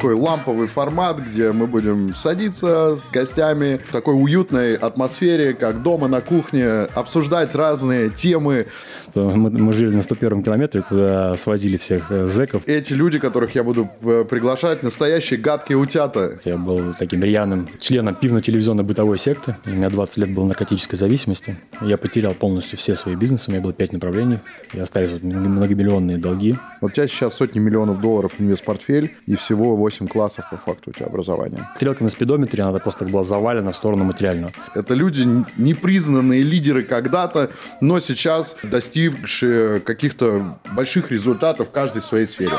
такой ламповый формат, где мы будем садиться с гостями в такой уютной атмосфере, как дома на кухне, обсуждать разные темы. Мы, мы жили на 101 километре, куда свозили всех э, зэков. Эти люди, которых я буду э, приглашать, настоящие гадкие утята. Я был таким рьяным членом пивно-телевизионной бытовой секты. У меня 20 лет было наркотической зависимости. Я потерял полностью все свои бизнесы. У меня было 5 направлений. И остались вот многомиллионные долги. Вот у тебя сейчас сотни миллионов долларов инвест-портфель и всего 8 классов по факту у тебя образования. Стрелка на спидометре, она просто была завалена в сторону материального. Это люди, непризнанные лидеры когда-то, но сейчас достигли достигшие каких-то больших результатов в каждой своей сфере.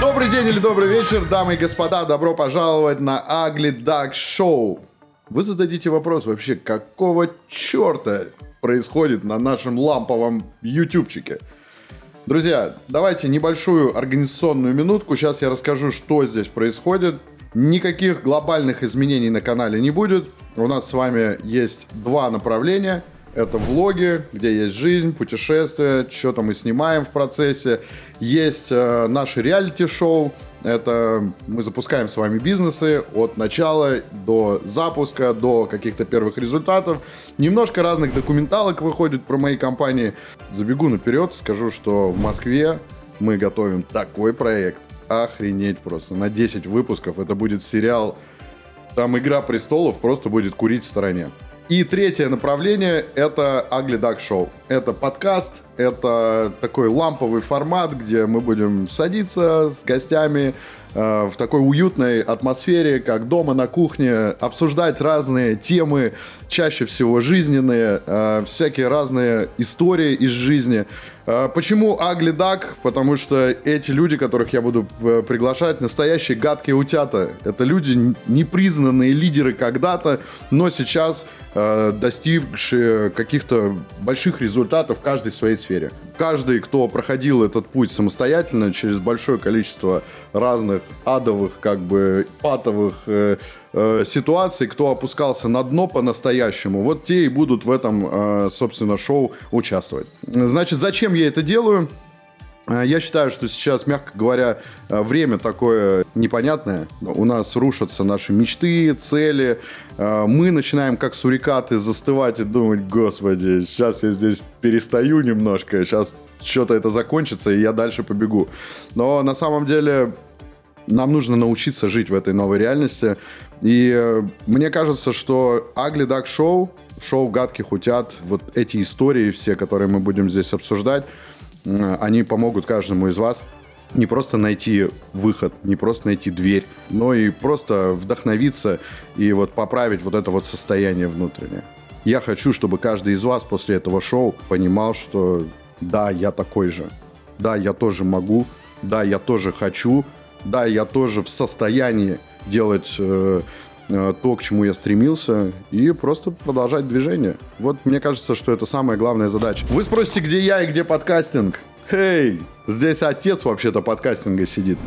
Добрый день или добрый вечер, дамы и господа. Добро пожаловать на Ugly Duck Show. Вы зададите вопрос вообще, какого черта происходит на нашем ламповом ютубчике? Друзья, давайте небольшую организационную минутку. Сейчас я расскажу, что здесь происходит. Никаких глобальных изменений на канале не будет. У нас с вами есть два направления. Это влоги, где есть жизнь, путешествия, что-то мы снимаем в процессе. Есть э, наши реалити-шоу. Это мы запускаем с вами бизнесы от начала до запуска, до каких-то первых результатов. Немножко разных документалок выходит про мои компании. Забегу наперед, скажу, что в Москве мы готовим такой проект – охренеть просто. На 10 выпусков это будет сериал. Там «Игра престолов» просто будет курить в стороне. И третье направление – это Ugly Duck Show. Это подкаст, это такой ламповый формат, где мы будем садиться с гостями э, в такой уютной атмосфере, как дома на кухне, обсуждать разные темы, чаще всего жизненные, э, всякие разные истории из жизни – почему Агли Дак? Потому что эти люди, которых я буду э, приглашать, настоящие гадкие утята. Это люди, непризнанные лидеры когда-то, но сейчас э, достигшие каких-то больших результатов в каждой своей сфере. Каждый, кто проходил этот путь самостоятельно через большое количество разных адовых, как бы патовых э, э, ситуаций, кто опускался на дно по-настоящему, вот те и будут в этом, э, собственно, шоу участвовать. Значит, зачем я это делаю? Э, я считаю, что сейчас, мягко говоря, э, время такое непонятное. У нас рушатся наши мечты, цели. Мы начинаем, как сурикаты, застывать и думать, господи, сейчас я здесь перестаю немножко, сейчас что-то это закончится, и я дальше побегу. Но на самом деле нам нужно научиться жить в этой новой реальности. И э, мне кажется, что Ugly Duck Show, шоу гадких утят, вот эти истории все, которые мы будем здесь обсуждать, э, они помогут каждому из вас не просто найти выход, не просто найти дверь, но и просто вдохновиться и вот поправить вот это вот состояние внутреннее. Я хочу, чтобы каждый из вас после этого шоу понимал, что да, я такой же, да, я тоже могу, да, я тоже хочу, да, я тоже в состоянии делать э, э, то, к чему я стремился, и просто продолжать движение. Вот мне кажется, что это самая главная задача. Вы спросите, где я и где подкастинг? Хей, здесь отец вообще-то подкастинга сидит.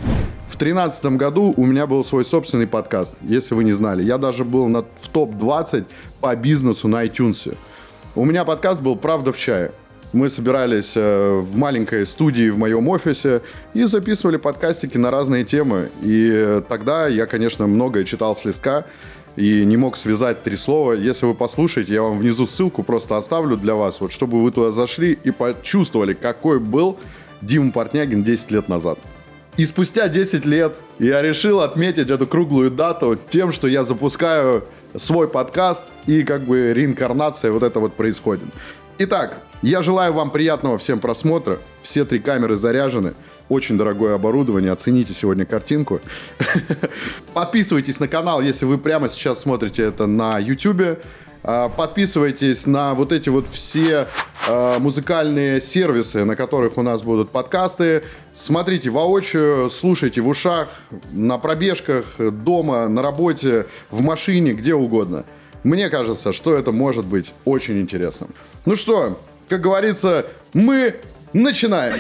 В тринадцатом году у меня был свой собственный подкаст, если вы не знали. Я даже был на, в топ-20 по бизнесу на iTunes. У меня подкаст был «Правда в чае». Мы собирались э, в маленькой студии в моем офисе и записывали подкастики на разные темы. И тогда я, конечно, многое читал с листка и не мог связать три слова. Если вы послушаете, я вам внизу ссылку просто оставлю для вас, вот чтобы вы туда зашли и почувствовали, какой был Дима Портнягин 10 лет назад. И спустя 10 лет я решил отметить эту круглую дату тем, что я запускаю свой подкаст и как бы реинкарнация вот это вот происходит. Итак, я желаю вам приятного всем просмотра. Все три камеры заряжены. Очень дорогое оборудование. Оцените сегодня картинку. Подписывайтесь на канал, если вы прямо сейчас смотрите это на YouTube. А, подписывайтесь на вот эти вот все а, музыкальные сервисы, на которых у нас будут подкасты. Смотрите воочию, слушайте в ушах, на пробежках, дома, на работе, в машине, где угодно. Мне кажется, что это может быть очень интересным. Ну что, как говорится, мы начинаем.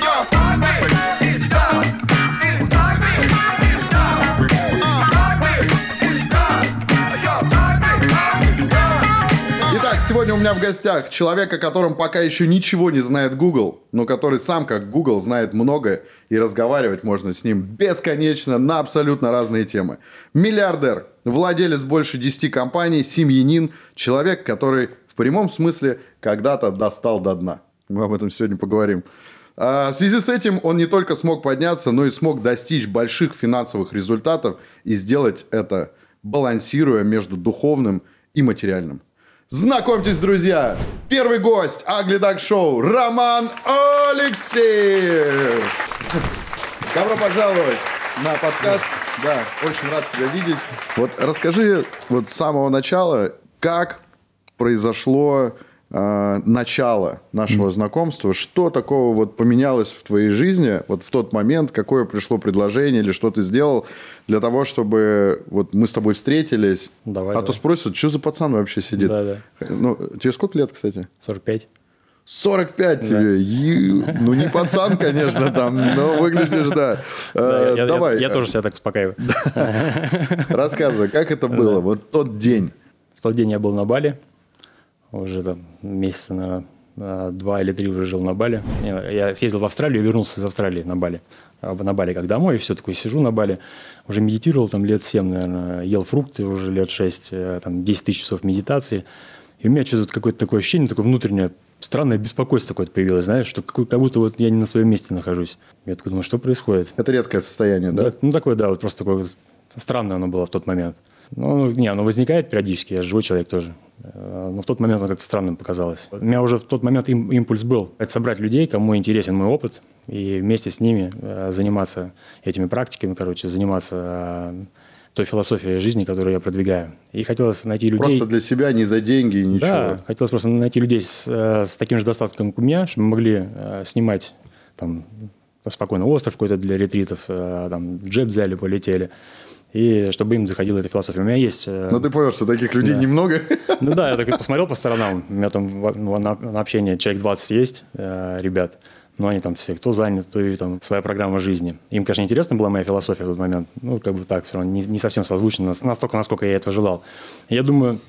Итак, Сегодня у меня в гостях человек, о котором пока еще ничего не знает Google, но который сам, как Google, знает многое, и разговаривать можно с ним бесконечно на абсолютно разные темы. Миллиардер, владелец больше 10 компаний, семьянин, человек, который в прямом смысле когда-то достал до дна. Мы об этом сегодня поговорим. А, в связи с этим он не только смог подняться, но и смог достичь больших финансовых результатов и сделать это, балансируя между духовным и материальным. Знакомьтесь, друзья, первый гость Ugly Dog Show Роман Алексеев. Добро пожаловать на подкаст. Да, очень рад тебя видеть. Вот расскажи вот с самого начала, как произошло э, начало нашего знакомства, что такого вот поменялось в твоей жизни вот в тот момент, какое пришло предложение или что ты сделал для того, чтобы вот мы с тобой встретились, давай, а давай. то спросят, что за пацан вообще сидит? Да, да. Ну, тебе сколько лет, кстати? 45. 45 тебе. Да. Ю, ну, не пацан, конечно, там, но выглядишь, да. да я, Давай. Я, я тоже себя так успокаиваю. Рассказывай, как это было, да. вот тот день? В тот день я был на Бали уже там месяца, наверное, два или три уже жил на Бали. Я съездил в Австралию вернулся из Австралии на Бали. А на Бали как домой, и все такое сижу на Бали. Уже медитировал там лет 7, наверное, ел фрукты уже лет 6, э, там 10 тысяч часов медитации. И у меня что-то какое-то такое ощущение, такое внутреннее странное беспокойство такое появилось, знаешь, что как будто вот я не на своем месте нахожусь. Я такой думаю, что происходит? Это редкое состояние, да? да ну, такое, да, вот просто такое странное оно было в тот момент. Ну, не, оно возникает периодически, я живой человек тоже. Э, но в тот момент оно как-то странным показалось. У меня уже в тот момент им, импульс был. Это собрать людей, кому интересен мой опыт, и вместе с ними э, заниматься этими практиками, короче, заниматься э, той философией жизни, которую я продвигаю. И хотелось найти людей... Просто для себя, не за деньги, ничего. Да, хотелось просто найти людей с, с таким же достатком, как у меня, чтобы мы могли снимать там спокойно остров какой-то для ретритов, там джет взяли, полетели и чтобы им заходила эта философия. У меня есть... Э, ну, ты понял, что таких людей да. немного. Ну да, я так посмотрел по сторонам, у меня там ну, на, на общение человек 20 есть, э, ребят, но они там все, кто занят, то и там своя программа жизни. Им, конечно, интересна была моя философия в тот момент, ну, как бы так, все равно не, не совсем созвучно, настолько, насколько я этого желал. Я думаю,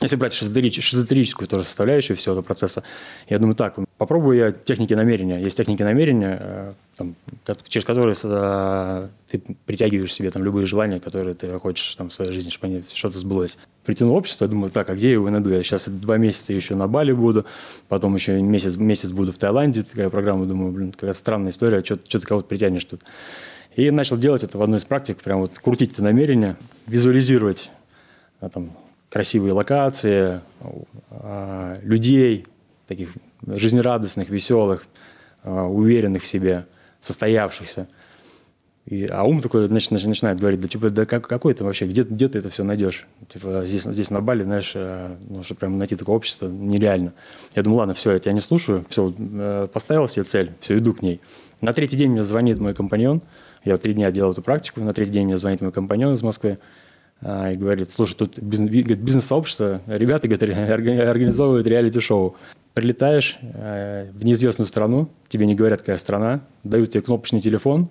если брать шизотерическую тоже составляющую всего этого процесса, я думаю так, попробую я техники намерения. Есть техники намерения, э, там, через которые э, ты притягиваешь себе там, любые желания, которые ты хочешь там, в своей жизни, чтобы они что-то сбылось. Притянул общество, я думаю, так, а где я его найду? Я сейчас два месяца еще на Бали буду, потом еще месяц, месяц буду в Таиланде, такая программа, думаю, блин, какая странная история, что, что ты кого-то притянешь тут. И начал делать это в одной из практик, прям вот крутить это намерение, визуализировать а, там, красивые локации, а, людей, таких жизнерадостных, веселых, а, уверенных в себе, состоявшихся. И, а ум такой значит, начинает говорить, да типа, да как, какой ты вообще, где, где ты это все найдешь? Типа, здесь, здесь на Бали, знаешь, э, ну, чтобы прям найти такое общество нереально. Я думаю, ладно, все, я тебя не слушаю, все, э, поставил себе цель, все, иду к ней. На третий день мне звонит мой компаньон, я три дня делал эту практику, на третий день мне звонит мой компаньон из Москвы, а, и говорит, слушай, тут бизнес-сообщество, ребята говорит, организовывают реалити-шоу. Прилетаешь э, в неизвестную страну, тебе не говорят, какая страна, дают тебе кнопочный телефон,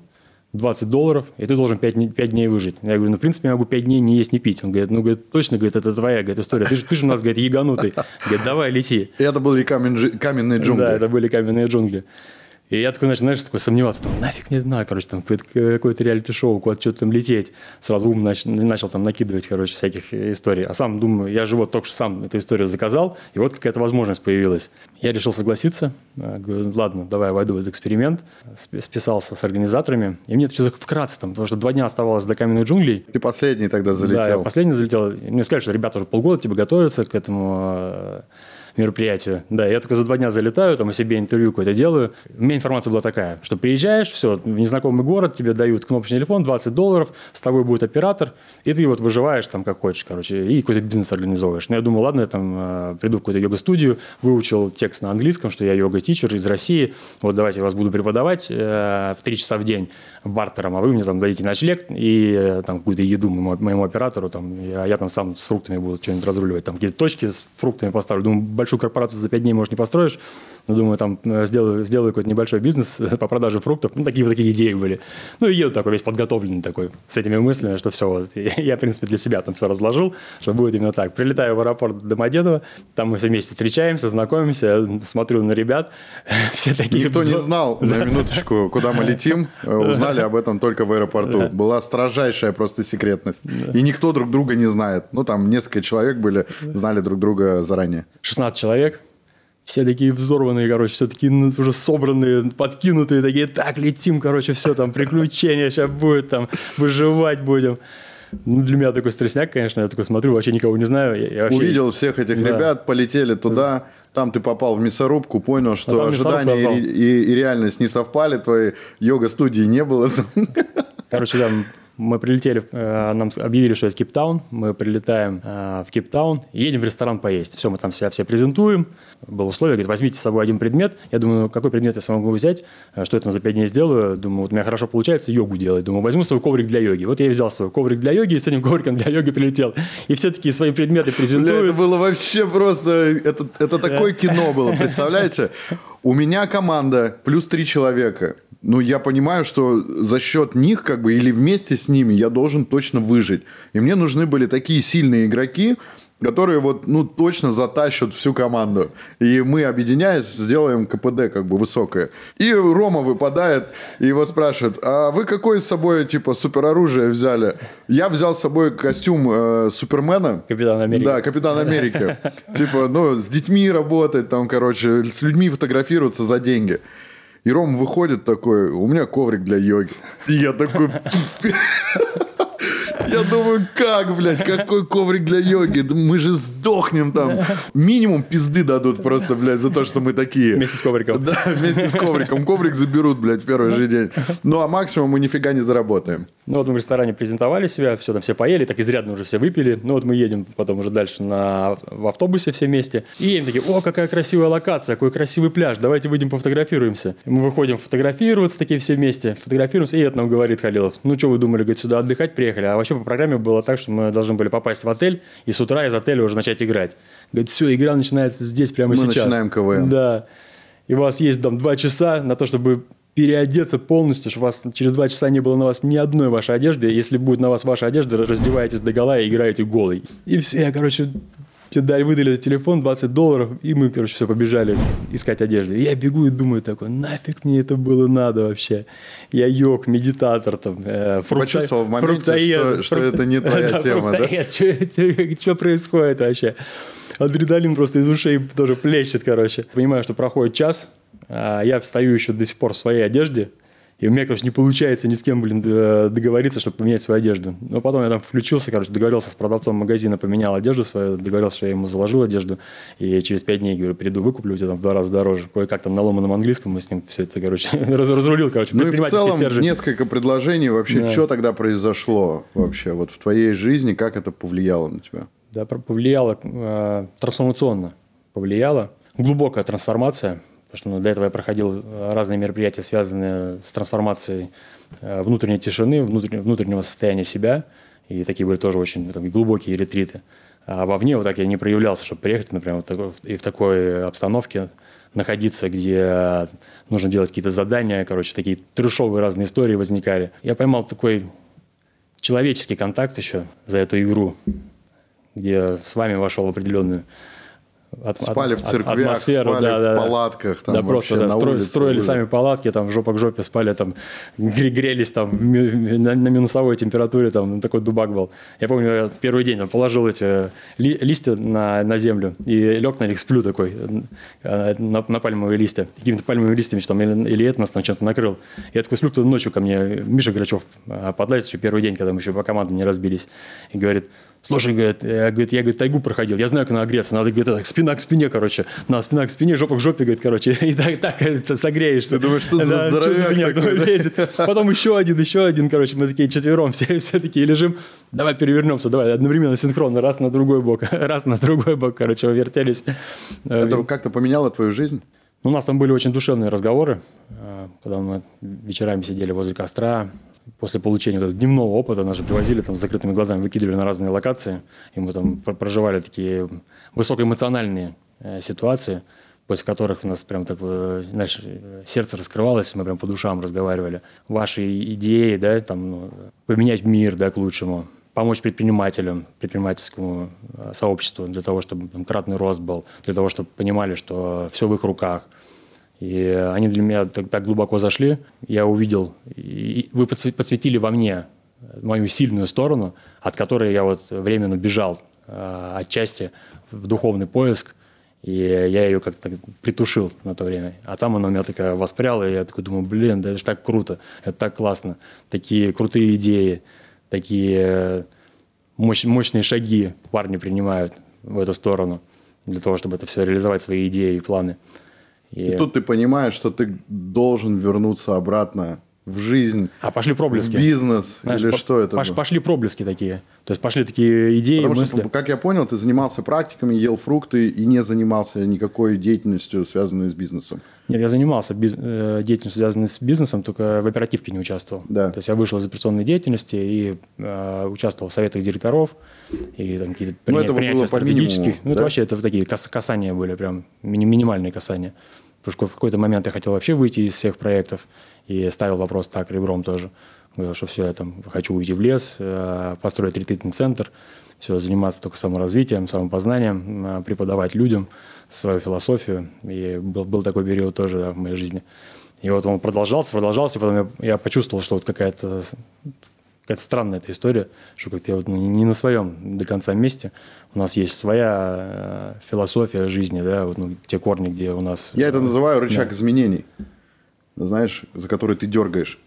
20 долларов, и ты должен 5, 5 дней выжить. Я говорю, ну, в принципе, я могу 5 дней не есть, не пить. Он говорит, ну, говорит, точно, говорит, это твоя говорит, история. Ты же, ты же у нас, говорит, яганутый. Говорит, давай, лети. И это были каменные джунгли. Да, это были каменные джунгли. И я такой, знаешь, такой сомневаться, там, нафиг не знаю, короче, там какое-то, какое-то реалити-шоу, куда-то что-то там лететь. Сразу ум начал, начал там накидывать, короче, всяких историй. А сам думаю, я же вот только что сам эту историю заказал, и вот какая-то возможность появилась. Я решил согласиться, э, говорю, ладно, давай войду в этот эксперимент. Списался с организаторами, и мне это что-то вкратце там, потому что два дня оставалось до каменных джунглей. Ты последний тогда залетел. Да, я последний залетел. Мне сказали, что ребята уже полгода тебе готовятся к этому э, мероприятию. Да, я только за два дня залетаю, там о себе интервью какое-то делаю. У меня информация была такая, что приезжаешь, все, в незнакомый город, тебе дают кнопочный телефон, 20 долларов, с тобой будет оператор, и ты вот выживаешь там как хочешь, короче, и какой-то бизнес организовываешь. Но я думаю, ладно, я там э, приду в какую-то йога-студию, выучил текст на английском, что я йога-тичер из России, вот давайте я вас буду преподавать э, в 3 часа в день бартером, а вы мне там дадите ночлег и э, там какую-то еду моему, моему оператору, там, я, я там сам с фруктами буду что-нибудь разруливать, там какие-то точки с фруктами поставлю. Думаю, большую корпорацию за пять дней, может, не построишь. Но думаю, там э, сделаю, сделаю какой-то небольшой бизнес по продаже фруктов. Ну, такие вот такие идеи были. Ну, и еду такой весь подготовленный такой, с этими мыслями, что все, вот, я, в принципе, для себя там все разложил, что будет именно так. Прилетаю в аэропорт Домодедово, там мы все вместе встречаемся, знакомимся, смотрю на ребят, все такие... Никто не знал, на минуточку, куда мы летим, э, узнали об этом только в аэропорту. Была строжайшая просто секретность. И никто друг друга не знает. Ну, там несколько человек были, знали друг друга заранее. 16 человек, все такие взорванные, короче, все такие уже собранные, подкинутые, такие, так, летим, короче, все там, приключения сейчас будет, там, выживать будем. Ну, для меня такой стрессняк, конечно, я такой смотрю, вообще никого не знаю. Я, я вообще... Увидел всех этих да. ребят, полетели туда, там ты попал в мясорубку, понял, что а ожидания и, и, и реальность не совпали, твоей йога-студии не было. Короче, там мы прилетели, э, нам объявили, что это Кейптаун. Мы прилетаем э, в Кейптаун, едем в ресторан поесть. Все, мы там себя все презентуем. Было условие, говорит, возьмите с собой один предмет. Я думаю, ну, какой предмет я смогу взять? Э, что я там за пять дней сделаю? Думаю, вот у меня хорошо получается йогу делать. Думаю, возьму свой коврик для йоги. Вот я взял свой коврик для йоги, и с этим ковриком для йоги прилетел. И все-таки свои предметы презентую. Бля, это было вообще просто... Это, это такое кино было, представляете? У меня команда плюс три человека. Ну, я понимаю, что за счет них, как бы, или вместе с ними я должен точно выжить. И мне нужны были такие сильные игроки, которые вот, ну, точно затащат всю команду. И мы, объединяясь, сделаем КПД как бы высокое. И Рома выпадает и его спрашивает, а вы какое с собой, типа, супероружие взяли? Я взял с собой костюм э, Супермена. Капитан Америки. Да, Капитан Америки. Типа, ну, с детьми работать, там, короче, с людьми фотографироваться за деньги. И Ром выходит такой, у меня коврик для йоги. И я такой... Я думаю, как, блядь, какой коврик для йоги? Мы же сдохнем там. Минимум пизды дадут просто, блядь, за то, что мы такие. Вместе с ковриком. Да, вместе с ковриком. Коврик заберут, блядь, в первый же день. Ну, а максимум мы нифига не заработаем. Ну, вот мы в ресторане презентовали себя, все там все поели, так изрядно уже все выпили. Ну, вот мы едем потом уже дальше на, в автобусе все вместе. И они такие, о, какая красивая локация, какой красивый пляж, давайте выйдем пофотографируемся. Мы выходим фотографироваться такие все вместе, фотографируемся, и это нам говорит Халилов, ну, что вы думали, говорит, сюда отдыхать приехали, а вообще по программе было так, что мы должны были попасть в отель и с утра из отеля уже начать играть. Говорит, все, игра начинается здесь прямо мы сейчас. Мы начинаем КВН. Да. И у вас есть там два часа на то, чтобы переодеться полностью, чтобы у вас через два часа не было на вас ни одной вашей одежды. Если будет на вас ваша одежда, раздеваетесь до гола и играете голый. И все, я, короче, тебе дали, выдали телефон, 20 долларов, и мы, короче, все, побежали искать одежду. И я бегу и думаю такой, нафиг мне это было надо вообще. Я йог, медитатор, там, э, фрукта... Почувствовал в моменте, фруктоед, что, что это не твоя да, тема, да? Что происходит вообще? Адреналин просто из ушей тоже плещет, короче. Понимаю, что проходит час, а я встаю еще до сих пор в своей одежде, и у меня, короче, не получается ни с кем, блин, договориться, чтобы поменять свою одежду. Но потом я там включился, короче, договорился с продавцом магазина, поменял одежду свою, договорился, что я ему заложил одежду. И через пять дней, говорю, приду, выкуплю у тебя там в два раза дороже. Кое-как там на ломаном английском мы с ним все это, короче, разрулил, короче, Ну и в целом стержень. несколько предложений вообще, да. что тогда произошло вообще вот в твоей жизни, как это повлияло на тебя? Да, повлияло э, трансформационно. Повлияло. Глубокая трансформация Потому что ну, до этого я проходил э, разные мероприятия, связанные с трансформацией э, внутренней тишины, внутреннего, внутреннего состояния себя. И такие были тоже очень там, глубокие ретриты. А вовне вот так я не проявлялся, чтобы приехать, например, вот такой, и в такой обстановке находиться, где нужно делать какие-то задания, короче, такие трешовые разные истории возникали. Я поймал такой человеческий контакт еще за эту игру, где с вами вошел в определенную от, спали в церквях, атмосферу, спали да, в да, палатках. Там да, просто да, строили, улице, строили сами палатки, там жопа к жопе спали, там грелись там на, на минусовой температуре, там ну, такой дубак был. Я помню, я первый день там, положил эти ли, листья на, на землю и лег на них, сплю такой, э, на, на пальмовые листья. Какими-то пальмовыми листьями там, или, или это нас там чем-то накрыл. Я такой сплю, кто ночью ко мне, Миша Грачев э, подлазит еще первый день, когда мы еще по командам не разбились, и говорит, Слушай, говорит, я, говорит, я говорит, тайгу проходил, я знаю, как надо греться, надо, говорит, так, спина к спине, короче, на спина к спине, жопа к жопе, говорит, короче, и так, так согреешься. Ты думаешь, что за да, здоровяк что за лезет. Потом еще один, еще один, короче, мы такие четвером все, все такие лежим, давай перевернемся, давай одновременно синхронно, раз на другой бок, раз на другой бок, короче, вертелись. Это как-то поменяло твою жизнь? У нас там были очень душевные разговоры, э, когда мы вечерами сидели возле костра, после получения вот дневного опыта нас же привозили там с закрытыми глазами, выкидывали на разные локации, и мы там проживали такие высокоэмоциональные э, ситуации, после которых у нас прям так, знаешь, сердце раскрывалось, мы прям по душам разговаривали. Ваши идеи, да, там, ну, поменять мир, да, к лучшему, помочь предпринимателям, предпринимательскому сообществу для того, чтобы там, кратный рост был, для того, чтобы понимали, что все в их руках. И они для меня так, так глубоко зашли. Я увидел, и вы подсветили во мне мою сильную сторону, от которой я вот временно бежал э, отчасти в духовный поиск, и я ее как-то притушил на то время. А там она у меня такая воспряла, и я такой думаю, блин, да это же так круто, это так классно. Такие крутые идеи, такие мощ, мощные шаги парни принимают в эту сторону для того, чтобы это все реализовать, свои идеи и планы. И, и тут ты понимаешь, что ты должен вернуться обратно в жизнь, а пошли проблески. в бизнес Знаешь, или по- что это? Пош- пошли проблески такие. То есть пошли такие идеи, Потому мысли. Что, как я понял, ты занимался практиками, ел фрукты и не занимался никакой деятельностью, связанной с бизнесом. Нет, я занимался биз- э, деятельностью, связанной с бизнесом, только в оперативке не участвовал. Да. То есть я вышел из операционной деятельности и э, участвовал в советах директоров и там какие-то ну, принятия, принятия стратегических. Минимуму, ну, да? это вообще это такие кас- касания были, прям мини- минимальные касания. Потому что в какой-то момент я хотел вообще выйти из всех проектов и ставил вопрос так ребром тоже. Говорил, что все, я там хочу уйти в лес, э, построить ретритный центр, все, заниматься только саморазвитием, самопознанием, э, преподавать людям свою философию. И был, был такой период тоже да, в моей жизни. И вот он продолжался, продолжался, потом я, я почувствовал, что вот какая-то какая-то странная эта история, что как-то я вот ну, не на своем до конца месте. У нас есть своя э, философия жизни, да, вот ну, те корни, где у нас... Я это называю рычаг да. изменений, знаешь, за который ты дергаешь.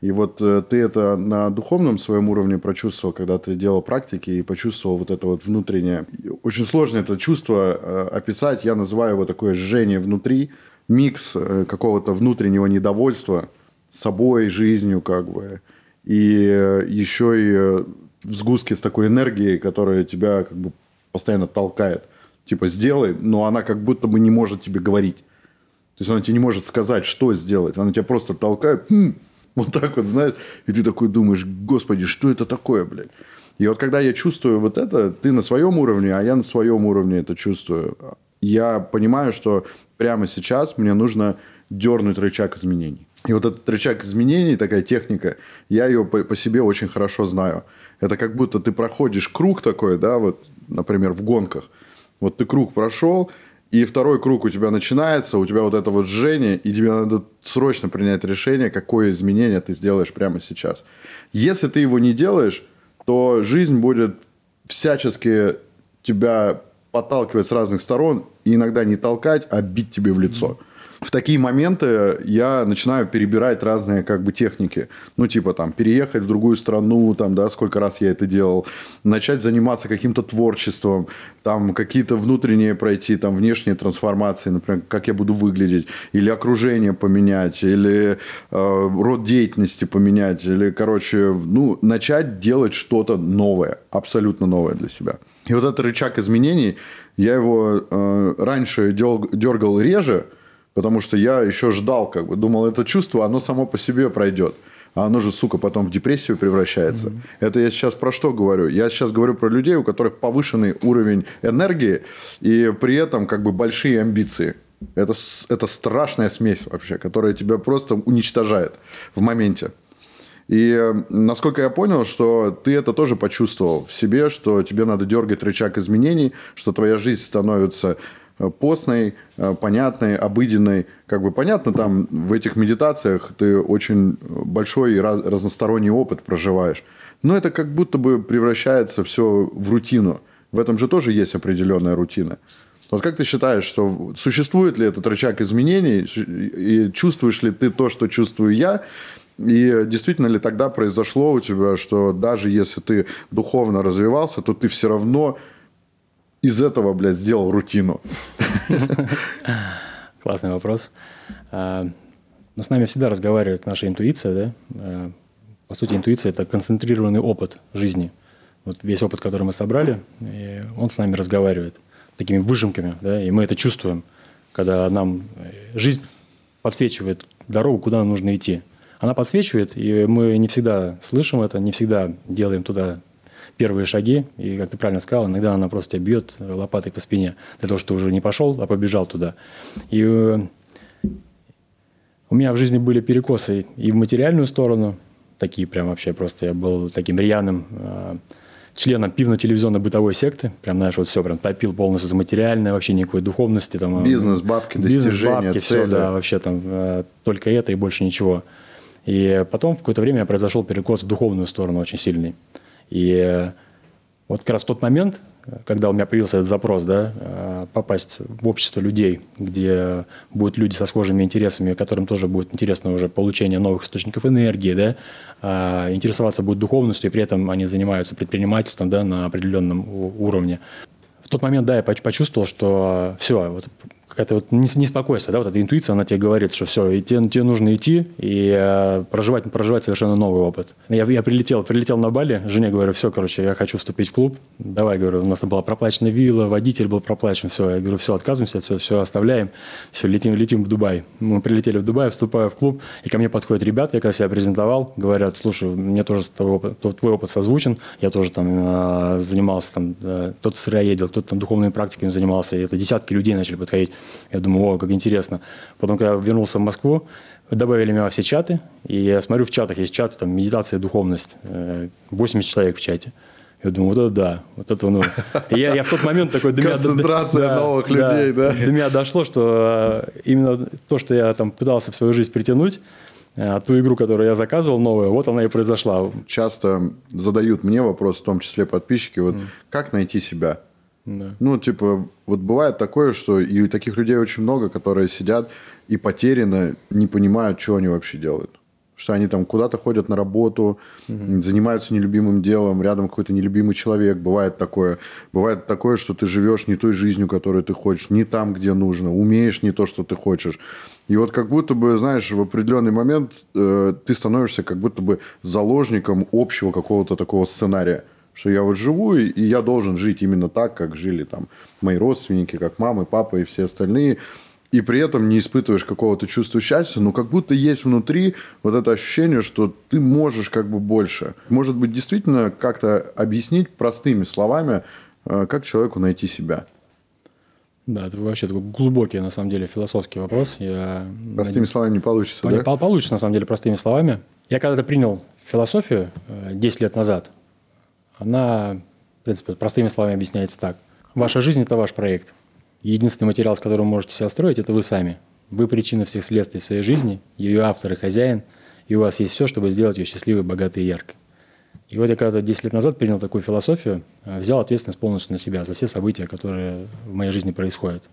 И вот э, ты это на духовном своем уровне прочувствовал, когда ты делал практики и почувствовал вот это вот внутреннее. Очень сложно это чувство э, описать. Я называю его такое жжение внутри, микс э, какого-то внутреннего недовольства собой, жизнью, как бы, и э, еще и э, в сгустке с такой энергией, которая тебя как бы постоянно толкает. Типа, сделай, но она как будто бы не может тебе говорить. То есть, она тебе не может сказать, что сделать. Она тебя просто толкает, хм, вот так вот, знаешь. И ты такой думаешь, господи, что это такое, блядь? И вот когда я чувствую вот это, ты на своем уровне, а я на своем уровне это чувствую, я понимаю, что прямо сейчас мне нужно дернуть рычаг изменений. И вот этот рычаг изменений, такая техника, я ее по, по себе очень хорошо знаю. Это как будто ты проходишь круг такой, да, вот, например, в гонках. Вот ты круг прошел, и второй круг у тебя начинается, у тебя вот это вот жжение, и тебе надо срочно принять решение, какое изменение ты сделаешь прямо сейчас. Если ты его не делаешь, то жизнь будет всячески тебя подталкивать с разных сторон, и иногда не толкать, а бить тебе в лицо. Mm-hmm в такие моменты я начинаю перебирать разные как бы техники. Ну, типа там переехать в другую страну, там, да, сколько раз я это делал, начать заниматься каким-то творчеством, там какие-то внутренние пройти, там внешние трансформации, например, как я буду выглядеть, или окружение поменять, или э, род деятельности поменять, или, короче, ну, начать делать что-то новое, абсолютно новое для себя. И вот этот рычаг изменений, я его э, раньше дергал реже, Потому что я еще ждал, как бы, думал, это чувство, оно само по себе пройдет. А оно же, сука, потом в депрессию превращается. Mm-hmm. Это я сейчас про что говорю? Я сейчас говорю про людей, у которых повышенный уровень энергии и при этом как бы большие амбиции. Это, это страшная смесь вообще, которая тебя просто уничтожает в моменте. И насколько я понял, что ты это тоже почувствовал в себе, что тебе надо дергать рычаг изменений, что твоя жизнь становится постной, э, понятной, обыденной. Как бы понятно, там в этих медитациях ты очень большой и раз, разносторонний опыт проживаешь. Но это как будто бы превращается все в рутину. В этом же тоже есть определенная рутина. Вот как ты считаешь, что существует ли этот рычаг изменений, и чувствуешь ли ты то, что чувствую я, и действительно ли тогда произошло у тебя, что даже если ты духовно развивался, то ты все равно из этого, блядь, сделал рутину? Классный вопрос. А, но с нами всегда разговаривает наша интуиция, да? А, по сути, интуиция – это концентрированный опыт жизни. Вот весь опыт, который мы собрали, он с нами разговаривает такими выжимками, да, и мы это чувствуем, когда нам э, жизнь подсвечивает дорогу, куда нам нужно идти. Она подсвечивает, и мы не всегда слышим это, не всегда делаем туда первые шаги, и, как ты правильно сказал, иногда она просто тебя бьет лопатой по спине, для того, что уже не пошел, а побежал туда. И э, у меня в жизни были перекосы и в материальную сторону, такие прям вообще просто, я был таким рьяным э, членом пивно-телевизионно-бытовой секты. Прям, знаешь, вот все прям топил полностью за материальное, вообще никакой духовности. Там, бизнес, бабки, достижения, бабки, цели. все, да, вообще там э, только это и больше ничего. И потом в какое-то время произошел перекос в духовную сторону очень сильный. И вот как раз тот момент, когда у меня появился этот запрос, да, э, попасть в общество людей, где будут люди со схожими интересами, которым тоже будет интересно уже получение новых источников энергии, да, а, интересоваться будет духовностью, и при этом они занимаются предпринимательством да, на определенном уровне. В тот момент, да, я почувствовал, что все, вот какая-то вот неспокойство, да, вот эта интуиция, она тебе говорит, что все, и тебе, тебе нужно идти и э, проживать, проживать совершенно новый опыт. Я, я прилетел, прилетел на Бали, жене говорю, все, короче, я хочу вступить в клуб, давай, говорю, у нас была проплачена вилла, водитель был проплачен, все, я говорю, все, отказываемся, все, все оставляем, все, летим, летим в Дубай. Мы прилетели в Дубай, вступаю в клуб, и ко мне подходят ребята, я когда себя презентовал, говорят, слушай, мне тоже твой опыт, твой опыт созвучен, я тоже там э, занимался, там, э, кто-то сыроедил, кто-то там духовными практиками занимался, и это десятки людей начали подходить. Я думаю, о, как интересно. Потом, когда вернулся в Москву, добавили меня во все чаты, и я смотрю, в чатах есть чаты, там, медитация, духовность, 80 э, человек в чате. Я думаю, вот это да, вот это ну. И я, я в тот момент такой... До Концентрация до, новых да, людей, да? До меня дошло, что э, именно то, что я там пытался в свою жизнь притянуть, э, ту игру, которую я заказывал новую, вот она и произошла. Часто задают мне вопрос, в том числе подписчики, вот mm. как найти себя? Да. Ну, типа, вот бывает такое, что и таких людей очень много, которые сидят и потеряно не понимают, что они вообще делают. Что они там куда-то ходят на работу, угу. занимаются нелюбимым делом, рядом какой-то нелюбимый человек. Бывает такое. Бывает такое, что ты живешь не той жизнью, которую ты хочешь, не там, где нужно, умеешь не то, что ты хочешь. И вот как будто бы, знаешь, в определенный момент э, ты становишься как будто бы заложником общего какого-то такого сценария что я вот живу, и я должен жить именно так, как жили там мои родственники, как мама, папа и все остальные. И при этом не испытываешь какого-то чувства счастья, но как будто есть внутри вот это ощущение, что ты можешь как бы больше. Может быть, действительно как-то объяснить простыми словами, э, как человеку найти себя. Да, это вообще такой глубокий, на самом деле, философский вопрос. Я простыми надеюсь, словами не получится, да? Получится, на самом деле, простыми словами. Я когда-то принял философию 10 э, лет назад – она, в принципе, простыми словами объясняется так. Ваша жизнь – это ваш проект. Единственный материал, с которым можете себя строить, это вы сами. Вы причина всех следствий своей жизни, ее автор и хозяин, и у вас есть все, чтобы сделать ее счастливой, богатой и яркой. И вот я когда-то 10 лет назад принял такую философию, э, взял ответственность полностью на себя за все события, которые в моей жизни происходят.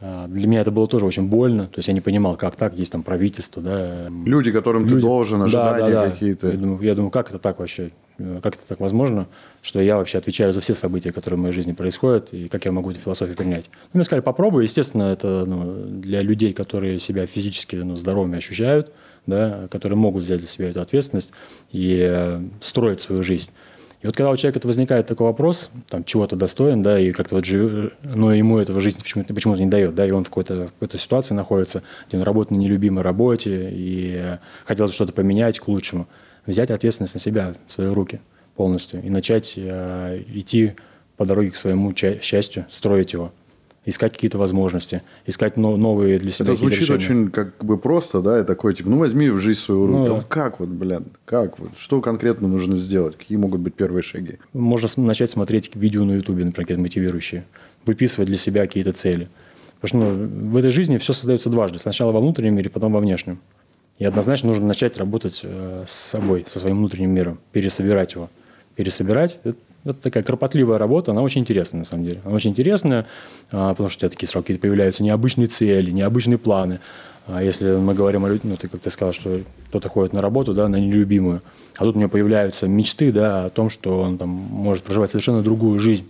А, для меня это было тоже очень больно, то есть я не понимал, как так, есть там правительство, да. Люди, которым Люди. ты должен, ожидания да, да, да. какие-то. Я думаю, я думаю, как это так вообще? Э, как это так возможно, что я вообще отвечаю за все события, которые в моей жизни происходят, и как я могу эту философию принять. Ну, мне сказали, попробуй. Естественно, это ну, для людей, которые себя физически ну, здоровыми ощущают, да, которые могут взять за себя эту ответственность и э, строить свою жизнь. И вот когда у человека возникает такой вопрос, там, чего-то достоин, да, и как-то вот жив... но ему этого жизнь почему-то, почему-то не дает, да, и он в какой-то, какой-то ситуации находится, где он работает на нелюбимой работе и хотел что-то поменять к лучшему – взять ответственность на себя, в свои руки полностью и начать э, идти по дороге к своему счастью, строить его, искать какие-то возможности, искать но, новые для себя Это звучит решения. очень как бы просто, да, и такой, типа, ну возьми в жизнь свою руку. Ну, да. как вот, блин, как вот, что конкретно нужно сделать, какие могут быть первые шаги? Можно начать смотреть видео на ютубе, например, мотивирующие, выписывать для себя какие-то цели. Потому что ну, в этой жизни все создается дважды. Сначала во внутреннем мире, потом во внешнем. И однозначно нужно начать работать э, с собой, со своим внутренним миром, пересобирать его. Пересобирать это, это такая кропотливая работа, она очень интересная на самом деле. Она очень интересная, а, потому что у тебя такие сроки появляются необычные цели, необычные планы. А если мы говорим о людях, ну, ты как ты сказал, что кто-то ходит на работу, да, на нелюбимую, а тут у него появляются мечты, да, о том, что он там может проживать совершенно другую жизнь.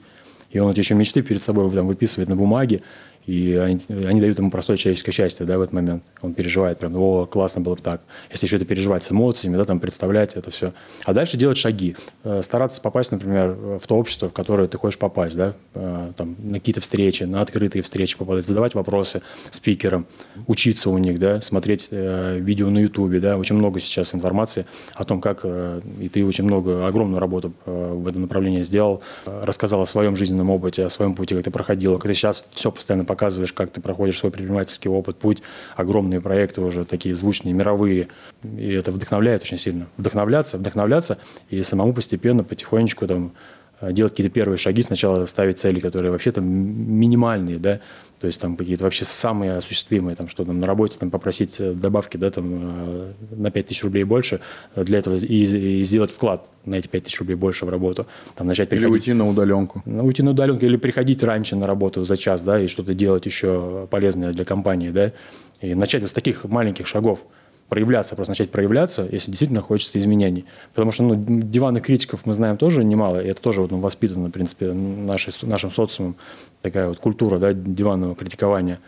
И он эти еще мечты перед собой там, выписывает на бумаге, и они, они дают ему простое человеческое счастье, да, в этот момент. Он переживает прям, о, классно было бы так. Если еще это переживать с эмоциями, да, там, представлять это все. А дальше делать шаги. Э, стараться попасть, например, в то общество, в которое ты хочешь попасть, да, э, там, на какие-то встречи, на открытые встречи попадать, задавать вопросы спикерам, учиться у них, да, смотреть э, видео на ютубе, да, очень много сейчас информации о том, как, и ты очень много, огромную работу в этом направлении сделал, рассказал о своем жизненном опыте, о своем пути, как ты проходил, как ты сейчас все постоянно показываешь показываешь, как ты проходишь свой предпринимательский опыт, путь, огромные проекты уже такие звучные, мировые. И это вдохновляет очень сильно. Вдохновляться, вдохновляться и самому постепенно, потихонечку там, э, делать какие-то первые шаги, сначала ставить цели, которые вообще-то минимальные, да, то есть там какие-то вообще самые осуществимые, там, что там на работе там, попросить э, добавки да, там, э, на 5 тысяч рублей больше, э, для этого и, и сделать вклад на эти 5 тысяч рублей больше в работу. Там, начать приходить, или уйти на удаленку. Ну, уйти на удаленку, или приходить раньше на работу за час, да, и что-то делать еще полезное для компании, да, и начать вот с таких маленьких шагов – проявляться, просто начать проявляться, если действительно хочется изменений. Потому что ну, диванных критиков мы знаем тоже немало, и это тоже вот, ну, воспитано, в принципе, нашей, нашим социумом, такая вот культура да, диванного критикования.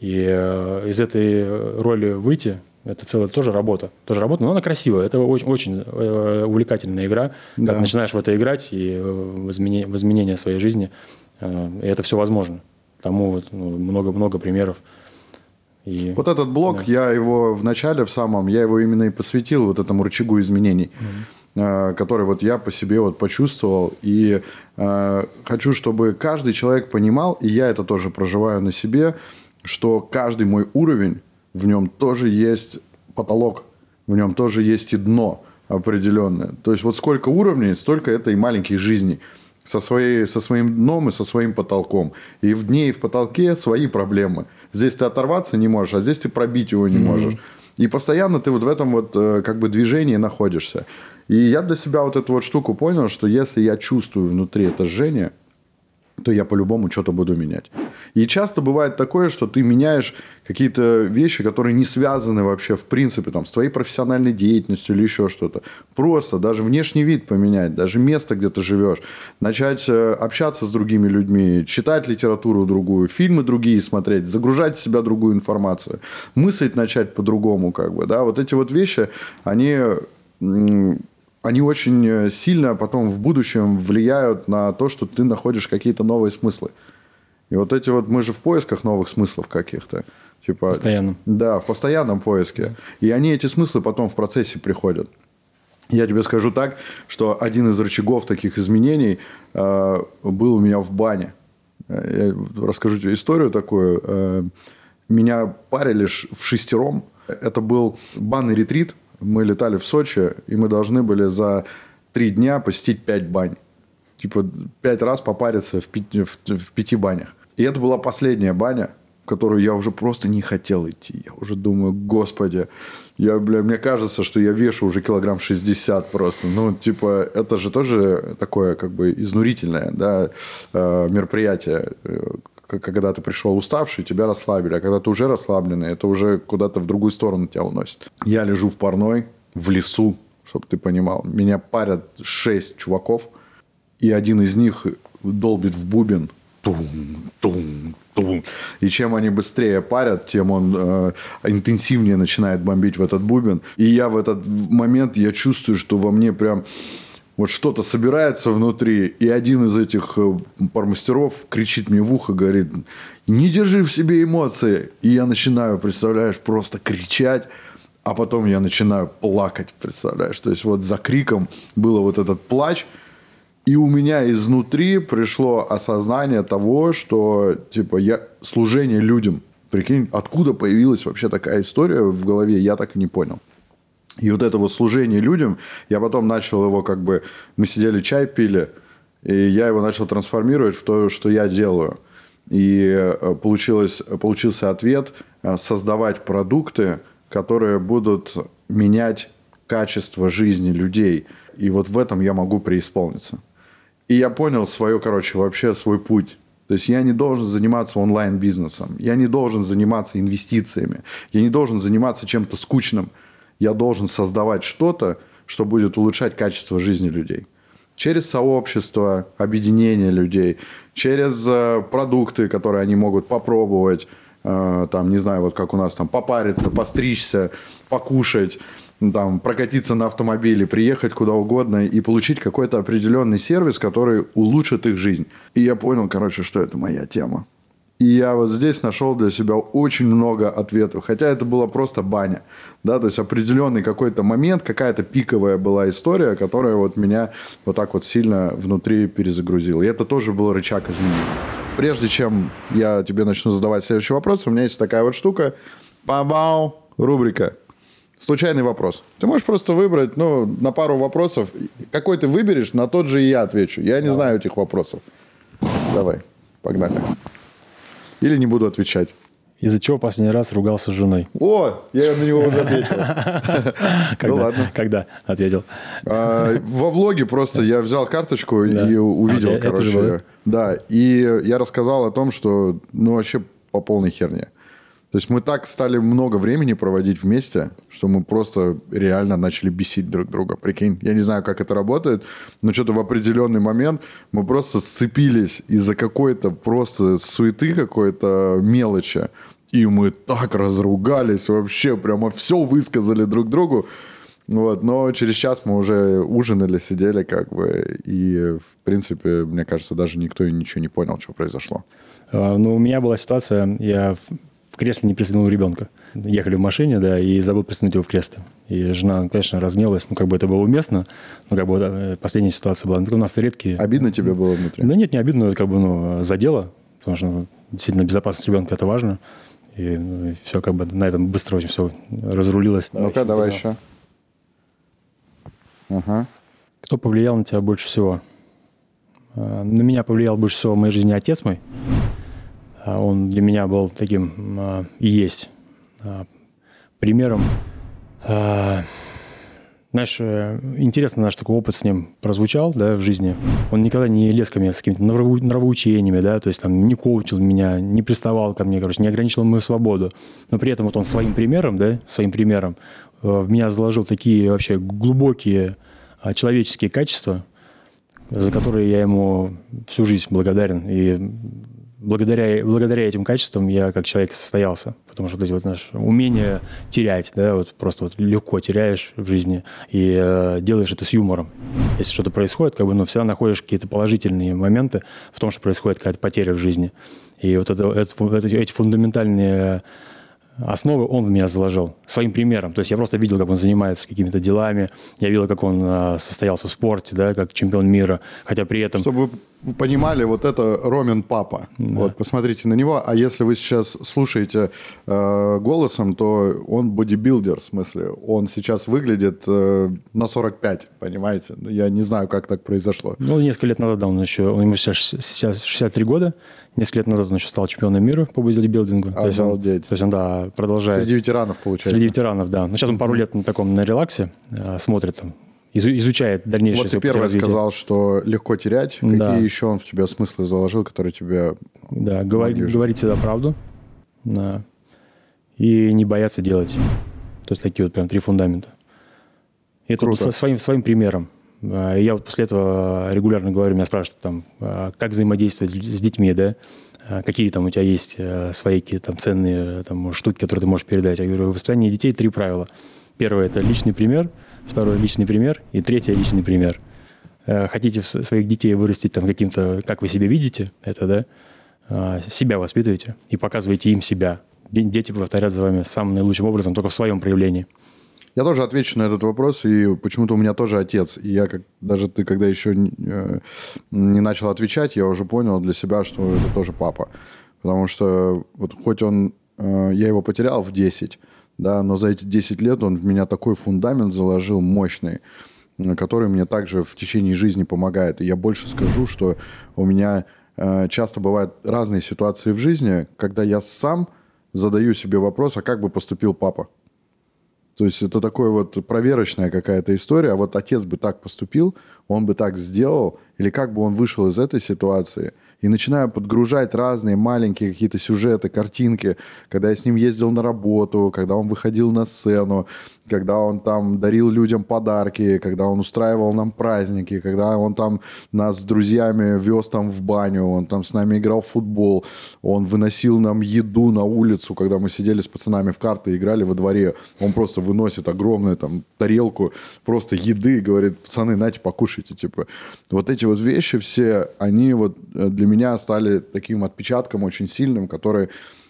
И э, из этой роли выйти, это целая тоже работа. Тоже работа, но она красивая. Это очень, очень э, увлекательная игра. Да. Как начинаешь в это играть и э, в изменение, в изменение своей жизни, э, и это все возможно. Тому вот, ну, много-много примеров. И... Вот этот блок, да. я его в начале, в самом, я его именно и посвятил вот этому рычагу изменений, mm-hmm. который вот я по себе вот почувствовал. И э, хочу, чтобы каждый человек понимал, и я это тоже проживаю на себе, что каждый мой уровень, в нем тоже есть потолок, в нем тоже есть и дно определенное. То есть вот сколько уровней, столько это и маленьких жизней со, своей, со своим дном и со своим потолком. И в дне, и в потолке свои проблемы. Здесь ты оторваться не можешь, а здесь ты пробить его не можешь. И постоянно ты вот в этом вот э, как бы движении находишься. И я для себя вот эту вот штуку понял, что если я чувствую внутри это жжение, то я по-любому что-то буду менять. И часто бывает такое, что ты меняешь какие-то вещи, которые не связаны вообще в принципе там, с твоей профессиональной деятельностью или еще что-то. Просто даже внешний вид поменять, даже место, где ты живешь. Начать э, общаться с другими людьми, читать литературу другую, фильмы другие смотреть, загружать в себя другую информацию, мыслить начать по-другому. Как бы, да? Вот эти вот вещи, они они очень э, сильно потом в будущем влияют на то, что ты находишь какие-то новые смыслы. И вот эти вот мы же в поисках новых смыслов каких-то. Типа, Постоянно. Да, в постоянном поиске. И они, эти смыслы, потом в процессе приходят. Я тебе скажу так, что один из рычагов таких изменений э, был у меня в бане. Я расскажу тебе историю такую. Э, меня парили в шестером. Это был банный ретрит мы летали в Сочи, и мы должны были за три дня посетить пять бань. Типа пять раз попариться в пяти, в, в пяти банях. И это была последняя баня, в которую я уже просто не хотел идти. Я уже думаю, господи, я, бля, мне кажется, что я вешу уже килограмм 60 просто. Ну, типа, это же тоже такое, как бы, изнурительное, да, э, мероприятие когда ты пришел уставший, тебя расслабили. А когда ты уже расслабленный, это уже куда-то в другую сторону тебя уносит. Я лежу в парной, в лесу, чтобы ты понимал. Меня парят шесть чуваков, и один из них долбит в бубен. Тум, тум, тум. И чем они быстрее парят, тем он э, интенсивнее начинает бомбить в этот бубен. И я в этот момент, я чувствую, что во мне прям вот что-то собирается внутри, и один из этих э, пармастеров кричит мне в ухо, говорит, не держи в себе эмоции. И я начинаю, представляешь, просто кричать, а потом я начинаю плакать, представляешь. То есть вот за криком было вот этот плач, и у меня изнутри пришло осознание того, что типа я служение людям. Прикинь, откуда появилась вообще такая история в голове, я так и не понял. И вот это вот служение людям, я потом начал его как бы... Мы сидели, чай пили, и я его начал трансформировать в то, что я делаю. И э, получилось, получился ответ э, создавать продукты, которые будут менять качество жизни людей. И вот в этом я могу преисполниться. И я понял свое, короче, вообще свой путь. То есть я не должен заниматься онлайн-бизнесом, я не должен заниматься инвестициями, я не должен заниматься чем-то скучным – я должен создавать что-то, что будет улучшать качество жизни людей. через сообщество, объединение людей, через э, продукты, которые они могут попробовать, э, там, не знаю, вот как у нас там, попариться, постричься, покушать, там, прокатиться на автомобиле, приехать куда угодно и получить какой-то определенный сервис, который улучшит их жизнь. И я понял, короче, что это моя тема. И я вот здесь нашел для себя очень много ответов. Хотя это была просто баня. Да, то есть определенный какой-то момент, какая-то пиковая была история, которая вот меня вот так вот сильно внутри перезагрузила. И это тоже был рычаг изменений. Прежде чем я тебе начну задавать следующий вопрос, у меня есть такая вот штука. Бау, рубрика. Случайный вопрос. Ты можешь просто выбрать, ну, на пару вопросов. Какой ты выберешь, на тот же и я отвечу. Я не знаю этих вопросов. Давай, погнали. Или не буду отвечать. Из-за чего последний раз ругался с женой? О, я на него уже ответил. Ну ладно. Когда ответил? А, Во влоге просто я взял карточку и увидел, А, короче. Да, и я рассказал о том, что ну вообще по полной херне. То есть мы так стали много времени проводить вместе, что мы просто реально начали бесить друг друга. Прикинь, я не знаю, как это работает, но что-то в определенный момент мы просто сцепились из-за какой-то просто суеты какой-то мелочи. И мы так разругались вообще, прямо все высказали друг другу. Вот, но через час мы уже ужинали, сидели как бы, и, в принципе, мне кажется, даже никто и ничего не понял, что произошло. А, Ну, у меня была ситуация, я кресле не пристегнул ребенка. Ехали в машине, да, и забыл пристегнуть его в кресле. И жена, конечно, разгневалась, ну, как бы это было уместно, но как бы э, последняя ситуация была. Ну, у нас редкие... Обидно тебе было внутри? Да нет, не обидно, но это как бы, ну, задело, потому что ну, действительно безопасность ребенка – это важно. И, все как бы на этом быстро очень все разрулилось. Ну-ка, давай еще. Ага. Кто повлиял на тебя больше всего? А, На меня повлиял больше всего в моей жизни отец мой. А Он для меня был таким а, и есть а, примером. Знаешь, э, интересно наш такой опыт с ним прозвучал да, в жизни. Он никогда не лез ко мне с какими-то нравоу- нравоучениями, да, то есть там не коучил меня, не приставал ко мне, короче, не ограничивал мою свободу. Но при этом вот он своим примером, да, своим примером э, в меня заложил такие вообще глубокие человеческие качества, за которые я ему всю жизнь благодарен. И благодаря, благодаря этим качествам я как человек состоялся. Потому что вот эти вот наши умения терять, да, вот просто вот легко теряешь в жизни и э, делаешь это с юмором. Если что-то происходит, как бы, ну, всегда находишь какие-то положительные моменты в том, что происходит какая-то потеря в жизни. И вот это, это, это- эти фундаментальные основы он в меня заложил своим примером. То есть я просто видел, как он занимается какими-то делами, я видел, как он э, состоялся в спорте, да, как чемпион мира, хотя при этом... Чтобы вы понимали, вот это Ромин папа. Вот, посмотрите на него. А если вы сейчас слушаете э, голосом, то он бодибилдер, в смысле. Он сейчас выглядит э, на 45, понимаете? Ну, Я не знаю, как так произошло. Ну, несколько лет назад, да, он еще, ему сейчас 63 года, несколько лет назад он еще стал чемпионом мира по бодибилдингу. То есть он-. То есть он, да, продолжает. Среди ветеранов, получается. Среди ветеранов, да. Но сейчас он пару лет на таком, на релаксе э, смотрит там, изу- изучает дальнейшее Вот ты первый развития. сказал, что легко терять. Да. Какие еще он в тебя смыслы заложил, которые тебе... Да, Молодежь. говорить всегда правду. Да. И не бояться делать. То есть такие вот прям три фундамента. И это Круто. со своим, своим примером. А, Я вот после этого регулярно говорю, меня спрашивают, там, а, как взаимодействовать с детьми, да? А, Какие там у тебя есть свои какие-то там ценные там, штуки, которые ты можешь передать? Я говорю, в воспитании детей три правила. Первое – это личный пример, второе – личный пример, и третье – личный пример. Хотите своих детей вырастить там каким-то, как вы себя видите, это, да, себя воспитываете и показываете им себя. Де- Дети повторят за вами самым наилучшим образом, только в своем проявлении. Я тоже отвечу на этот вопрос, и почему-то у меня тоже отец. И я как даже ты, когда еще не, э, не начал отвечать, я уже понял для себя, что это тоже папа. Потому что вот хоть он, э, я его потерял в 10, да, но за эти 10 лет он в меня такой фундамент заложил мощный, который мне также в течение жизни помогает. И я больше скажу, что у меня э, часто бывают разные ситуации в жизни, когда я сам задаю себе вопрос, а как бы поступил папа? То есть это такое вот проверочная какая-то история. А вот отец бы так поступил, он бы так сделал, или как бы он вышел из этой ситуации. и начинаю подгружать разные маленькие какие-то сюжеты, картинки, когда я с ним ездил на работу, когда он выходил на сцену, когда он там дарил людям подарки, когда он устраивал нам праздники, когда он там нас с друзьями вез там в баню, он там с нами играл в футбол, он выносил нам еду на улицу, когда мы сидели с пацанами в карты и играли во дворе, он просто выносит огромную там тарелку просто еды, говорит, пацаны, нате, покушайте, типа. Вот эти вот вещи все, они вот э, для меня стали таким отпечатком очень сильным, который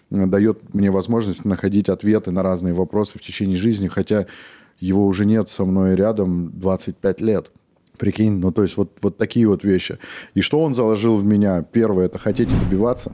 дает мне возможность находить ответы на разные вопросы в течение жизни, хотя его уже нет со мной рядом 25 лет. Прикинь, ну то есть вот, вот такие вот вещи. И что он заложил в меня? Первое, это хотите добиваться.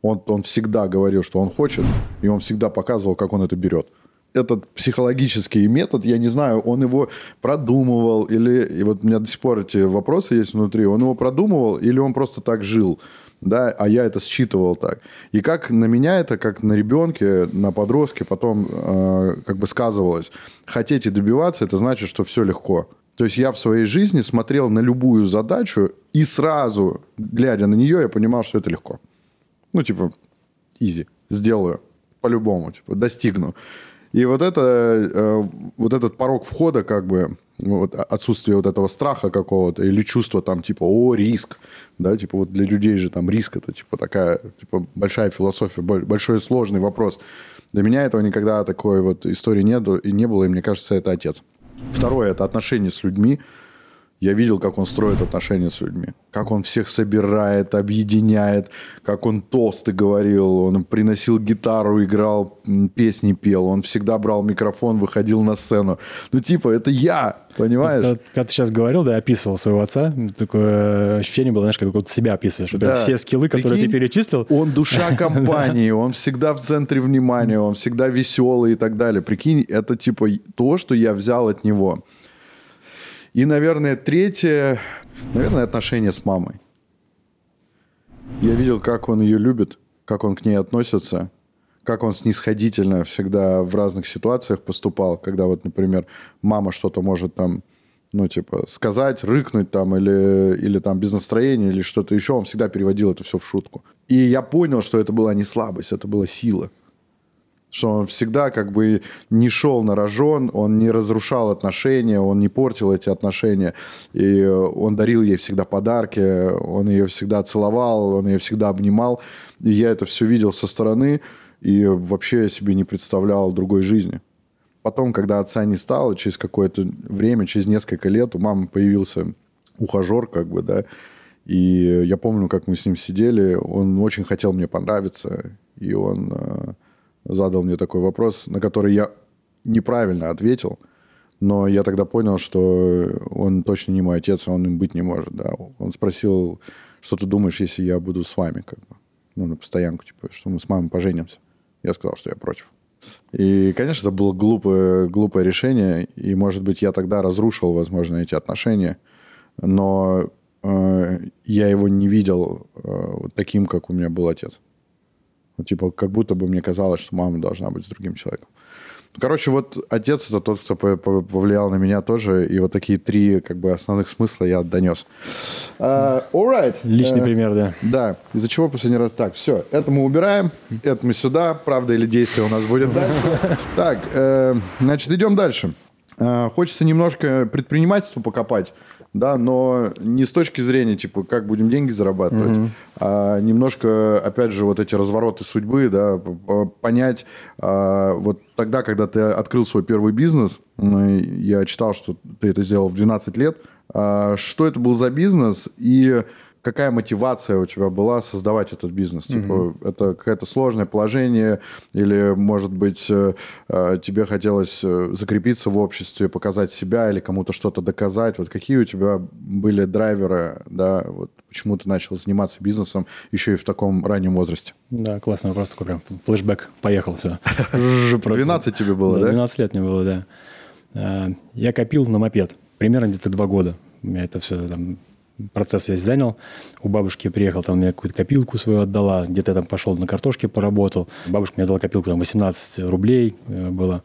Он, он всегда говорил, что он хочет, и он всегда показывал, как он это берет. Этот психологический метод, я не знаю, он его продумывал, или, и вот у меня до сих пор эти вопросы есть внутри, он его продумывал, или он просто так жил да, а я это считывал так. И как на меня это, как на ребенке, на подростке потом э, как бы сказывалось. Хотите добиваться, это значит, что все легко. То есть я в своей жизни смотрел на любую задачу и сразу, глядя на нее, я понимал, что это легко. Ну, типа, изи, сделаю по-любому, типа, достигну. И вот это, э, вот этот порог входа, как бы, вот отсутствие вот этого страха какого-то или чувства там типа о риск! Да типа вот для людей же там риск это типа такая типа большая философия большой сложный вопрос. Для меня этого никогда такой вот истории нет и не было и мне кажется это отец. Второе это отношения с людьми я видел, как он строит отношения с людьми, как он всех собирает, объединяет, как он тосты говорил, он приносил гитару, играл, песни пел, он всегда брал микрофон, выходил на сцену. Ну, типа, это я, понимаешь? Когда, когда ты сейчас говорил, да, описывал своего отца, такое ощущение было, знаешь, как будто себя описываешь. Вот да. Все скиллы, которые Прикинь, ты перечислил. Он душа компании, он всегда в центре внимания, он всегда веселый и так далее. Прикинь, это типа то, что я взял от него. И, наверное, третье, наверное, отношения с мамой. Я видел, как он ее любит, как он к ней относится, как он снисходительно всегда в разных ситуациях поступал, когда вот, например, мама что-то может там, ну, типа, сказать, рыкнуть там, или, или там без настроения, или что-то еще, он всегда переводил это все в шутку. И я понял, что это была не слабость, это была сила что он всегда как бы не шел на рожон, он не разрушал отношения, он не портил эти отношения, и он дарил ей всегда подарки, он ее всегда целовал, он ее всегда обнимал, и я это все видел со стороны, и вообще я себе не представлял другой жизни. Потом, когда отца не стало, через какое-то время, через несколько лет у мамы появился ухажер, как бы, да, и я помню, как мы с ним сидели, он очень хотел мне понравиться, и он э, задал мне такой вопрос, на который я неправильно ответил, но я тогда понял, что он точно не мой отец, он им быть не может. Да. Он спросил, что ты думаешь, если я буду с вами, как бы, ну, на постоянку, типа, что мы с мамой поженимся. Я сказал, что я против. И, конечно, это было глупое, глупое решение, и, может быть, я тогда разрушил, возможно, эти отношения, но э, я его не видел э, таким, как у меня был отец. Ну, типа, как будто бы мне казалось, что мама должна быть с другим человеком. Короче, вот отец это тот, кто повлиял на меня тоже, и вот такие три как бы основных смысла я донес. Uh, all right. Личный uh, пример, да. Да. Из-за чего последний раз так? Все, это мы убираем, это мы сюда, правда или действие у нас будет дальше. Так, э, значит, идем дальше. Э, хочется немножко предпринимательство покопать да, но не с точки зрения, типа, как будем деньги зарабатывать, угу. а немножко, опять же, вот эти развороты судьбы, да, понять, а, вот тогда, когда ты открыл свой первый бизнес, я читал, что ты это сделал в 12 лет, а, что это был за бизнес и какая мотивация у тебя была создавать этот бизнес? Типа, mm-hmm. это какое-то сложное положение, или, может быть, э, э, тебе хотелось э, закрепиться в обществе, показать себя или кому-то что-то доказать? Вот какие у тебя были драйверы, да, вот почему ты начал заниматься бизнесом еще и в таком раннем возрасте? Да, классный вопрос такой, прям флешбэк, поехал, все. 12 тебе было, да? 12 лет мне было, да. Я копил на мопед, примерно где-то два года. У меня это все там процесс весь занял. У бабушки приехал, там мне какую-то копилку свою отдала, где-то я там пошел на картошке поработал. Бабушка мне дала копилку, там 18 рублей э, было.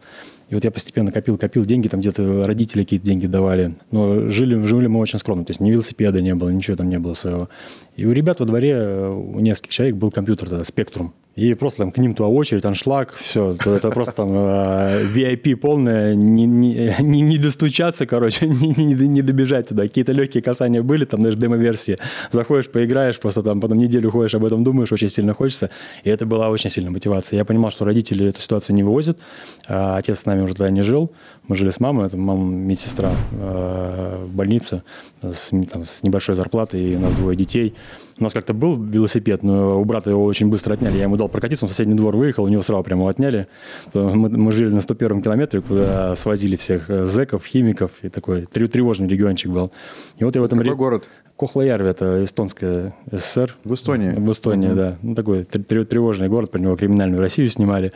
И вот я постепенно копил, копил деньги, там где-то родители какие-то деньги давали. Но жили, жили мы очень скромно, то есть ни велосипеда не было, ничего там не было своего. И у ребят во дворе, э, у нескольких человек был компьютер тогда, Spectrum. И просто там к ним туда очередь, аншлаг, все. Это просто там э, VIP полное, не, не, не, не достучаться, короче, не, не, не добежать туда. Какие-то легкие касания были, там даже демо-версии. Заходишь, поиграешь, просто там потом неделю ходишь, об этом думаешь, очень сильно хочется. И это была очень сильная мотивация. Я понимал, что родители эту ситуацию не вывозят. А отец с нами уже тогда не жил. Мы жили с мамой, это мама медсестра э, в больнице с, там, с небольшой зарплатой, и у нас двое детей. У нас как-то был велосипед, но у брата его очень быстро отняли. Я ему дал прокатиться, он в соседний двор выехал, у него сразу прямо его отняли. Мы, мы жили на 101 километре, куда свозили всех э, зэков, химиков, и такой тревожный региончик был. И вот я в этом... Какой город? Кохлоярви, это эстонская СССР. В Эстонии? В Эстонии, угу. да. Ну, такой тревожный город, про него криминальную Россию снимали,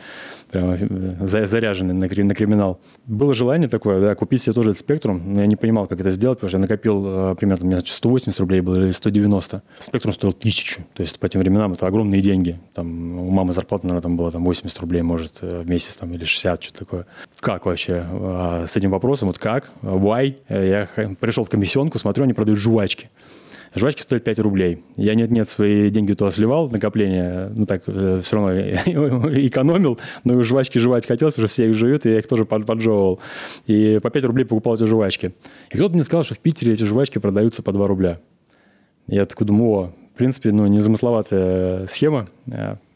прямо э, заряженный на, на криминал. Было желание такое, да, купить себе тоже этот спектрум, но я не понимал, как это сделать, потому что я накопил э, примерно, у меня 180 рублей было или 190. Спектрум стоил тысячу, то есть по тем временам это огромные деньги. Там у мамы зарплата, наверное, там была там 80 рублей, может, э, в месяц там, или 60, что-то такое. Как вообще с этим вопросом, вот как, why? Я пришел в комиссионку, смотрю, они продают жвачки. Жвачки стоят 5 рублей. Я нет-нет свои деньги туда сливал, накопление, ну так, э, все равно экономил, но жвачки жевать хотелось, потому что все их жуют, и я их тоже поджевывал. И по 5 рублей покупал эти жвачки. И кто-то мне сказал, что в Питере эти жвачки продаются по 2 рубля. Я такой думаю, о, в принципе, ну, незамысловатая схема.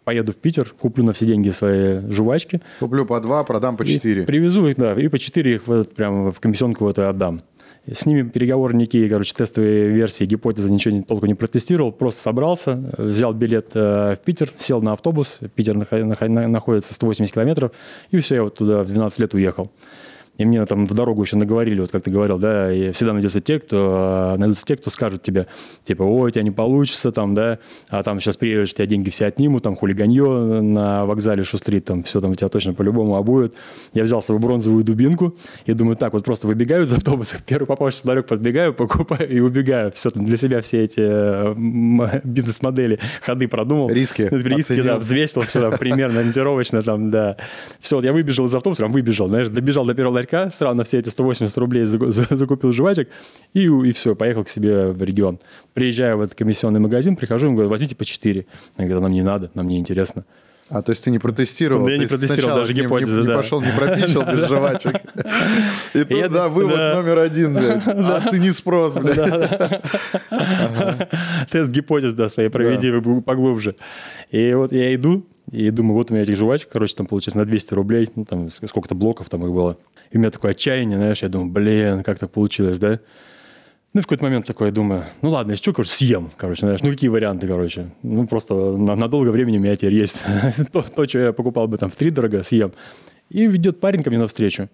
Поеду в Питер, куплю на все деньги свои жвачки. Куплю по 2, продам по 4. привезу их, да, и по 4 их вот, прямо в комиссионку вот отдам. С ними переговоры никакие, короче, тестовые версии, гипотезы, ничего не, толку не протестировал, просто собрался, взял билет э, в Питер, сел на автобус, Питер находится 180 километров, и все, я вот туда в 12 лет уехал. И мне там в дорогу еще наговорили, вот как ты говорил, да, и всегда найдется те, кто, э, найдутся те, кто скажут тебе, типа, ой, у тебя не получится, там, да, а там сейчас приедешь, тебя деньги все отнимут, там, хулиганье на вокзале шустрит, там, все там у тебя точно по-любому обуют. Я взял свою бронзовую дубинку и думаю, так, вот просто выбегаю из автобуса, первый попавшийся ларек подбегаю, покупаю и убегаю. Все, там, для себя все эти бизнес-модели, ходы продумал. Риски. Риски, оценил. да, взвесил все там, примерно, ориентировочно, там, да. Все, вот я выбежал из автобуса, прям выбежал, знаешь, добежал до первого ларька, ларька, сразу на все эти 180 рублей закупил жвачек и, и все, поехал к себе в регион. Приезжаю в этот комиссионный магазин, прихожу, им говорю, возьмите по 4. Они говорят, нам не надо, нам не интересно. А, то есть ты не протестировал? Я не протестировал даже гипотезы, не, да. Не пошел, не пропичил без жвачек. И тут, да, вывод номер один, блядь. Оцени спрос, блядь. Тест гипотез, да, своей проведи поглубже. И вот я иду, и думаю, вот у меня этих жвачек, короче, там получается на 200 рублей, ну, там сколько-то блоков там их было. И у меня такое отчаяние, знаешь, я думаю, блин, как так получилось, да? Ну, в какой-то момент такой думаю, ну ладно, если что, короче, съем, короче, знаешь, ну какие варианты, короче. Ну, просто на, на долгое время у меня теперь есть то, то, что я покупал бы там в три дорого, съем. И ведет парень ко мне навстречу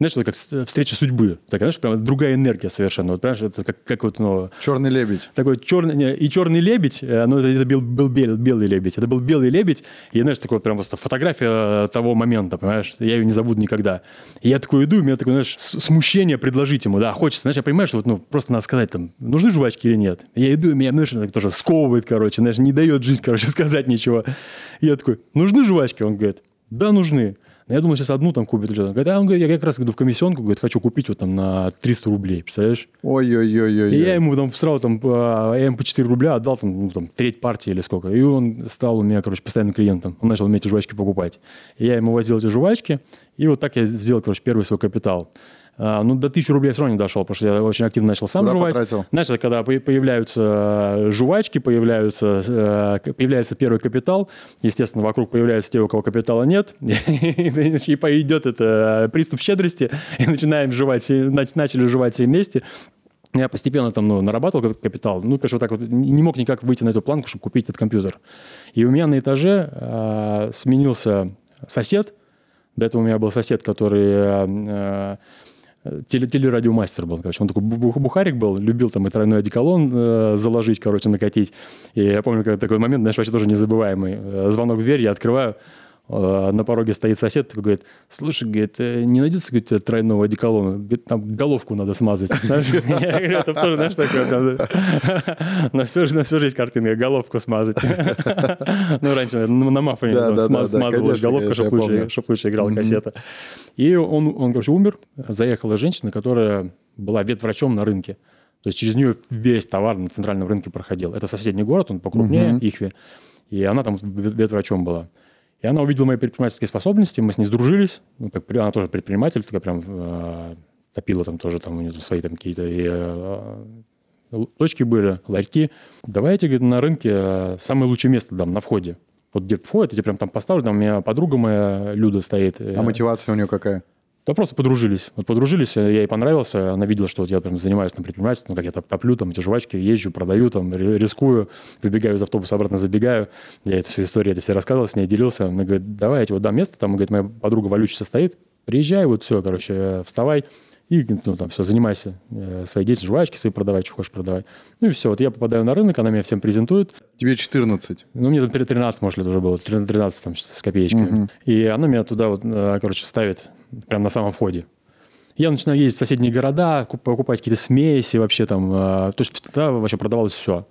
знаешь, это как встреча судьбы. Такая, знаешь, прям другая энергия совершенно. Вот, понимаешь, это как, как вот, ну... Черный лебедь. Такой черный... Не, и черный лебедь, э, ну, это, это был, был бел, белый лебедь. Это был белый лебедь, и, знаешь, такой прям просто фотография того момента, понимаешь? Я ее не забуду никогда. И я такой иду, у меня такое, знаешь, смущение предложить ему, да, хочется, знаешь, я понимаю, что вот, ну, просто надо сказать, там, нужны жвачки или нет. Я иду, и меня, знаешь, так тоже сковывает, короче, знаешь, не дает жизнь, короче, сказать ничего. И я такой, нужны жвачки? Он говорит, да, нужны. Я думал, сейчас одну там купит. Говорит, а он говорит, я как раз иду в комиссионку, говорит, хочу купить вот там на 300 рублей, представляешь? Ой-ой-ой. И я ему там сразу там, я ему по 4 рубля отдал там, ну, там треть партии или сколько. И он стал у меня, короче, постоянным клиентом. Он начал мне эти жвачки покупать. И я ему возил эти жвачки, и вот так я сделал, короче, первый свой капитал. А, ну, до 1000 рублей все равно не дошел, потому что я очень активно начал сам Куда жевать. Потратил? Знаешь, когда появляются э, жвачки, появляются, э, появляется первый капитал, естественно, вокруг появляются те, у кого капитала нет, и пойдет это приступ щедрости, и начинаем жевать, начали жевать все вместе. Я постепенно там ну, нарабатывал капитал. Ну, конечно, вот так вот не мог никак выйти на эту планку, чтобы купить этот компьютер. И у меня на этаже э, сменился сосед. До этого у меня был сосед, который э, теле, телерадиомастер был, короче. Он такой бухарик был, любил там и тройной одеколон э, заложить, короче, накатить. И я помню, как такой момент, знаешь, вообще тоже незабываемый. Э, звонок в дверь, я открываю, на пороге стоит сосед, такой говорит, слушай, говорит, э, не найдется, говорит, тройного одеколона? Говорит, там головку надо смазать. Я говорю, это тоже, знаешь, такое, на на всю жизнь картинка, головку смазать. Ну, раньше на мафоне смазывалась головка, чтобы лучше играла кассета. И он, он, короче, умер. Заехала женщина, которая была ветврачом на рынке. То есть через нее весь товар на центральном рынке проходил. Это соседний город, он покрупнее. Ихве. И она там ветврачом была. И она увидела мои предпринимательские способности, мы с ней сдружились. Ну, как, она тоже предприниматель, такая прям э, топила там тоже, там у нее свои там какие-то э, точки были, ларьки. Давайте, говорит, на рынке э, самое лучшее место там на входе. Вот где входит, я прям там поставлю, там у меня подруга моя, Люда, стоит. А мотивация у нее какая? Да просто подружились. Вот подружились, я ей понравился, она видела, что вот я прям занимаюсь там предпринимательством, как я там топлю, там эти жвачки, езжу, продаю, там рискую, выбегаю из автобуса, обратно забегаю. Я эту всю историю, это все рассказывал, с ней делился. Она говорит, давай я тебе вот дам место, там, говорит, моя подруга Валючица стоит, приезжай, вот все, короче, вставай, и ну, там все, занимайся э, своей деятельностью, жвачки свои продавай, что хочешь продавай. Ну и все, вот я попадаю на рынок, она меня всем презентует. Тебе 14? Ну, мне там 13, может, лет уже было, 13 там с копеечками. Угу. И она меня туда вот, э, короче, ставит прямо на самом входе. Я начинаю ездить в соседние города, покупать какие-то смеси вообще там. Э, то есть тогда вообще продавалось все.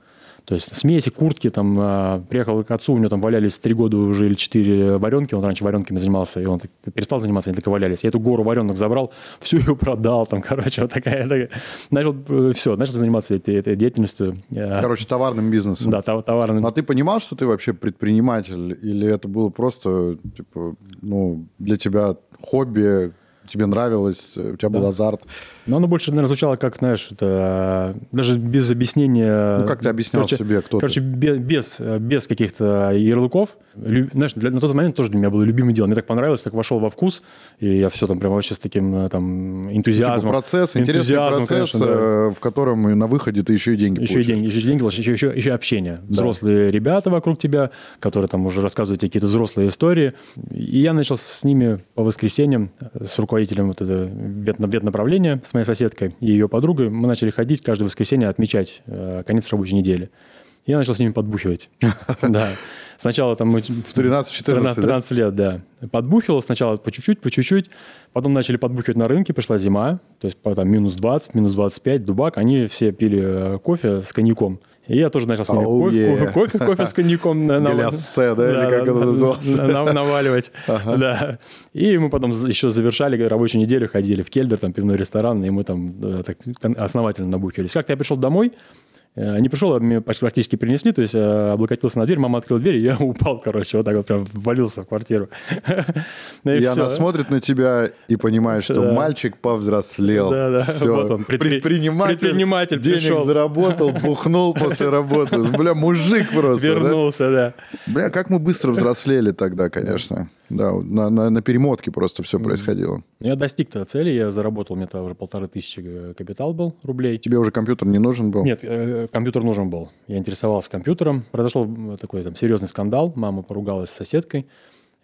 То есть смеси, куртки, там, э, приехал к отцу, у него там валялись три года уже или четыре варенки, он раньше варенками занимался, и он так, перестал заниматься, они так и валялись. Я эту гору варенок забрал, всю ее продал, там, короче, вот такая, такая. начал, э, все, начал заниматься этой, этой деятельностью. Короче, товарным бизнесом. Да, товарным. А ты понимал, что ты вообще предприниматель, или это было просто, типа, ну, для тебя хобби, тебе нравилось, у тебя да. был азарт? Но оно больше, наверное, звучало как, знаешь, это даже без объяснения. Ну, как ты объяснял короче, себе, кто Короче, ты? без, без каких-то ярлыков. Лю, знаешь, для, на тот момент тоже для меня было любимое дело. Мне так понравилось, так вошел во вкус, и я все там прям вообще с таким э, там энтузиазмом. Типа процесс, интересный процесс, конечно, да. Э, в котором на выходе ты еще и деньги Еще и деньги, еще и деньги, еще, еще, еще общение. Да. Взрослые ребята вокруг тебя, которые там уже рассказывают какие-то взрослые истории. И я начал с ними по воскресеньям, с руководителем вот этого ветнаправления, с моей соседкой и ее подругой, мы начали ходить каждое воскресенье отмечать э, конец рабочей недели. Я начал с ними подбухивать. Да. Сначала там... В 13-14 13 лет, да. Подбухивал сначала по чуть-чуть, по чуть-чуть. Потом начали подбухивать на рынке, пришла зима. То есть там минус 20, минус 25, дубак. Они все пили э, кофе с коньяком. И я тоже начал с ними oh, кофе, yeah. кофе, кофе с коньяком? Наваливать, да. И мы потом еще завершали рабочую неделю, ходили в Кельдер, там пивной ресторан, и мы там э, так основательно набухивались. Как-то я пришел домой, не пришел, а мне практически принесли, то есть э, облокотился на дверь, мама открыла дверь, и я упал, короче, вот так вот прям ввалился в квартиру. Ну и, она смотрит на тебя и понимает, что мальчик повзрослел. Да, да. Все. Вот он, предприниматель, предприниматель денег пришел. заработал, бухнул после работы. Бля, мужик просто. Вернулся, да. Бля, как мы быстро взрослели тогда, конечно. Да, на, на, на перемотке просто все происходило. Я достиг-то цели, я заработал, у меня уже полторы тысячи э, капитал был рублей. Тебе уже компьютер не нужен был? Нет, э, компьютер нужен был. Я интересовался компьютером. Произошел такой там серьезный скандал. Мама поругалась с соседкой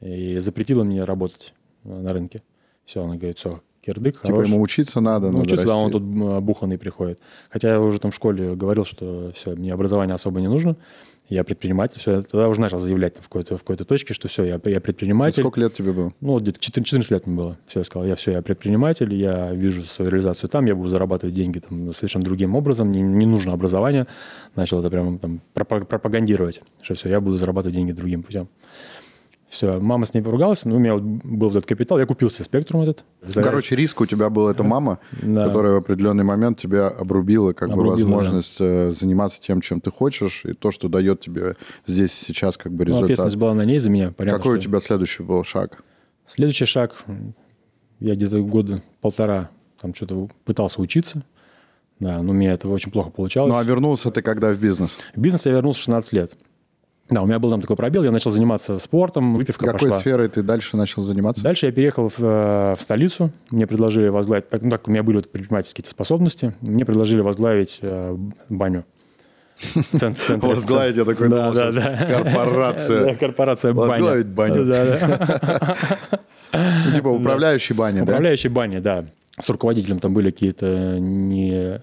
и запретила мне работать э, на рынке. Все, она говорит, все, кирдык, Типа ему учиться надо, ну, учиться, да, он тут буханный приходит. Хотя я уже там в школе говорил, что все, мне образование особо не нужно я предприниматель, все, я тогда уже начал заявлять в какой-то, в какой-то точке, что все, я, я предприниматель. И сколько лет тебе было? Ну, где-то 14 лет мне было. Все, я сказал, я все, я предприниматель, я вижу свою реализацию там, я буду зарабатывать деньги там совершенно другим образом, не, не нужно образование. Начал это прямо там пропагандировать, что все, я буду зарабатывать деньги другим путем. Все, мама с ней поругалась, ну, у меня вот был этот капитал, я купил себе спектрум этот. За... Короче, риск у тебя был, это мама, да. которая в определенный момент тебя обрубила, как обрубила, бы, возможность да. заниматься тем, чем ты хочешь, и то, что дает тебе здесь сейчас как бы результат. Ну, ответственность была на ней за меня, понятно. Какой что... у тебя следующий был шаг? Следующий шаг, я где-то года полтора там что-то пытался учиться, да, но у меня это очень плохо получалось. Ну, а вернулся ты когда в бизнес? В бизнес я вернулся в 16 лет. Да, у меня был там такой пробел, я начал заниматься спортом, выпивка Какой пошла. сферой ты дальше начал заниматься? Дальше я переехал в, э, в столицу, мне предложили возглавить, ну так, у меня были вот предпринимательские способности, мне предложили возглавить э, баню. Возглавить, я такой думал, корпорация. Корпорация баня. Возглавить баню. Ну, типа управляющий баней, да? Управляющий баней, да с руководителем там были какие-то не...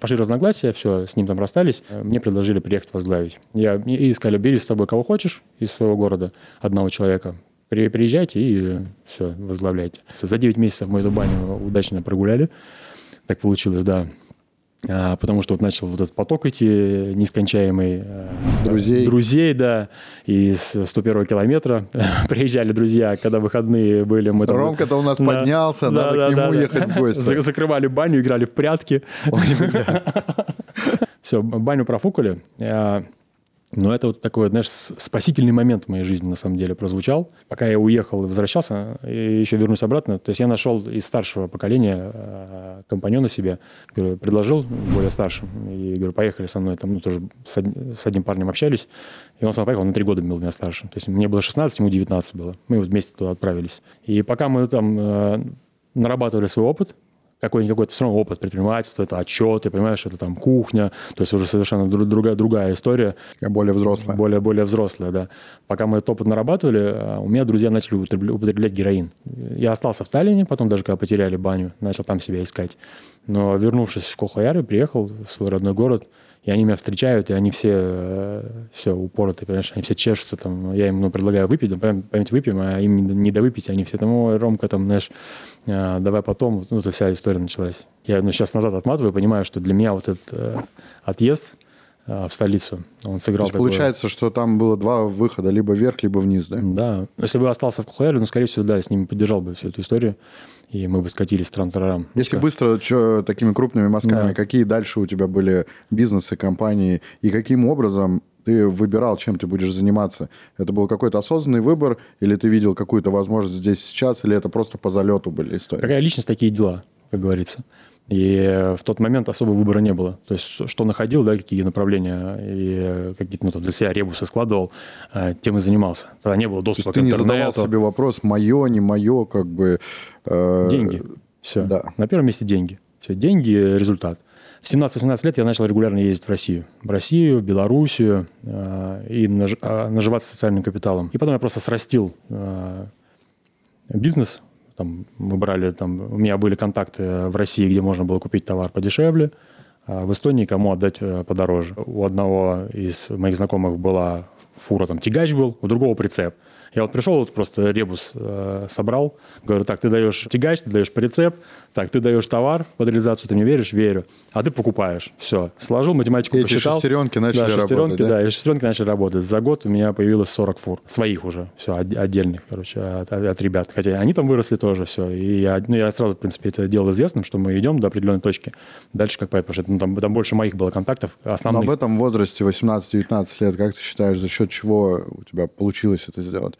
пошли разногласия, все, с ним там расстались. Мне предложили приехать возглавить. Я... И сказали, бери с собой кого хочешь из своего города, одного человека. при, приезжайте и все, возглавляйте. За 9 месяцев мы эту баню удачно прогуляли. Так получилось, да. А, потому что вот начал вот этот поток идти нескончаемый. Э, друзей. Друзей, да. И с 101 километра приезжали друзья, когда выходные были. Мы там, Ромка-то у нас да, поднялся, да, надо да, к нему да, ехать да. в гости. Закрывали баню, играли в прятки. Все, баню профукали. Но это вот такой, знаешь, спасительный момент в моей жизни, на самом деле, прозвучал. Пока я уехал и возвращался, и еще вернусь обратно, то есть я нашел из старшего поколения э, компаньона себе, говорю, предложил более старшим, и говорю, поехали со мной, там, ну, тоже с, од... с одним парнем общались, и он сам поехал, на три года был меня старше. То есть мне было 16, ему 19 было. Мы вот вместе туда отправились. И пока мы там э, нарабатывали свой опыт, какой-никакой, это все равно опыт предпринимательства, это отчеты, понимаешь, это там кухня, то есть уже совершенно другая, другая история. Более взрослая. Более, более взрослая, да. Пока мы этот опыт нарабатывали, а, у меня друзья начали употреблять героин. Я остался в Сталине, потом даже когда потеряли баню, начал там себя искать. Но вернувшись в Кохлояры, приехал в свой родной город – и они меня встречают, и они все, э, все упоротые, понимаешь, они все чешутся, там, я им ну, предлагаю выпить, да, память выпьем, а им не, не довыпить, они все там, ой, Ромка, там, знаешь, э, давай потом, ну, это вся история началась. Я ну, сейчас назад отматываю, понимаю, что для меня вот этот э, отъезд э, в столицу, он сыграл То есть такое... получается, что там было два выхода, либо вверх, либо вниз, да? Да. Если бы остался в Кухлере, ну, скорее всего, да, я с ними поддержал бы всю эту историю и мы бы скатились трам-тарарам. Если Типа. быстро, что, такими крупными мазками, да. какие дальше у тебя были бизнесы, компании, и каким образом ты выбирал, чем ты будешь заниматься? Это был какой-то осознанный выбор, или ты видел какую-то возможность здесь сейчас, или это просто по залету были истории? Какая личность, такие дела, как говорится. И в тот момент особого выбора не было. То есть, что находил, да, какие направления, и какие-то ну, там, для себя ребусы складывал, э, тем и занимался. Тогда не было доступа То есть, к ты интернету. не задавал себе вопрос, мое, не мое, как бы... Э... Деньги. Все. Да. На первом месте деньги. Все, деньги – результат. В 17-18 лет я начал регулярно ездить в Россию. В Россию, Белоруссию э, и наж, э, наживаться социальным капиталом. И потом я просто срастил э, бизнес там, мы брали, там, у меня были контакты в России, где можно было купить товар подешевле, а в Эстонии кому отдать э, подороже. У одного из моих знакомых была фура, там тягач был, у другого прицеп. Я вот пришел, вот просто ребус э, собрал, говорю, так, ты даешь тягач, ты даешь прицеп, так, ты даешь товар под реализацию, ты мне веришь? Верю. А ты покупаешь. Все. Сложил, математику и посчитал. Эти шестеренки начали да, шестеренки, работать, да? Да, и шестеренки начали работать. За год у меня появилось 40 фур. Своих уже. Все, отдельных, короче, от, от ребят. Хотя они там выросли тоже, все. И я, ну, я сразу, в принципе, это делал известным, что мы идем до определенной точки. Дальше как пойдет, потому что ну, там, там больше моих было контактов основных. Но в этом возрасте, 18-19 лет, как ты считаешь, за счет чего у тебя получилось это сделать?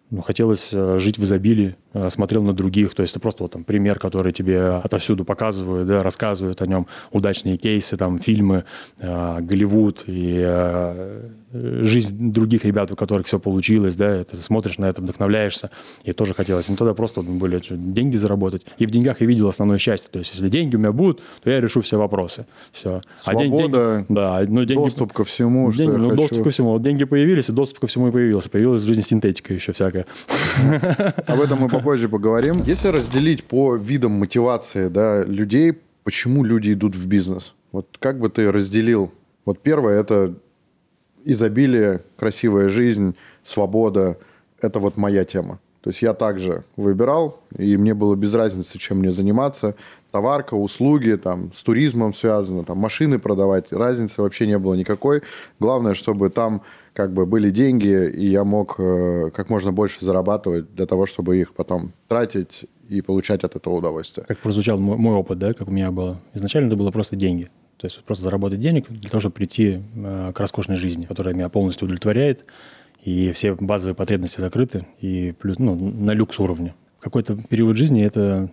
Ну, хотелось э, жить в изобилии, э, смотрел на других. То есть это просто вот там пример, который тебе отовсюду показывают да, рассказывают о нем удачные кейсы, там, фильмы, э, Голливуд и э, жизнь других ребят, у которых все получилось, да, ты смотришь на это, вдохновляешься, и тоже хотелось. Ну, тогда просто были что, деньги заработать. И в деньгах я видел основное счастье. То есть, если деньги у меня будут, то я решу все вопросы. Все. Свобода, а день, деньги, да, ну, деньги, доступ ко всему, деньги, что ну, доступ хочу. ко всему. Вот деньги появились, и доступ ко всему и появился. Появилась в жизни синтетика еще всякая. Об этом мы попозже поговорим. Если разделить по видам мотивации да, людей, почему люди идут в бизнес? Вот как бы ты разделил? Вот первое – это изобилие, красивая жизнь, свобода – это вот моя тема. То есть я также выбирал, и мне было без разницы, чем мне заниматься. Товарка, услуги, там, с туризмом связано, там, машины продавать, разницы вообще не было никакой. Главное, чтобы там как бы были деньги, и я мог э, как можно больше зарабатывать для того, чтобы их потом тратить и получать от этого удовольствие. Как прозвучал мой, мой опыт, да, как у меня было. Изначально это было просто деньги. То есть просто заработать денег для того, чтобы прийти э, к роскошной жизни, которая меня полностью удовлетворяет, и все базовые потребности закрыты, и плюс, ну, на люкс уровне. В какой-то период жизни это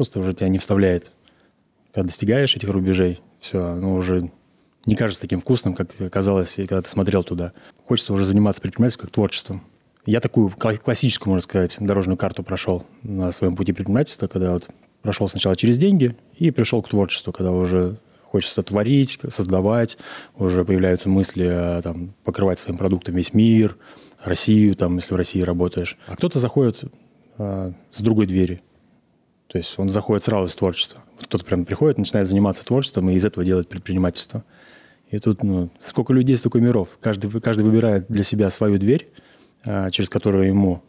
просто уже тебя не вставляет. Когда достигаешь этих рубежей, все, оно уже не кажется таким вкусным, как казалось, когда ты смотрел туда. Хочется уже заниматься предпринимательством как творчеством. Я такую классическую, можно сказать, дорожную карту прошел на своем пути предпринимательства, когда вот прошел сначала через деньги и пришел к творчеству, когда уже хочется творить, создавать, уже появляются мысли там, покрывать своим продуктом весь мир, Россию, там, если в России работаешь. А кто-то заходит э, с другой двери. То есть он заходит сразу с творчества. Кто-то прям приходит, начинает заниматься творчеством и из этого делает предпринимательство. И тут ну, сколько людей, столько миров. Каждый, каждый выбирает для себя свою дверь, э, через которую ему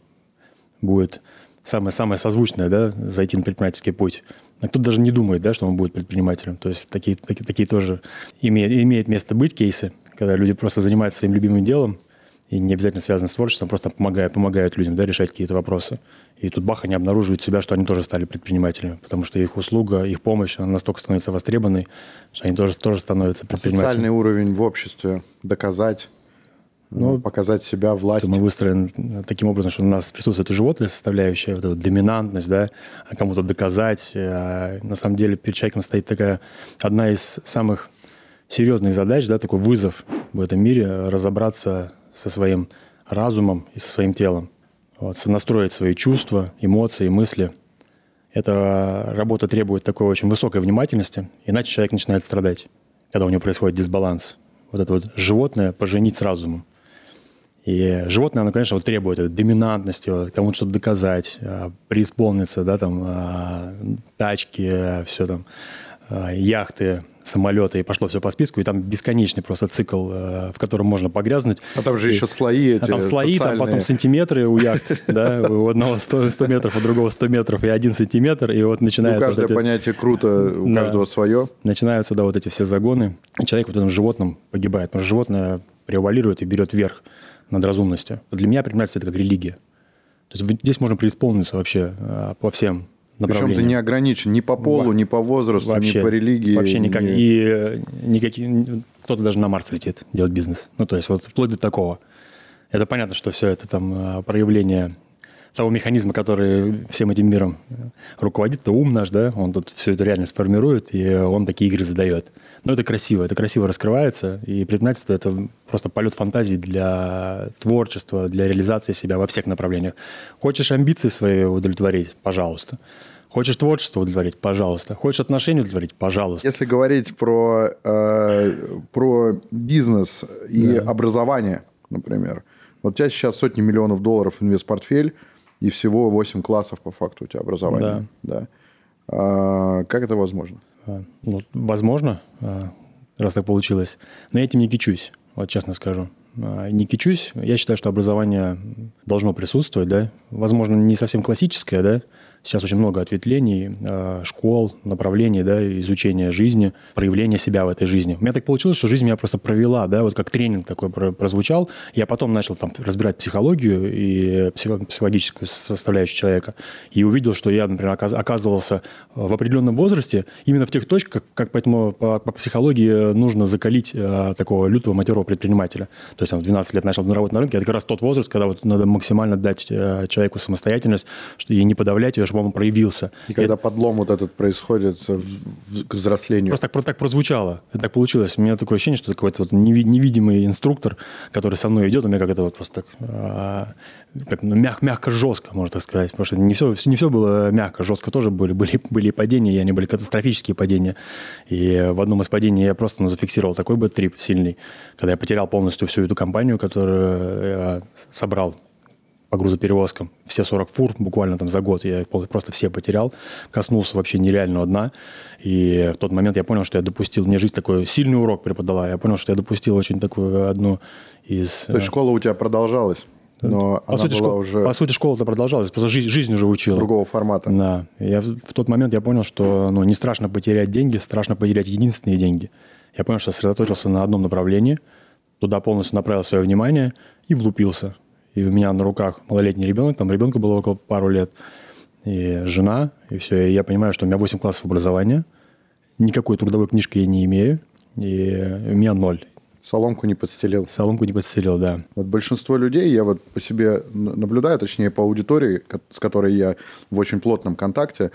будет самое, самое созвучное, да, зайти на предпринимательский путь. А кто даже не думает, да, что он будет предпринимателем. То есть такие, такие, такие тоже имеют, имеют место быть кейсы, когда люди просто занимаются своим любимым делом, и не обязательно связаны с творчеством, просто помогают, помогают людям да, решать какие-то вопросы. И тут бах, они обнаруживают себя, что они тоже стали предпринимателями, потому что их услуга, их помощь, она настолько становится востребованной, что они тоже, тоже становятся предпринимателями. Социальный уровень в обществе, доказать, ну, показать себя власть. Мы выстроены таким образом, что у нас присутствует и животная составляющая, вот эта доминантность, да, а кому-то доказать. А на самом деле перед человеком стоит такая одна из самых серьезных задач, да, такой вызов в этом мире, разобраться со своим разумом и со своим телом. Вот, настроить свои чувства, эмоции, мысли. Эта работа требует такой очень высокой внимательности, иначе человек начинает страдать, когда у него происходит дисбаланс. Вот это вот животное поженить с разумом. И животное, оно, конечно, вот требует доминантности, вот, кому-то что-то доказать, а, преисполниться, да, там, а, тачки, все там, а, яхты, самолеты, и пошло все по списку, и там бесконечный просто цикл, э, в котором можно погрязнуть. А там же и, еще слои эти А там слои, социальные. там потом сантиметры у яхт, да, у одного 100, 100 метров, у другого 100 метров и один сантиметр, и вот начинается... Ну, каждое вот эти, понятие круто, у да, каждого свое. Начинаются, да, вот эти все загоны, и человек вот в этом животном погибает, потому что животное превалирует и берет верх над разумностью. Для меня предпринимательство – это как религия. То есть здесь можно преисполниться вообще э, по всем причем ты не ограничен ни по полу, Во... ни по возрасту, вообще, ни по религии. Вообще никак. Ни... И э, никакие... Кто-то даже на Марс летит делать бизнес. Ну, то есть вот вплоть до такого. Это понятно, что все это там э, проявление того механизма, который всем этим миром руководит, то ум наш, да, он тут все это реально сформирует, и он такие игры задает. Но это красиво, это красиво раскрывается, и предпринимательство – это просто полет фантазии для творчества, для реализации себя во всех направлениях. Хочешь амбиции свои удовлетворить – пожалуйста. Хочешь творчество удовлетворить? Пожалуйста. Хочешь отношения удовлетворить? Пожалуйста. Если говорить про, э, про бизнес и да. образование, например. Вот у тебя сейчас сотни миллионов долларов инвестпортфель, и всего 8 классов по факту у тебя образования. Да. да. А, как это возможно? А, ну, возможно, а, раз так получилось. Но я этим не кичусь, вот честно скажу. А, не кичусь. Я считаю, что образование должно присутствовать, да. Возможно, не совсем классическое, да, Сейчас очень много ответвлений, э, школ, направлений, да, изучения жизни, проявления себя в этой жизни. У меня так получилось, что жизнь меня просто провела, да, вот как тренинг такой прозвучал. Я потом начал там разбирать психологию и психологическую составляющую человека. И увидел, что я, например, оказывался в определенном возрасте именно в тех точках, как поэтому по, по психологии нужно закалить э, такого лютого матерого предпринимателя. То есть он в 12 лет начал работать на рынке. Это как раз тот возраст, когда вот надо максимально дать э, человеку самостоятельность и не подавлять ее, он проявился. И когда это... подлом вот этот происходит в, к взрослению. Просто так, так прозвучало. Так получилось. У меня такое ощущение, что это какой-то вот невидимый инструктор, который со мной идет, у меня как это вот просто так, а, как, ну, мяг, мягко, жестко, можно так сказать. Потому что не все, не все было мягко, жестко тоже были. Были, были падения, и они были катастрофические падения. И в одном из падений я просто ну, зафиксировал такой бы трип сильный, когда я потерял полностью всю эту компанию, которую я собрал по грузоперевозкам. Все 40 фур буквально там за год я просто все потерял. Коснулся вообще нереального дна. И в тот момент я понял, что я допустил... Мне жизнь такой сильный урок преподала. Я понял, что я допустил очень такую одну из... То есть школа у тебя продолжалась? Но по, сути, школа, уже... по сути, школа-то продолжалась, просто жизнь, жизнь уже учила. Другого формата. Да. Я, в тот момент я понял, что ну, не страшно потерять деньги, страшно потерять единственные деньги. Я понял, что сосредоточился на одном направлении, туда полностью направил свое внимание и влупился и у меня на руках малолетний ребенок, там ребенку было около пару лет, и жена, и все. И я понимаю, что у меня 8 классов образования, никакой трудовой книжки я не имею, и у меня ноль. Соломку не подстелил. Соломку не подстелил, да. Вот большинство людей, я вот по себе наблюдаю, точнее по аудитории, с которой я в очень плотном контакте,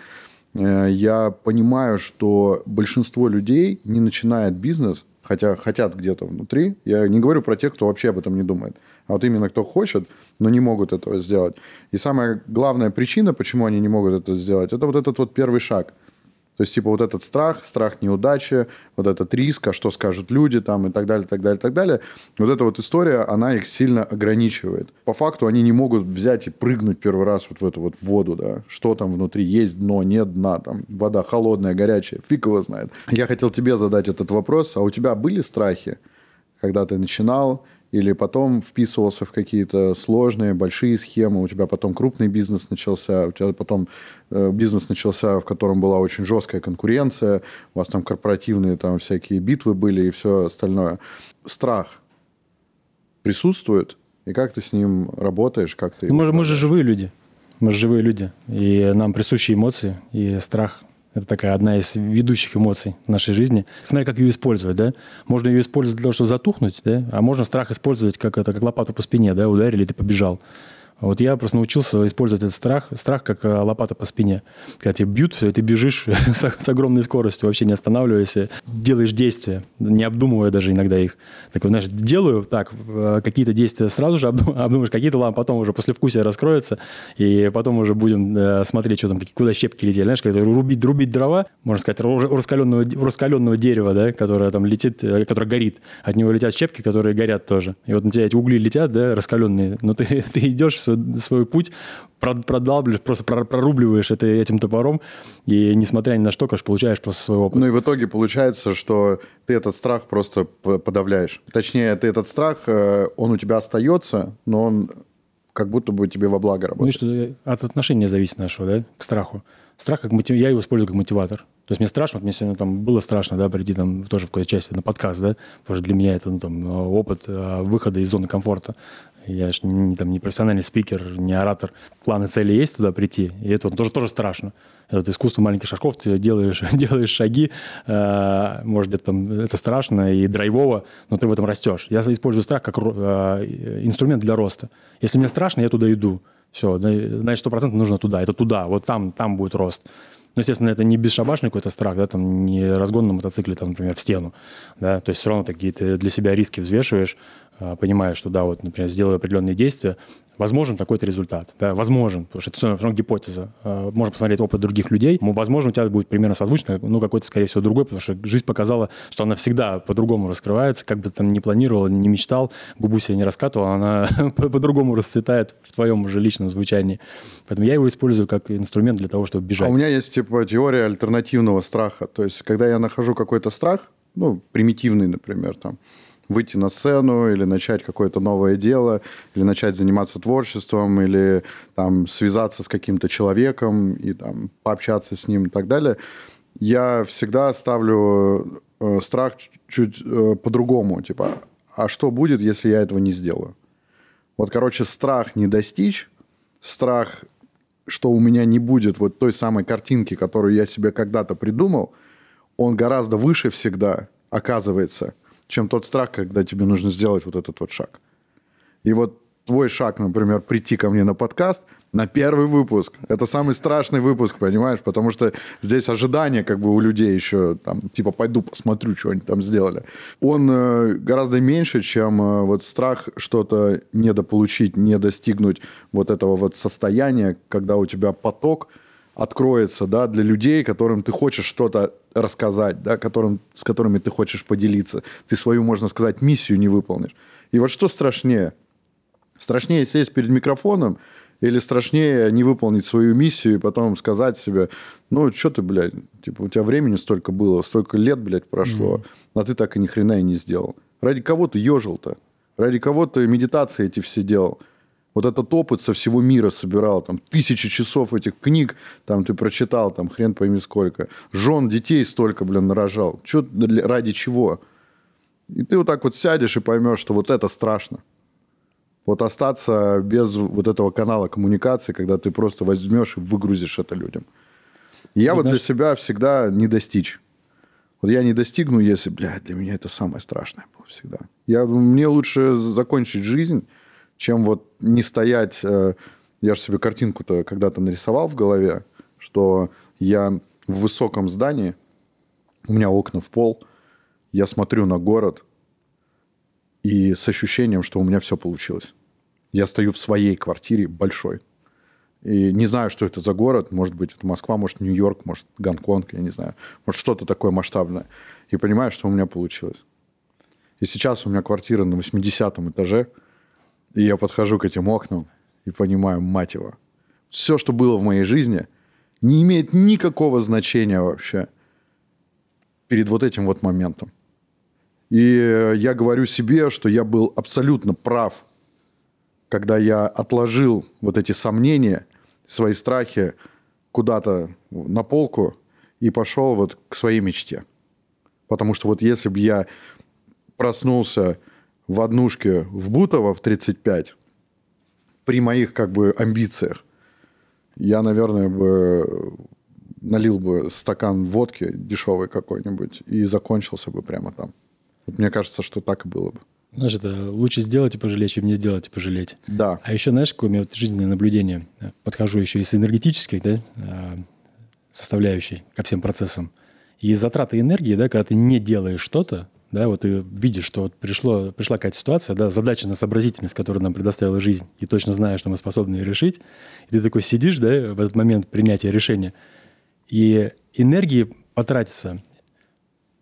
э, я понимаю, что большинство людей не начинает бизнес, хотя хотят где-то внутри. Я не говорю про тех, кто вообще об этом не думает а вот именно кто хочет, но не могут этого сделать. И самая главная причина, почему они не могут это сделать, это вот этот вот первый шаг. То есть, типа, вот этот страх, страх неудачи, вот этот риск, а что скажут люди там и так далее, так далее, так далее. Вот эта вот история, она их сильно ограничивает. По факту они не могут взять и прыгнуть первый раз вот в эту вот воду, да. Что там внутри, есть дно, нет дна, там вода холодная, горячая, фиг его знает. Я хотел тебе задать этот вопрос, а у тебя были страхи, когда ты начинал, или потом вписывался в какие-то сложные, большие схемы, у тебя потом крупный бизнес начался, у тебя потом э, бизнес начался, в котором была очень жесткая конкуренция, у вас там корпоративные там всякие битвы были и все остальное. Страх присутствует, и как ты с ним работаешь, как ты... Ну, мы, мы же живые люди, мы же живые люди, и нам присущи эмоции, и страх это такая одна из ведущих эмоций в нашей жизни. Смотри, как ее использовать, да? Можно ее использовать для того, чтобы затухнуть, да? А можно страх использовать как, это, как лопату по спине, да? Ударили, ты побежал. Вот я просто научился использовать этот страх, страх как э, лопата по спине. Когда тебя бьют, ты бежишь с, с огромной скоростью, вообще не останавливаясь, делаешь действия, не обдумывая даже иногда их. Такой, знаешь, делаю так, э, какие-то действия сразу же обдумаешь, какие-то, ладно, потом уже после вкуса раскроется, и потом уже будем э, смотреть, что там, куда щепки летели. Знаешь, когда рубить, рубить дрова, можно сказать, раскаленного, раскаленного дерева, да, которое там летит, которое горит. От него летят щепки, которые горят тоже. И вот на тебя эти угли летят, да, раскаленные, но ты, ты идешь свой, свой путь, продалбливаешь, просто прорубливаешь это этим топором, и несмотря ни на что, конечно, получаешь просто свой опыт. Ну и в итоге получается, что ты этот страх просто подавляешь. Точнее, ты этот страх, э, он у тебя остается, но он как будто бы тебе во благо работает. Ну и что, от отношения зависит нашего, да, к страху. Страх как мотив... я его использую как мотиватор. То есть мне страшно, вот мне сегодня там было страшно, да, прийти там тоже в какой-то части на подкаст, да, потому что для меня это ну, там, опыт э, выхода из зоны комфорта. Я же не, там, не профессиональный спикер, не оратор. Планы, цели есть туда прийти, и это тоже, тоже страшно. Это искусство маленьких шажков, ты делаешь, делаешь шаги, э, может быть, там, это страшно и драйвово, но ты в этом растешь. Я использую страх как э, инструмент для роста. Если мне страшно, я туда иду. Все, значит, сто процентов нужно туда. Это туда, вот там, там будет рост. Ну, естественно, это не бесшабашный какой-то страх, да, там не разгон на мотоцикле, там, например, в стену, да, то есть все равно ты для себя риски взвешиваешь, понимая, что, да, вот, например, сделаю определенные действия, возможен такой-то результат. Да, возможен, потому что это все равно гипотеза. А, можно посмотреть опыт других людей. Возможно, у тебя будет примерно созвучно, ну, какой-то, скорее всего, другой, потому что жизнь показала, что она всегда по-другому раскрывается, как бы там не планировал, не мечтал, губу себе не раскатывал, она по-другому расцветает в твоем уже личном звучании. Поэтому я его использую как инструмент для того, чтобы бежать. А у меня есть, типа, теория альтернативного страха. То есть, когда я нахожу какой-то страх, ну, примитивный, например, там, выйти на сцену или начать какое-то новое дело, или начать заниматься творчеством, или там связаться с каким-то человеком и там пообщаться с ним и так далее, я всегда ставлю э, страх чуть э, по-другому, типа, а что будет, если я этого не сделаю? Вот, короче, страх не достичь, страх, что у меня не будет вот той самой картинки, которую я себе когда-то придумал, он гораздо выше всегда оказывается – чем тот страх, когда тебе нужно сделать вот этот вот шаг. И вот твой шаг, например, прийти ко мне на подкаст на первый выпуск. Это самый страшный выпуск, понимаешь? Потому что здесь ожидания как бы у людей еще, там, типа, пойду посмотрю, что они там сделали. Он э, гораздо меньше, чем э, вот страх что-то недополучить, не достигнуть вот этого вот состояния, когда у тебя поток – откроется, да, для людей, которым ты хочешь что-то рассказать, да, которым, с которыми ты хочешь поделиться. Ты свою, можно сказать, миссию не выполнишь. И вот что страшнее? Страшнее сесть перед микрофоном или страшнее не выполнить свою миссию и потом сказать себе, ну, что ты, блядь, типа, у тебя времени столько было, столько лет, блядь, прошло, mm-hmm. а ты так и ни хрена и не сделал. Ради кого ты ежил-то? Ради кого ты медитации эти все делал? Вот этот опыт со всего мира собирал, там, тысячи часов этих книг, там, ты прочитал, там, хрен пойми сколько. Жен, детей столько, блин, нарожал. Че, ради чего? И ты вот так вот сядешь и поймешь, что вот это страшно. Вот остаться без вот этого канала коммуникации, когда ты просто возьмешь и выгрузишь это людям. И я ну, вот знаешь... для себя всегда не достичь. Вот я не достигну, если, блядь, для меня это самое страшное было всегда. Я, мне лучше закончить жизнь, чем вот не стоять... Э, я же себе картинку-то когда-то нарисовал в голове, что я в высоком здании, у меня окна в пол, я смотрю на город и с ощущением, что у меня все получилось. Я стою в своей квартире большой. И не знаю, что это за город. Может быть, это Москва, может, Нью-Йорк, может, Гонконг, я не знаю. Может, что-то такое масштабное. И понимаю, что у меня получилось. И сейчас у меня квартира на 80 этаже – и я подхожу к этим окнам и понимаю, мать его, все, что было в моей жизни, не имеет никакого значения вообще перед вот этим вот моментом. И я говорю себе, что я был абсолютно прав, когда я отложил вот эти сомнения, свои страхи куда-то на полку и пошел вот к своей мечте. Потому что вот если бы я проснулся в однушке в Бутово в 35, при моих как бы амбициях, я, наверное, бы налил бы стакан водки дешевый какой-нибудь и закончился бы прямо там. Вот мне кажется, что так и было бы. Знаешь, это лучше сделать и пожалеть, чем не сделать и пожалеть. Да. А еще, знаешь, какое у меня вот жизненное наблюдение? Подхожу еще из энергетической да, а, составляющей ко всем процессам. И затраты энергии, да, когда ты не делаешь что-то, да, вот ты видишь, что вот пришло, пришла какая-то ситуация, да, задача на сообразительность, которую нам предоставила жизнь, и точно знаешь, что мы способны ее решить, и ты такой сидишь, да, в этот момент принятия решения, и энергии потратится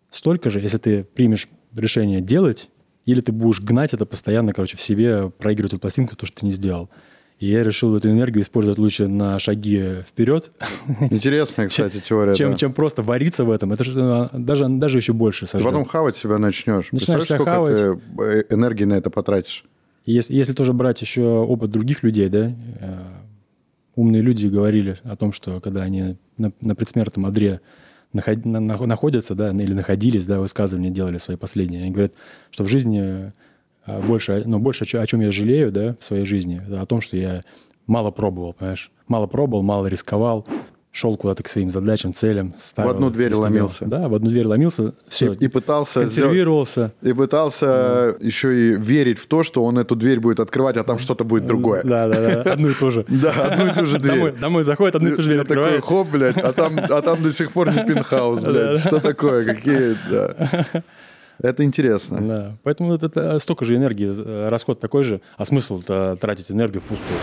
столько же, если ты примешь решение делать, или ты будешь гнать это постоянно, короче, в себе, проигрывать эту пластинку, то, что ты не сделал. И я решил эту энергию использовать лучше на шаги вперед. Интересная, кстати, теория. Чем, да. чем просто вариться в этом. Это же а, даже, даже еще больше Ты потом хавать себя начнешь. Начинаешь Представляешь, сколько хавать. ты э, энергии на это потратишь? Если, если тоже брать еще опыт других людей, да, э, умные люди говорили о том, что когда они на, на предсмертном одре наход- на- на- находятся, да, или находились, да, высказывания делали свои последние, они говорят, что в жизни э, больше, ну, больше о чем я жалею, да, в своей жизни, о том, что я мало пробовал, понимаешь, мало пробовал, мало рисковал, шел куда-то к своим задачам, целям. ставил, одну дверь стремил. ломился. Да, в одну дверь ломился, все, И, и пытался сделать- консервировался. и пытался еще и верить в то, что он эту дверь будет открывать, а там что-то будет другое. Да, да, да, одну и ту же. Да, одну и ту же дверь. домой заходит, одну и ту же дверь Я такой, открывает. хоп, блядь, а там, а там до сих пор не пентхаус, блядь. Что такое? Какие, да. Это интересно. Да. Поэтому это, это столько же энергии, э, расход такой же, а смысл-то тратить энергию впустую.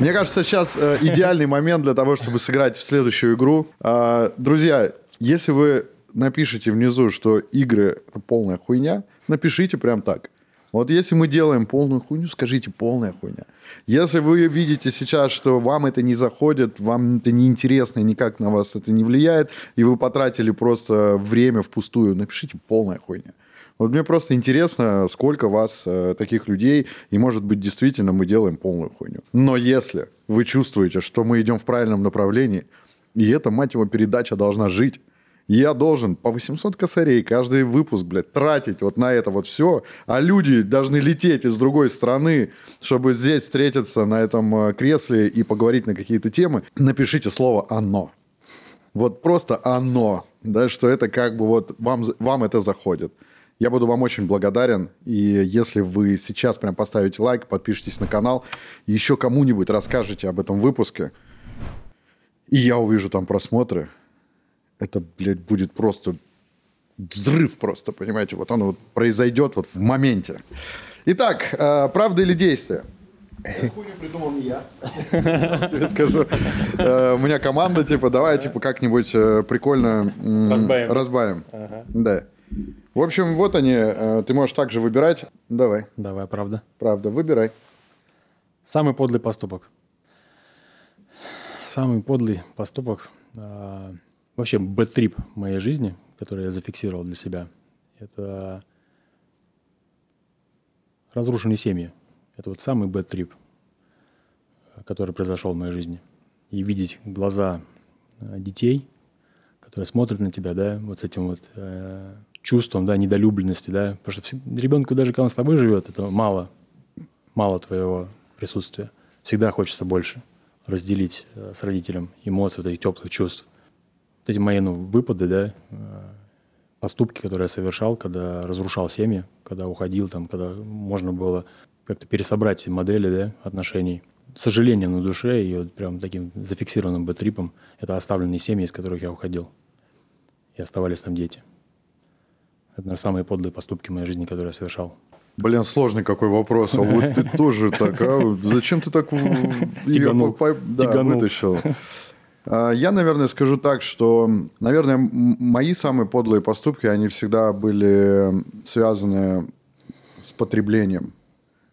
Мне кажется, сейчас э, идеальный момент для того, чтобы сыграть в следующую игру. А, друзья, если вы напишите внизу, что игры это полная хуйня, напишите прям так. Вот если мы делаем полную хуйню, скажите полная хуйня. Если вы видите сейчас, что вам это не заходит, вам это не интересно, никак на вас это не влияет, и вы потратили просто время впустую, напишите полная хуйня. Вот мне просто интересно, сколько вас э, таких людей, и может быть действительно мы делаем полную хуйню. Но если вы чувствуете, что мы идем в правильном направлении, и эта, мать его, передача должна жить, я должен по 800 косарей каждый выпуск, блядь, тратить вот на это вот все, а люди должны лететь из другой страны, чтобы здесь встретиться на этом э, кресле и поговорить на какие-то темы, напишите слово «оно». Вот просто оно, да, что это как бы вот вам, вам это заходит. Я буду вам очень благодарен, и если вы сейчас прям поставите лайк, подпишитесь на канал, еще кому-нибудь расскажете об этом выпуске, и я увижу там просмотры, это, блядь, будет просто взрыв просто, понимаете, вот оно вот произойдет вот в моменте. Итак, э, правда или действие? Хуйню придумал не я. Я скажу. Э, У меня команда, типа, давай, типа, как-нибудь э, прикольно Разбавим. разбавим. Да. В общем, вот они. Ты можешь также выбирать. Давай, Давай, правда. правда, выбирай. Самый подлый поступок. Самый подлый поступок, а, вообще бэт-трип моей жизни, который я зафиксировал для себя, это разрушенные семьи. Это вот самый бэт-трип, который произошел в моей жизни. И видеть глаза э, детей, которые смотрят на тебя, да, вот с этим вот э, чувством, да, недолюбленности, да, потому что ребенку даже когда он с тобой живет, это мало, мало твоего присутствия. Всегда хочется больше разделить э, с родителем эмоции, вот этих теплых чувств. Вот эти мои ну, выпады, да, э, поступки, которые я совершал, когда разрушал семьи, когда уходил, там, когда можно было как-то пересобрать модели да, отношений. С сожалением на душе и вот прям таким зафиксированным бэтрипом это оставленные семьи, из которых я уходил. И оставались там дети. Это, наверное, самые подлые поступки в моей жизни, которые я совершал. Блин, сложный какой вопрос. А вот ты тоже так, а? Зачем ты так по- по- да, Тяганул. вытащил? А, Я, наверное, скажу так, что, наверное, мои самые подлые поступки, они всегда были связаны с потреблением.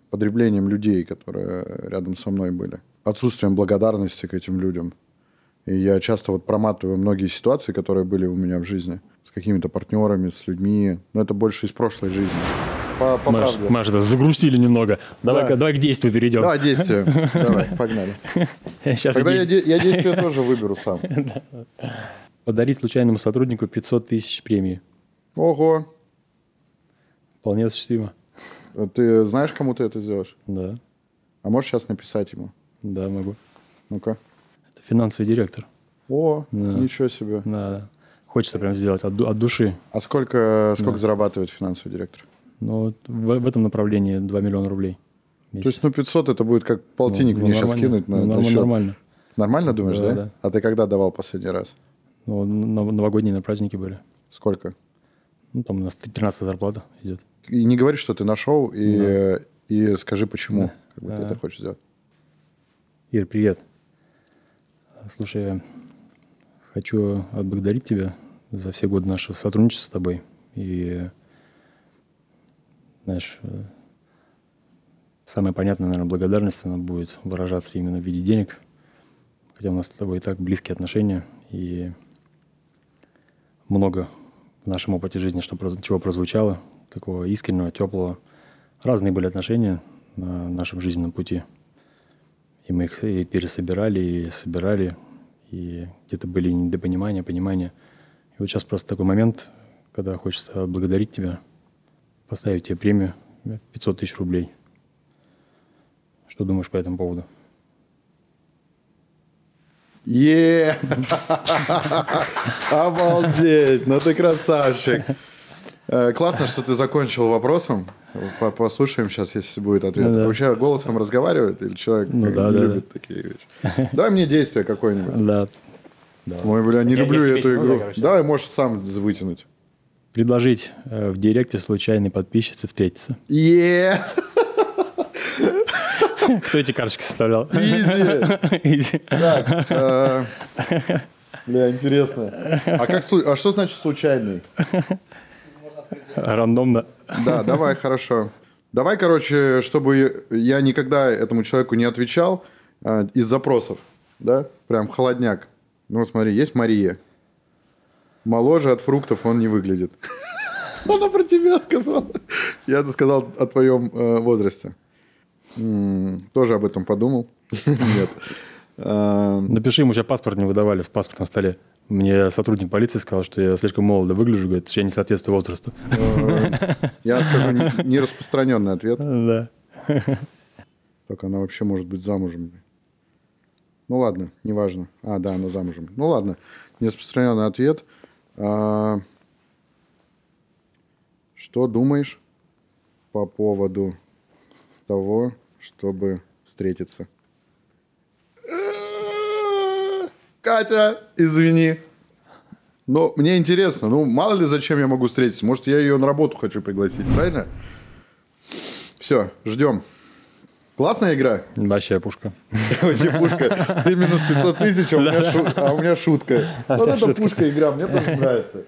Потреблением людей, которые рядом со мной были. Отсутствием благодарности к этим людям. И я часто вот проматываю многие ситуации, которые были у меня в жизни. с какими-то партнерами, с людьми. Но это больше из прошлой жизни. По, по Маш, правде. Маш, это загрустили немного. Давай, да. давай к действию перейдем. Да, действие. Давай, погнали. Сейчас Тогда я, я действие тоже выберу сам. Подарить случайному сотруднику 500 тысяч премии. Ого. Вполне осуществимо. А ты знаешь, кому ты это сделаешь? Да. А можешь сейчас написать ему? Да, могу. Ну-ка. Это финансовый директор. О, да. ничего себе. Да, да. Хочется прям сделать от, от души. А сколько, сколько да. зарабатывает финансовый директор? Ну, в, в этом направлении 2 миллиона рублей. Месяц. То есть, ну, 500 это будет как полтинник ну, мне сейчас кинуть на, ну, на счет. Нормально. Нормально думаешь, да, да? да? А ты когда давал последний раз? Ну, новогодние на праздники были. Сколько? Ну, там у нас 13 зарплата идет. И не говори, что ты нашел, и, да. и скажи, почему да. как бы, а... ты это хочешь сделать. Ир, привет. Слушай, хочу отблагодарить тебя за все годы нашего сотрудничества с тобой. И, знаешь, самая понятная, наверное, благодарность, она будет выражаться именно в виде денег. Хотя у нас с тобой и так близкие отношения, и много в нашем опыте жизни, что, чего прозвучало, такого искреннего, теплого. Разные были отношения на нашем жизненном пути. И мы их и пересобирали, и собирали, и где-то были недопонимания, понимания. И вот сейчас просто такой момент, когда хочется благодарить тебя, поставить тебе премию 500 тысяч рублей. Что думаешь по этому поводу? Е! Обалдеть! Ну ты красавчик! Э, классно, что ты закончил вопросом. Послушаем сейчас, если будет ответ. Ну, да. Вообще голосом разговаривает или человек ну, не, да, любит да. такие вещи? Давай мне действие какое-нибудь. Да. Ой, бля, не я, люблю я эту игру. Давай, можешь сам вытянуть. Предложить э, в директе случайной подписчице встретиться. Е! Кто эти карточки составлял? Изи. Так, э, бля, интересно. А, как, а что значит случайный? Рандомно. Да, давай, хорошо. Давай, короче, чтобы я никогда этому человеку не отвечал э, из запросов, да, прям холодняк. Ну, смотри, есть Мария. Моложе от фруктов он не выглядит. Она про тебя сказала. Я сказал о твоем э, возрасте. Тоже об этом подумал. Нет. Напиши ему, сейчас паспорт не выдавали в паспортном столе. Мне сотрудник полиции сказал, что я слишком молодо выгляжу, говорит, что я не соответствую возрасту. Э, я скажу нераспространенный ответ. Да. Так она вообще может быть замужем. Ну ладно, неважно. А, да, она замужем. Ну ладно, нераспространенный ответ. А, что думаешь по поводу того, чтобы встретиться? Катя, извини. Но мне интересно, ну, мало ли зачем я могу встретиться. Может, я ее на работу хочу пригласить, правильно? Все, ждем. Классная игра? Вообще пушка. Вообще пушка. Ты минус 500 тысяч, а у меня, шу... а у меня шутка. Вот это пушка игра, мне тоже нравится.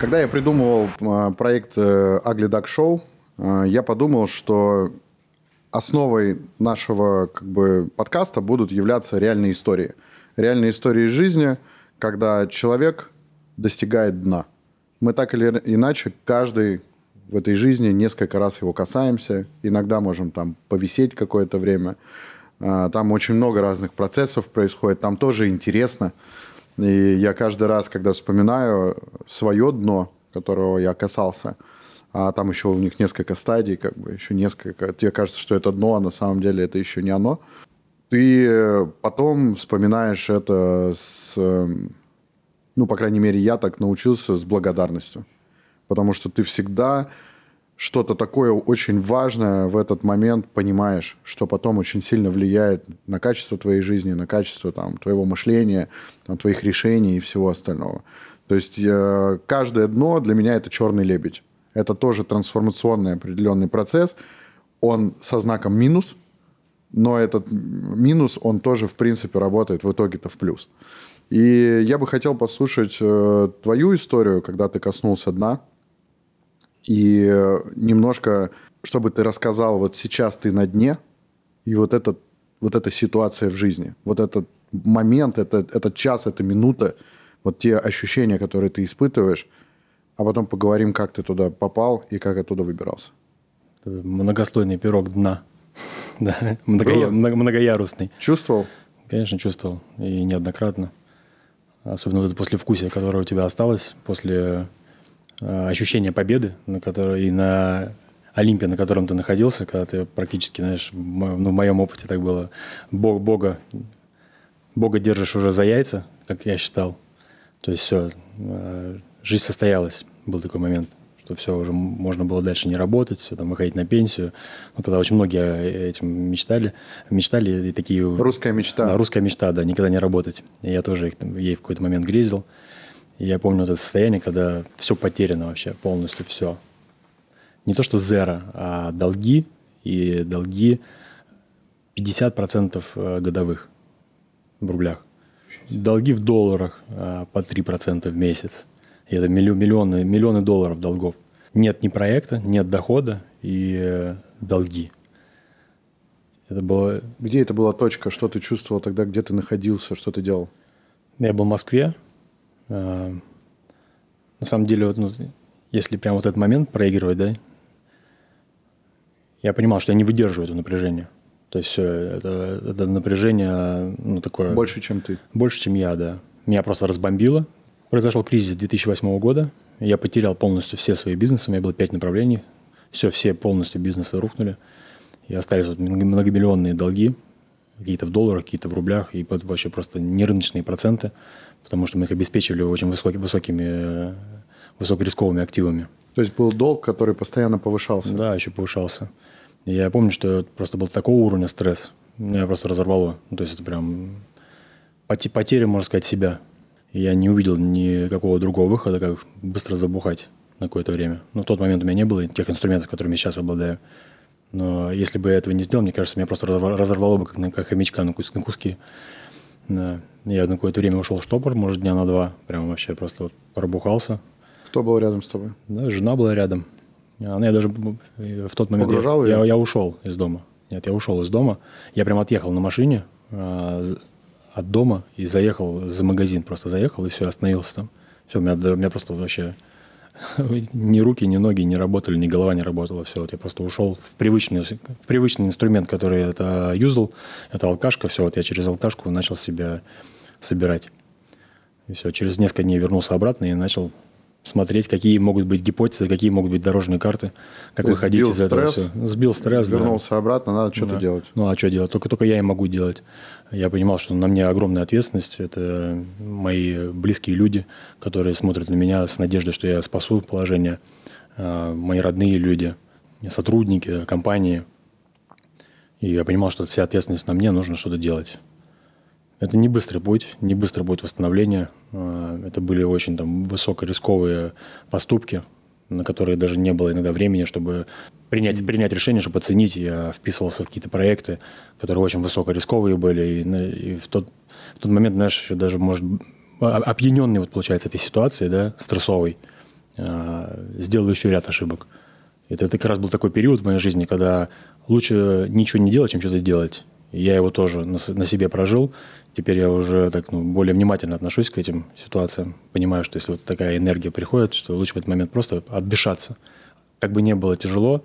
Когда я придумывал а, проект э, Ugly Duck Show, а, я подумал, что основой нашего как бы, подкаста будут являться реальные истории – реальные истории жизни, когда человек достигает дна. Мы так или иначе, каждый в этой жизни несколько раз его касаемся. Иногда можем там повисеть какое-то время. А, там очень много разных процессов происходит. Там тоже интересно. И я каждый раз, когда вспоминаю свое дно, которого я касался, а там еще у них несколько стадий, как бы еще несколько. Тебе кажется, что это дно, а на самом деле это еще не оно ты потом вспоминаешь это с, эм, ну, по крайней мере, я так научился с благодарностью. Потому что ты всегда что-то такое очень важное в этот момент понимаешь, что потом очень сильно влияет на качество твоей жизни, на качество там, твоего мышления, там, твоих решений и всего остального. То есть э, каждое дно для меня это черный лебедь. Это тоже трансформационный определенный процесс. Он со знаком минус – но этот минус, он тоже, в принципе, работает в итоге-то в плюс. И я бы хотел послушать э, твою историю, когда ты коснулся дна, и немножко, чтобы ты рассказал, вот сейчас ты на дне, и вот, этот, вот эта ситуация в жизни, вот этот момент, это, этот час, эта минута, Вот те ощущения, которые ты испытываешь, а потом поговорим, как ты туда попал и как оттуда выбирался. Многослойный пирог дна. Да, многоя... многоярусный. Чувствовал? Конечно, чувствовал. И неоднократно. Особенно вот это послевкусие, которое у тебя осталось после э, ощущения победы, на которой и на Олимпе, на котором ты находился, когда ты практически, знаешь, в моем, ну, в моем опыте так было, Бог, Бога, Бога держишь уже за яйца, как я считал. То есть все, э, жизнь состоялась, был такой момент что все уже можно было дальше не работать, все там выходить на пенсию. Ну, тогда очень многие этим мечтали. Мечтали и такие... Русская мечта. Да, русская мечта, да, никогда не работать. И я тоже ей в какой-то момент грезил. Я помню это состояние, когда все потеряно вообще, полностью все. Не то, что зеро, а долги, и долги 50% э, годовых в рублях. Долги в долларах э, по 3% в месяц. И это миллионы, миллионы долларов долгов. Нет ни проекта, нет дохода и э, долги. Это было... Где это была точка? Что ты чувствовал тогда? Где ты находился? Что ты делал? Я был в Москве. Э, на самом деле, вот, ну, если прям вот этот момент проигрывать, да, я понимал, что я не выдерживаю это напряжение. То есть это, это напряжение, ну, такое... Больше, чем ты. Больше, чем я, да. Меня просто разбомбило. Произошел кризис 2008 года. Я потерял полностью все свои бизнесы. У меня было пять направлений. Все, все полностью бизнесы рухнули. И остались вот многомиллионные долги. Какие-то в долларах, какие-то в рублях. И вообще просто нерыночные проценты. Потому что мы их обеспечивали очень высоки, высокими, высокорисковыми активами. То есть был долг, который постоянно повышался? Да, еще повышался. Я помню, что просто был такого уровня стресс. Меня просто разорвало. Ну, то есть это прям потеря, можно сказать, себя я не увидел никакого другого выхода, как быстро забухать на какое-то время. Но в тот момент у меня не было тех инструментов, которыми я сейчас обладаю. Но если бы я этого не сделал, мне кажется, меня просто разорвало бы как, как хомячка на куски. Да. Я на какое-то время ушел в штопор, может, дня на два. Прям вообще просто вот пробухался. Кто был рядом с тобой? Да, жена была рядом. Она я даже в тот момент... Погружал я, я, я ушел из дома. Нет, я ушел из дома. Я прям отъехал на машине, а, от дома и заехал за магазин. Просто заехал и все, остановился там. Все, у меня, у меня просто вообще ни руки, ни ноги не работали, ни голова не работала. Все, вот я просто ушел в привычный, в привычный инструмент, который это юзал. Это алкашка. Все, вот я через алкашку начал себя собирать. И все, через несколько дней вернулся обратно и начал смотреть, какие могут быть гипотезы, какие могут быть дорожные карты, как выходить из этого. Стресс, все. Сбил стресс, Вернулся да. обратно, надо что-то да. делать. Ну, а что делать? Только, только я и могу делать. Я понимал, что на мне огромная ответственность. Это мои близкие люди, которые смотрят на меня с надеждой, что я спасу положение. А, мои родные люди, сотрудники, компании. И я понимал, что вся ответственность на мне, нужно что-то делать. Это не быстрый путь, не быстро будет восстановление. А, это были очень там высокорисковые поступки, на которые даже не было иногда времени, чтобы принять, принять решение, чтобы оценить. Я вписывался в какие-то проекты, которые очень высокорисковые были. И, и в, тот, в тот момент, знаешь, еще даже, может, опьяненный, вот, получается, этой ситуации, да, стрессовой, а, сделал еще ряд ошибок. Это, это как раз был такой период в моей жизни, когда лучше ничего не делать, чем что-то делать. Я его тоже на, на себе прожил. Теперь я уже так ну, более внимательно отношусь к этим ситуациям. Понимаю, что если вот такая энергия приходит, что лучше в этот момент просто отдышаться. Как бы не было тяжело,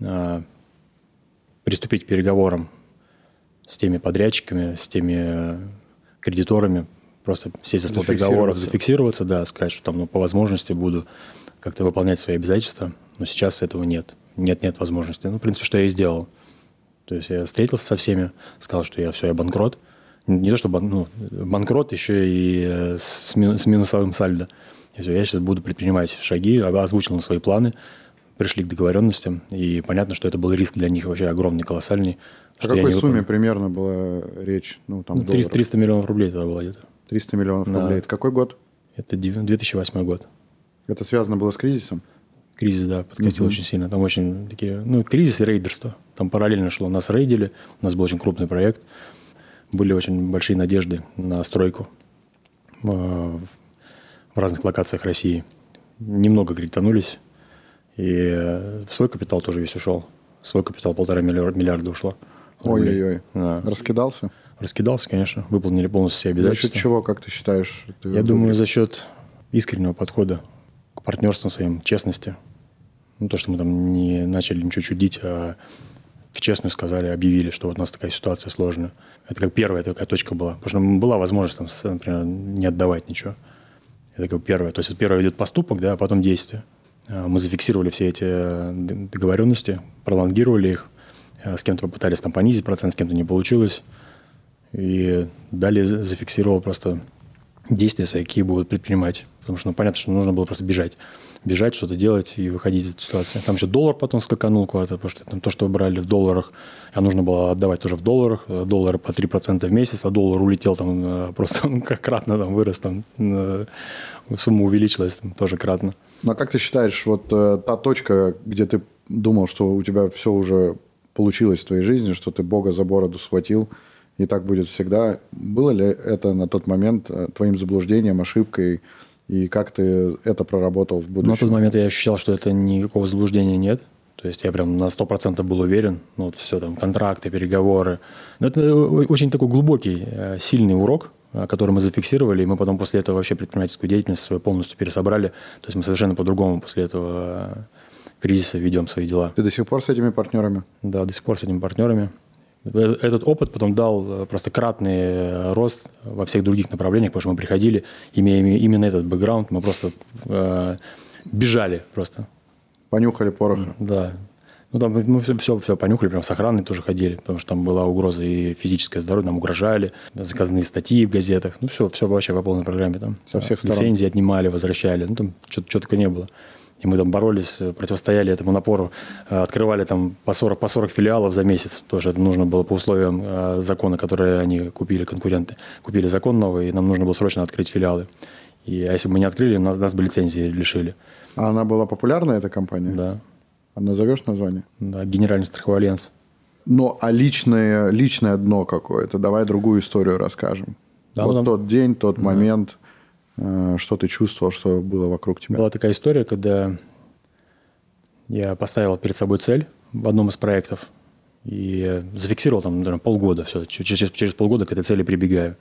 а, приступить к переговорам с теми подрядчиками, с теми кредиторами, просто сесть за стол переговоров, зафиксироваться, да, сказать, что там ну, по возможности буду как-то выполнять свои обязательства. Но сейчас этого нет. Нет-нет возможности. Ну, в принципе, что я и сделал. То есть я встретился со всеми, сказал, что я все, я банкрот – не то, что бан, ну, банкрот, еще и э, с, мину, с минусовым сальдо. И все, я сейчас буду предпринимать шаги, озвучил на свои планы, пришли к договоренностям, и понятно, что это был риск для них вообще огромный, колоссальный. О какой сумме примерно была речь? Ну, там, ну, 300, 300 миллионов рублей тогда было где-то. 300 миллионов да. рублей. Это какой год? Это 2008 год. Это связано было с кризисом? Кризис, да, подкатил uh-huh. очень сильно. Там очень такие, ну, кризис и рейдерство. Там параллельно шло. Нас рейдили, у нас был очень крупный проект – были очень большие надежды на стройку э, в разных локациях России. Немного кредитанулись, и в свой капитал тоже весь ушел. В свой капитал полтора миллиарда, миллиарда ушло. Ой-ой-ой. Да. Раскидался? Раскидался, конечно, выполнили полностью все обязательства. За счет чего, как ты считаешь? Ты Я думаю, за счет искреннего подхода к партнерству своим, честности. Ну, то, что мы там не начали ничего чудить, а в честную сказали, объявили, что вот у нас такая ситуация сложная. Это как первая такая точка была. Потому что была возможность, там, например, не отдавать ничего. Это как первое. То есть первое идет поступок, да, а потом действие. А, мы зафиксировали все эти э, договоренности, пролонгировали их. А, с кем-то попытались там понизить процент, с кем-то не получилось. И далее зафиксировал просто действия свои, какие будут предпринимать. Потому что ну, понятно, что нужно было просто бежать. Бежать, что-то делать и выходить из этой ситуации. Там еще доллар потом скаканул куда-то, потому что там то, что брали в долларах, а нужно было отдавать тоже в долларах. Доллары по 3% в месяц, а доллар улетел там э, просто как кратно там вырос, там э, сумма увеличилась там, тоже кратно. Ну а как ты считаешь, вот э, та точка, где ты думал, что у тебя все уже получилось в твоей жизни, что ты Бога за бороду схватил, и так будет всегда. Было ли это на тот момент э, твоим заблуждением, ошибкой, и как ты это проработал в будущем? На тот момент я ощущал, что это никакого заблуждения нет. То есть я прям на 100% был уверен. Ну, вот все там, контракты, переговоры. Но это очень такой глубокий, э, сильный урок, э, который мы зафиксировали, и мы потом после этого вообще предпринимательскую деятельность свою полностью пересобрали. То есть мы совершенно по-другому после этого кризиса ведем свои дела. Ты до сих пор с этими партнерами? Да, до сих пор с этими партнерами. Э, этот опыт потом дал э, просто кратный э, рост во всех других направлениях, потому что мы приходили, имея именно этот бэкграунд, мы просто э, бежали просто. Понюхали пороха. Да. Ну, там мы все, все, все понюхали, прям с охраной тоже ходили, потому что там была угроза и физическое здоровье, нам угрожали, заказные статьи в газетах, ну, все, все вообще по полной программе там. Со всех сторон. Лицензии отнимали, возвращали, ну, там что-то, что только не было. И мы там боролись, э, противостояли этому напору, э, открывали там по 40, по 40 филиалов за месяц, потому что это нужно было по условиям э, закона, которые они купили, конкуренты. Купили закон новый, и нам нужно было срочно открыть филиалы. И, а если бы мы не открыли, нас, нас бы лицензии лишили. А она была популярна, эта компания? Да. А назовешь название? Да, Генеральный страховой альянс. Ну, а личное, личное дно какое-то? Давай другую историю расскажем. Да, вот ну, там... тот день, тот да. момент, что ты чувствовал, что было вокруг тебя? Была такая история, когда я поставил перед собой цель в одном из проектов и зафиксировал там, наверное, полгода все. Через, через полгода к этой цели прибегаю.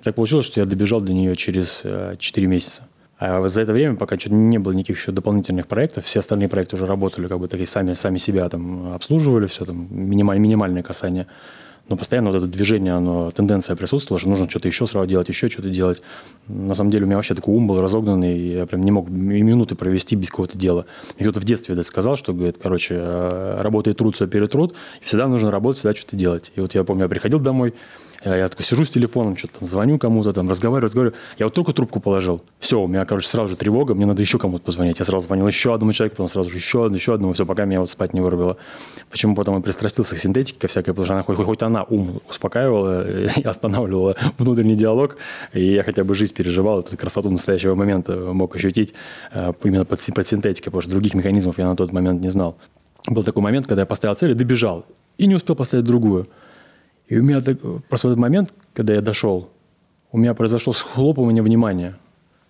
И так получилось, что я добежал до нее через 4 э, месяца. А за это время, пока что не было никаких еще дополнительных проектов, все остальные проекты уже работали, как бы такие сами, сами себя там обслуживали, все там минималь, минимальное касание но постоянно вот это движение, оно, тенденция присутствовала, что нужно что-то еще сразу делать, еще что-то делать. На самом деле у меня вообще такой ум был разогнанный, и я прям не мог и минуты провести без какого-то дела. Мне кто-то в детстве это сказал, что, говорит, короче, э, работает труд, все перетрут, и всегда нужно работать, всегда что-то делать. И вот я помню, я приходил домой, я такой сижу с телефоном, что-то там звоню кому-то, там разговариваю, разговариваю. Я вот только трубку положил. Все, у меня, короче, сразу же тревога, мне надо еще кому-то позвонить. Я сразу звонил еще одному человеку, потом сразу же еще одному, еще одному, все, пока меня вот спать не вырубило. Почему потом я пристрастился к синтетике, ко всякой, потому что она хоть, хоть она ум успокаивала и останавливала внутренний диалог, и я хотя бы жизнь переживал, эту красоту настоящего момента мог ощутить э, именно под, под синтетикой, потому что других механизмов я на тот момент не знал. Был такой момент, когда я поставил цель и добежал, и не успел поставить другую. И у меня так, просто в этот момент, когда я дошел, у меня произошло схлопывание внимания.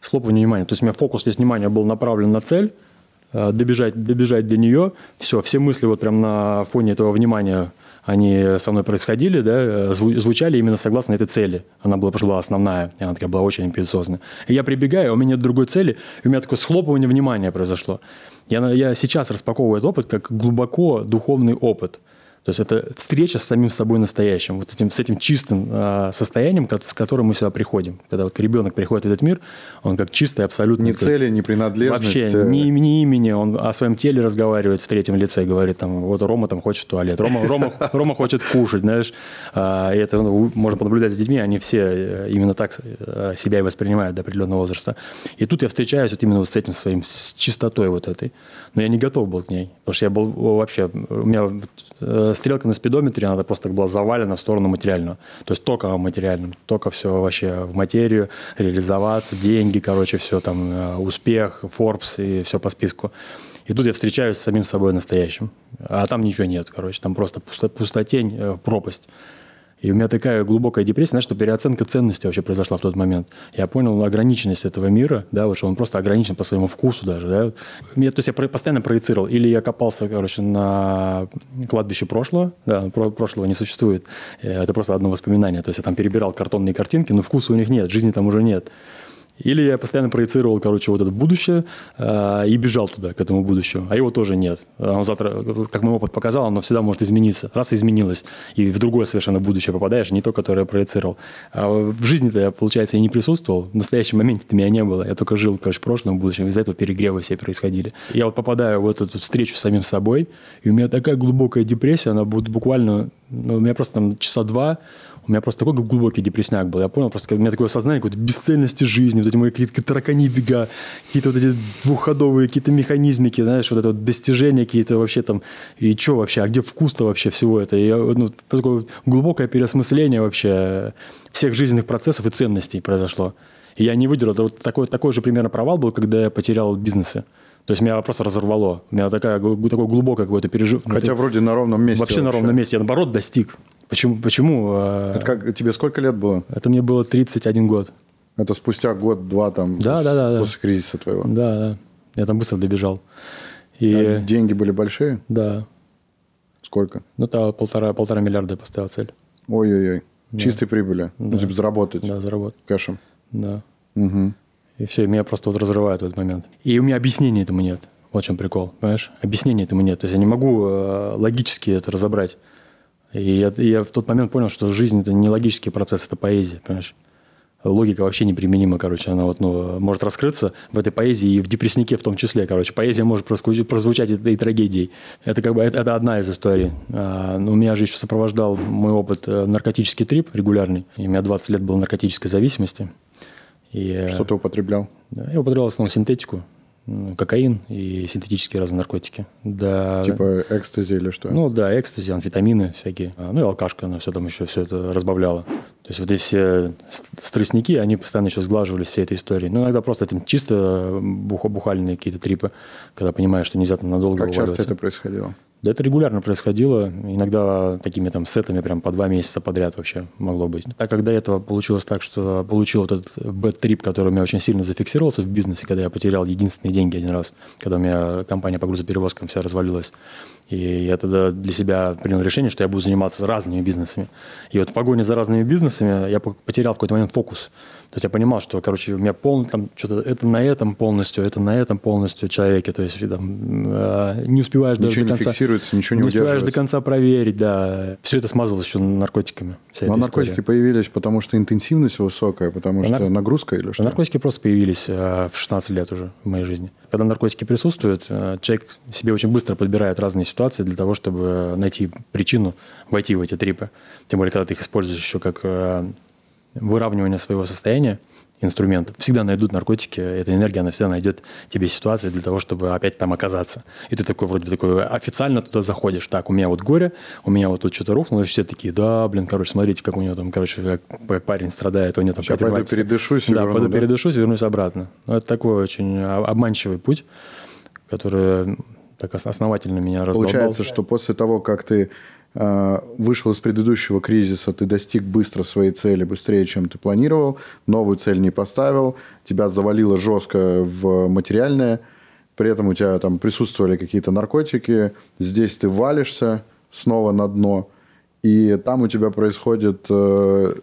Схлопывание внимания. То есть у меня фокус весь внимания был направлен на цель, э, добежать, добежать до нее. Все, все мысли вот прям на фоне этого внимания, они со мной происходили, да, э, звучали именно согласно этой цели. Она была, была основная, и она такая была очень амбициозная. И я прибегаю, а у меня нет другой цели, и у меня такое схлопывание внимания произошло. Я, я сейчас распаковываю этот опыт как глубоко духовный опыт – то есть это встреча с самим собой настоящим, вот этим, с этим чистым э, состоянием, с которым мы сюда приходим. Когда вот ребенок приходит в этот мир, он как чистый, абсолютно... Ни цели, ни принадлежности. Вообще, ни, ни имени, он о своем теле разговаривает в третьем лице, говорит, там, вот Рома там хочет в туалет, Рома, Рома, Рома хочет кушать, знаешь. А, и это ну, можно понаблюдать за детьми, они все э, именно так э, себя и воспринимают до определенного возраста. И тут я встречаюсь вот именно вот с этим своим, с чистотой вот этой. Но я не готов был к ней, потому что я был вообще... У меня э, стрелка на спидометре, она просто была завалена в сторону материального. То есть только о материальном, только все вообще в материю, реализоваться, деньги, короче, все там, э, успех, Forbes и все по списку. И тут я встречаюсь с самим собой настоящим. А там ничего нет, короче, там просто пусто, пустотень, э, пропасть. И у меня такая глубокая депрессия, знаешь, что переоценка ценности вообще произошла в тот момент. Я понял ограниченность этого мира, да, вот что он просто ограничен по своему вкусу даже, да. Я, то есть я постоянно проецировал. Или я копался, короче, на кладбище прошлого, да, прошлого не существует. Э, это просто одно воспоминание. То есть я там перебирал картонные картинки, но вкуса у них нет, жизни там уже нет. Или я постоянно проецировал, короче, вот это будущее э, и бежал туда, к этому будущему. А его тоже нет. Он завтра, как мой опыт показал, оно всегда может измениться. Раз изменилось, и в другое совершенно будущее попадаешь, не то, которое я проецировал. А в жизни-то я, получается, и не присутствовал. В настоящем моменте-то меня не было. Я только жил, короче, в прошлом, в будущем. Из-за этого перегревы все происходили. Я вот попадаю в эту встречу с самим собой, и у меня такая глубокая депрессия, она будет буквально... Ну, у меня просто там часа два у меня просто такой глубокий депрессняк был. Я понял, просто у меня такое сознание какой-то бесцельности жизни, вот эти мои какие-то таракани бега, какие-то вот эти двухходовые какие-то механизмики, знаешь, вот это вот достижения какие-то вообще там. И что вообще, а где вкус-то вообще всего это? И ну, такое глубокое переосмысление вообще всех жизненных процессов и ценностей произошло. И я не выдержал. Это вот такой, такой же примерно провал был, когда я потерял бизнесы. То есть меня просто разорвало. У меня такая, такое глубокое какое-то переживание. Хотя это, вроде на ровном месте. Вообще, вообще на ровном месте. Я наоборот достиг. Почему? почему э, это как, тебе сколько лет было? Это мне было 31 год. Это спустя год-два там да, да, да, после да. кризиса твоего? Да, да. Я там быстро добежал. И... А деньги были большие? Да. Сколько? Ну, то полтора, полтора миллиарда я поставил цель. Ой-ой-ой. Да. Чистой прибыли? Ну, да. Ну, типа заработать? Да, заработать. Кэшем? Да. Угу. И все, меня просто вот разрывает в этот момент. И у меня объяснения этому нет. Вот в чем прикол, понимаешь? Объяснения этому нет. То есть я не могу э, логически это разобрать. И я, я в тот момент понял, что жизнь – это не логический процесс, это поэзия, понимаешь? Логика вообще неприменима, короче, она вот, ну, может раскрыться в этой поэзии и в депресснике в том числе, короче. Поэзия может прозвучать и, и трагедией. Это как бы, это, это одна из историй. А, но меня же еще сопровождал мой опыт э, наркотический трип регулярный. И у меня 20 лет было наркотической зависимости. И, э, Что ты употреблял? Я употреблял в основном синтетику кокаин и синтетические разные наркотики. Да. Типа экстази или что? Ну да, экстази, амфетамины всякие. А, ну и алкашка, она все там еще все это разбавляла. То есть вот эти все стрессники, они постоянно еще сглаживались всей этой историей. Ну иногда просто этим чисто бухальные какие-то трипы, когда понимаешь, что нельзя там надолго Как часто это происходило? Да это регулярно происходило, иногда такими там сетами прям по два месяца подряд вообще могло быть. А когда этого получилось так, что получил этот бэт-трип, который у меня очень сильно зафиксировался в бизнесе, когда я потерял единственные деньги один раз, когда у меня компания по грузоперевозкам вся развалилась. И я тогда для себя принял решение, что я буду заниматься разными бизнесами. И вот в погоне за разными бизнесами я потерял в какой-то момент фокус. То есть я понимал, что, короче, у меня полный там что-то это на этом полностью, это на этом полностью человеке. То есть там, э, не успеваешь ничего даже до конца... не фиксируется, ничего не Не успеваешь до конца проверить, да. Все это смазывалось еще наркотиками. Вся Но наркотики история. появились, потому что интенсивность высокая, потому что нар... нагрузка или что? Наркотики просто появились э, в 16 лет уже в моей жизни. Когда наркотики присутствуют, э, человек себе очень быстро подбирает разные ситуации для того, чтобы найти причину войти в эти трипы. Тем более, когда ты их используешь еще как э, выравнивание своего состояния, инструмент. Всегда найдут наркотики, эта энергия, она всегда найдет тебе ситуации для того, чтобы опять там оказаться. И ты такой вроде такой официально туда заходишь. Так, у меня вот горе, у меня вот тут что-то рухнуло, и все такие, да, блин, короче, смотрите, как у него там, короче, как парень страдает, у него там Сейчас пойду передышусь и Да, верну, пойду да? передышусь, вернусь обратно. Но ну, это такой очень обманчивый путь, который так основательно меня раздолбал. Получается, что после того, как ты вышел из предыдущего кризиса, ты достиг быстро своей цели, быстрее, чем ты планировал, новую цель не поставил, тебя завалило жестко в материальное, при этом у тебя там присутствовали какие-то наркотики, здесь ты валишься снова на дно, и там у тебя происходит э,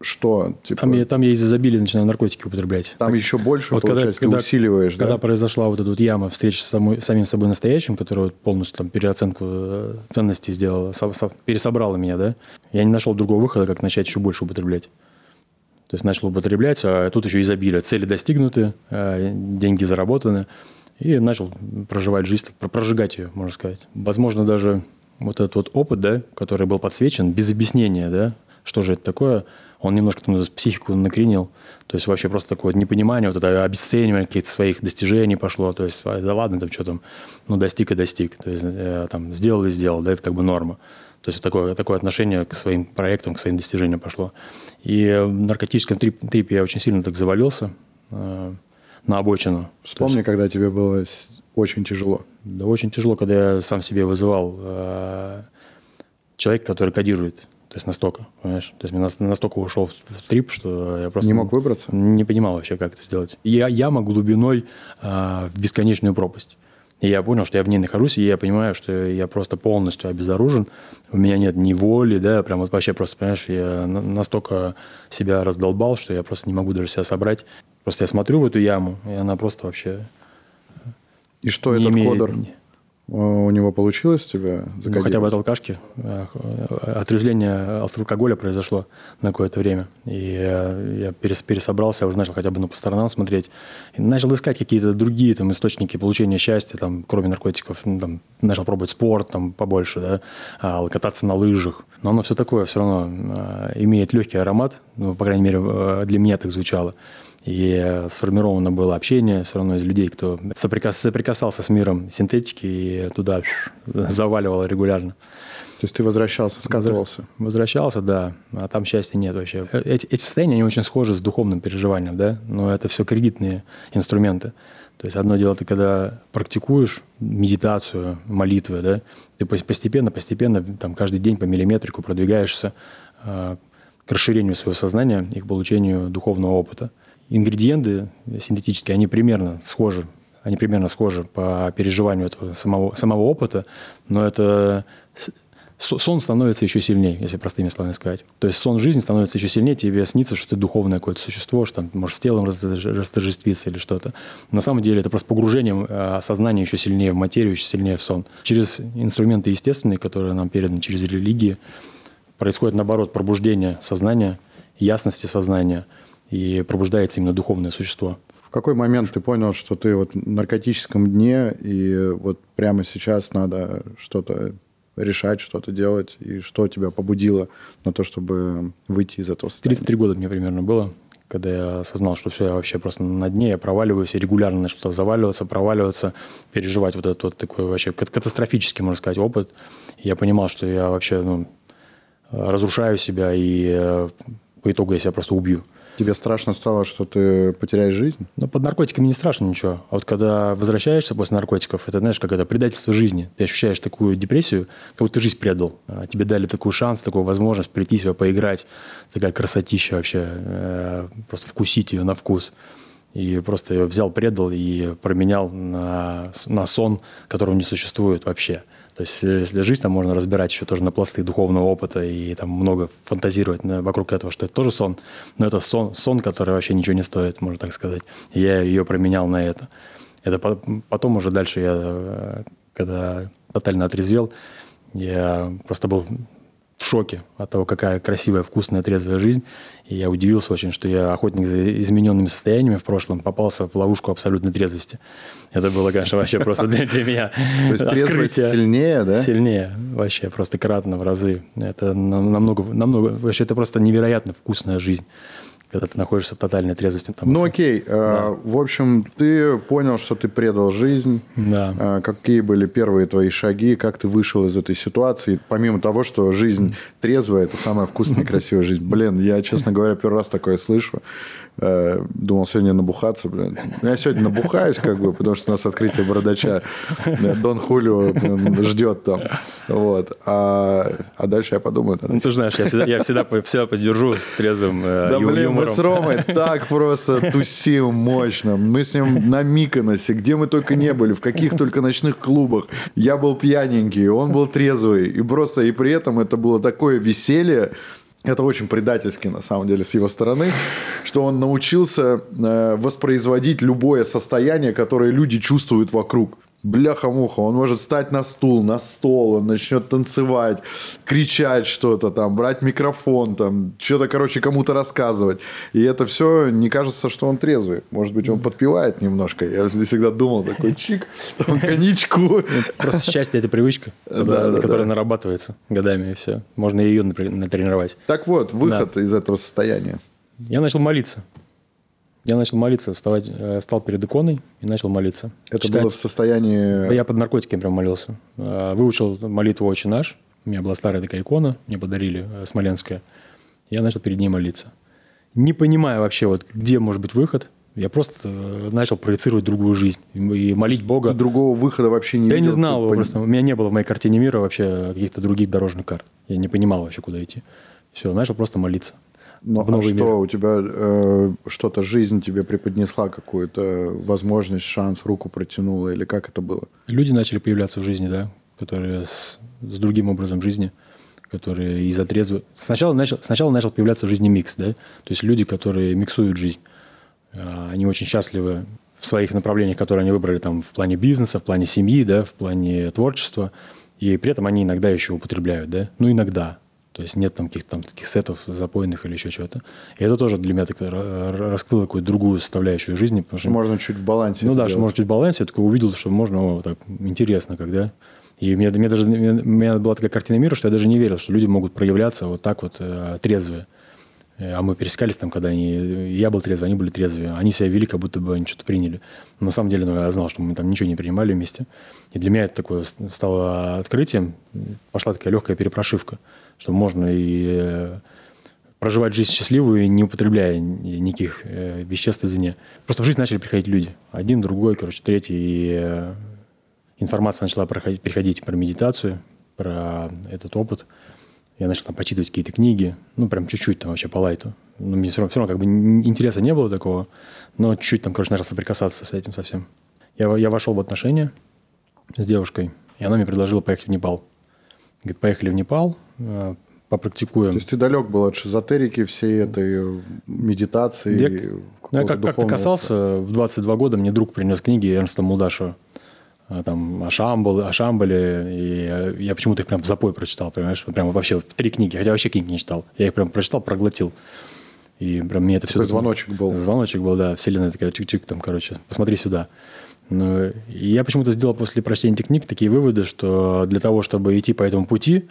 что? Типа... Там, я, там я из изобилия начинаю наркотики употреблять. Там так, еще больше, вот получается, когда, ты усиливаешь, когда, да? Когда произошла вот эта вот яма встречи с самой, самим собой настоящим, которая вот полностью там переоценку э, ценностей сделала, со, со, пересобрала меня, да, я не нашел другого выхода, как начать еще больше употреблять. То есть начал употреблять, а тут еще изобилие. Цели достигнуты, э, деньги заработаны. И начал проживать жизнь, прожигать ее, можно сказать. Возможно, даже вот этот вот опыт, да, который был подсвечен, без объяснения, да, что же это такое – он немножко там, психику накренил. То есть вообще просто такое непонимание, вот это обесценивание каких-то своих достижений пошло. То есть, да ладно, там что там, ну достиг и достиг. То есть э, там сделал и сделал, да, это как бы норма. То есть такое, такое отношение к своим проектам, к своим достижениям пошло. И в наркотическом трип, трипе я очень сильно так завалился э, на обочину. Вспомни, есть, когда тебе было очень тяжело. Да, очень тяжело, когда я сам себе вызывал э, человека, который кодирует То есть настолько, понимаешь? То есть я настолько ушел в, в трип, что я просто... Не мог выбраться? Не понимал вообще, как это сделать. Я яма глубиной а, в бесконечную пропасть. И я понял, что я в ней нахожусь, и я понимаю, что я просто полностью обезоружен. У меня нет ни воли, да, прям вот вообще просто, понимаешь, я настолько себя раздолбал, что я просто не могу даже себя собрать. Просто я смотрю в эту яму, и она просто вообще... И что этот имеет... кодер? У него получилось тебя закодировать? Ну, хотя бы от алкашки. Э, отрезвление от алкоголя произошло на какое-то время. И я пересобрался, уже начал хотя бы ну, по сторонам смотреть. И начал искать какие-то другие там, источники получения счастья, там, кроме наркотиков. Ну, там, начал пробовать спорт там, побольше, да, а, кататься на лыжах. Но оно все такое все равно а, имеет легкий аромат. Ну, по крайней мере, э, для меня так звучало и сформировано было общение все равно из людей, кто соприкас, соприкасался с миром синтетики и туда заваливал регулярно. То есть ты возвращался, сказывался? Возвращался, да. А там счастья нет вообще. Эти, эти состояния, они очень схожи с духовным переживанием, да, но это все кредитные инструменты. То есть одно дело, ты когда практикуешь медитацию, молитвы, да, ты постепенно, постепенно, там каждый день по миллиметрику продвигаешься э, к расширению своего сознания и к получению духовного опыта ингредиенты синтетические, они примерно схожи. Они примерно схожи по переживанию этого самого, самого опыта, но это сон становится еще сильнее, если простыми словами сказать. То есть сон жизни становится еще сильнее, тебе снится, что ты духовное какое-то существо, что там можешь с телом расторжествиться или что-то. На самом деле это просто погружение а, сознания еще сильнее в материю, еще сильнее в сон. Через инструменты естественные, которые нам переданы через религии, происходит наоборот пробуждение сознания, ясности сознания – и пробуждается именно духовное существо. В какой момент ты понял, что ты вот в наркотическом дне, и вот прямо сейчас надо что-то решать, что-то делать, и что тебя побудило на то, чтобы выйти из этого состояния? 33 года мне примерно было, когда я осознал, что все, я вообще просто на дне, я проваливаюсь, и регулярно начал туда заваливаться, проваливаться, переживать вот этот вот такой вообще катастрофический, можно сказать, опыт. Я понимал, что я вообще ну, разрушаю себя, и э, по итогу я себя просто убью. Тебе страшно стало, что ты потеряешь жизнь? Ну, под наркотиками не страшно ничего. А вот когда возвращаешься после наркотиков, это, знаешь, как это предательство жизни. Ты ощущаешь такую депрессию, как будто ты жизнь предал. А тебе дали такой шанс, такую возможность прийти себя поиграть. Такая красотища вообще. Э, просто вкусить ее на вкус. И просто ее взял, предал и променял на, на сон, которого не существует вообще. То есть, если жизнь там можно разбирать еще тоже на пласты духовного опыта и там много фантазировать вокруг этого, что это тоже сон, но это сон, сон, который вообще ничего не стоит, можно так сказать. Я ее променял на это. Это потом уже дальше я, когда тотально отрезвел, я просто был в шоке от того, какая красивая, вкусная, трезвая жизнь. И я удивился очень, что я охотник за измененными состояниями в прошлом попался в ловушку абсолютной трезвости. Это было, конечно, вообще просто для, для меня То есть трезвость сильнее, да? Сильнее, вообще просто кратно в разы. Это намного, намного, вообще это просто невероятно вкусная жизнь когда ты находишься в тотальной трезвости. Там, ну окей, да. а, в общем, ты понял, что ты предал жизнь. Да. А, какие были первые твои шаги, как ты вышел из этой ситуации, помимо того, что жизнь трезвая, это самая вкусная и красивая жизнь. Блин, я, честно говоря, первый раз такое слышу. Э, думал сегодня набухаться, блин. Я сегодня набухаюсь, как бы, потому что у нас открытие бородача. Дон Хулио блин, ждет там. Вот. А, а дальше я подумаю. Ну, ты знаешь, я всегда, я всегда, всегда поддержу с трезвым э, Да, блин, юмором. мы с Ромой так просто тусим мощно. Мы с ним на Миконосе, где мы только не были, в каких только ночных клубах. Я был пьяненький, он был трезвый. И просто, и при этом это было такое веселье, это очень предательски, на самом деле, с его стороны, что он научился э, воспроизводить любое состояние, которое люди чувствуют вокруг бляха-муха, он может встать на стул, на стол, он начнет танцевать, кричать что-то там, брать микрофон, там, что-то, короче, кому-то рассказывать. И это все, не кажется, что он трезвый. Может быть, он подпевает немножко. Я всегда думал, такой чик, там, коньячку. Просто счастье – это привычка, которая нарабатывается годами, и все. Можно ее натренировать. Так вот, выход из этого состояния. Я начал молиться. Я начал молиться, вставать, э, встал перед иконой и начал молиться. Это Читать. было в состоянии... Я под наркотиками прям молился. Э, выучил молитву «Отче наш». У меня была старая такая икона, мне подарили, э, смоленская. Я начал перед ней молиться. Не понимая вообще, вот, где может быть выход. Я просто начал проецировать другую жизнь и молить Бога. Ты другого выхода вообще не Да я не знал его пон- просто. У меня не было в моей картине мира вообще каких-то других дорожных карт. Я не понимал вообще, куда идти. Все, начал просто молиться. Ну, в а новый что, мир. у тебя э, что-то жизнь тебе преподнесла какую-то возможность, шанс, руку протянула, или как это было? Люди начали появляться в жизни, да, которые с, с другим образом жизни, которые из отрезва... Сначала начал, сначала начал появляться в жизни микс, да, то есть люди, которые миксуют жизнь. А, Они очень счастливы в своих направлениях, которые они выбрали там в плане бизнеса, в плане семьи, да, в плане творчества, и при этом они иногда еще употребляют, да, ну иногда, то есть нет там каких-то там таких сетов запойных или еще чего-то. И это тоже для меня так ра- раскрыло какую-то другую составляющую жизни, потому что Можно чуть в балансе ну да, что может чуть балансе, я такой увидел, что можно о, так интересно, когда. И мне, мне даже мне- у меня была такая картина мира, что я даже не верил, что люди могут проявляться вот так вот э, трезвые. Э, А мы пересекались там, когда они, я был трезвый, они были трезвые. Они себя вели, как будто бы они что-то приняли. Но на самом деле ну, я знал, что мы там ничего не принимали вместе. И для меня это такое стало открытием. Пошла такая легкая перепрошивка, что можно и э, проживать жизнь счастливую, не употребляя ни- никаких э, веществ извне. Просто в жизнь начали приходить люди. Один, другой, короче, третий. И э, информация начала проходить, переходить про медитацию, про этот опыт. Я начал там почитывать какие-то книги, ну, прям чуть-чуть там вообще по лайту. Ну, мне все равно, все равно как бы интереса не было такого, но чуть-чуть там, короче, начал соприкасаться с этим совсем. Я, я вошел в отношения с девушкой, и она мне предложила поехать в Непал. Говорит, поехали в Непал, попрактикуем. То есть ты далек был от шизотерики, всей этой э, медитации. Я- Ну, я как, как-то касался, в 22 года мне друг принес книги Эрнста Мулдашева. а, Там о, Шамбал, о Шамбале, и э, я почему-то их прям в запой прочитал, понимаешь? Прям вообще три книги, хотя вообще книг не читал. Я их прям прочитал, проглотил. И прям мне это все... Такой звоночек был. Звоночек был, да. Вселенная такая, чик-чик, там, короче, посмотри сюда. Ну, и я почему-то сделал после прочтения этих книг такие выводы, что для того, чтобы идти по этому пути,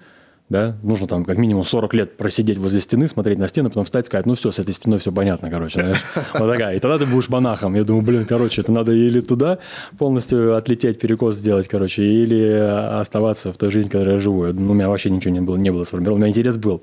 да, нужно там как минимум 40 лет просидеть возле стены, смотреть на стену, потом встать и сказать, ну все, с этой стеной все понятно, короче. знаешь. Вот такая. И тогда ты будешь монахом. Я думаю, блин, короче, это надо или туда полностью отлететь, перекос сделать, короче, или оставаться в той жизни, которой я живу. Ну, у меня вообще ничего не было, не было сформировано. У меня интерес был.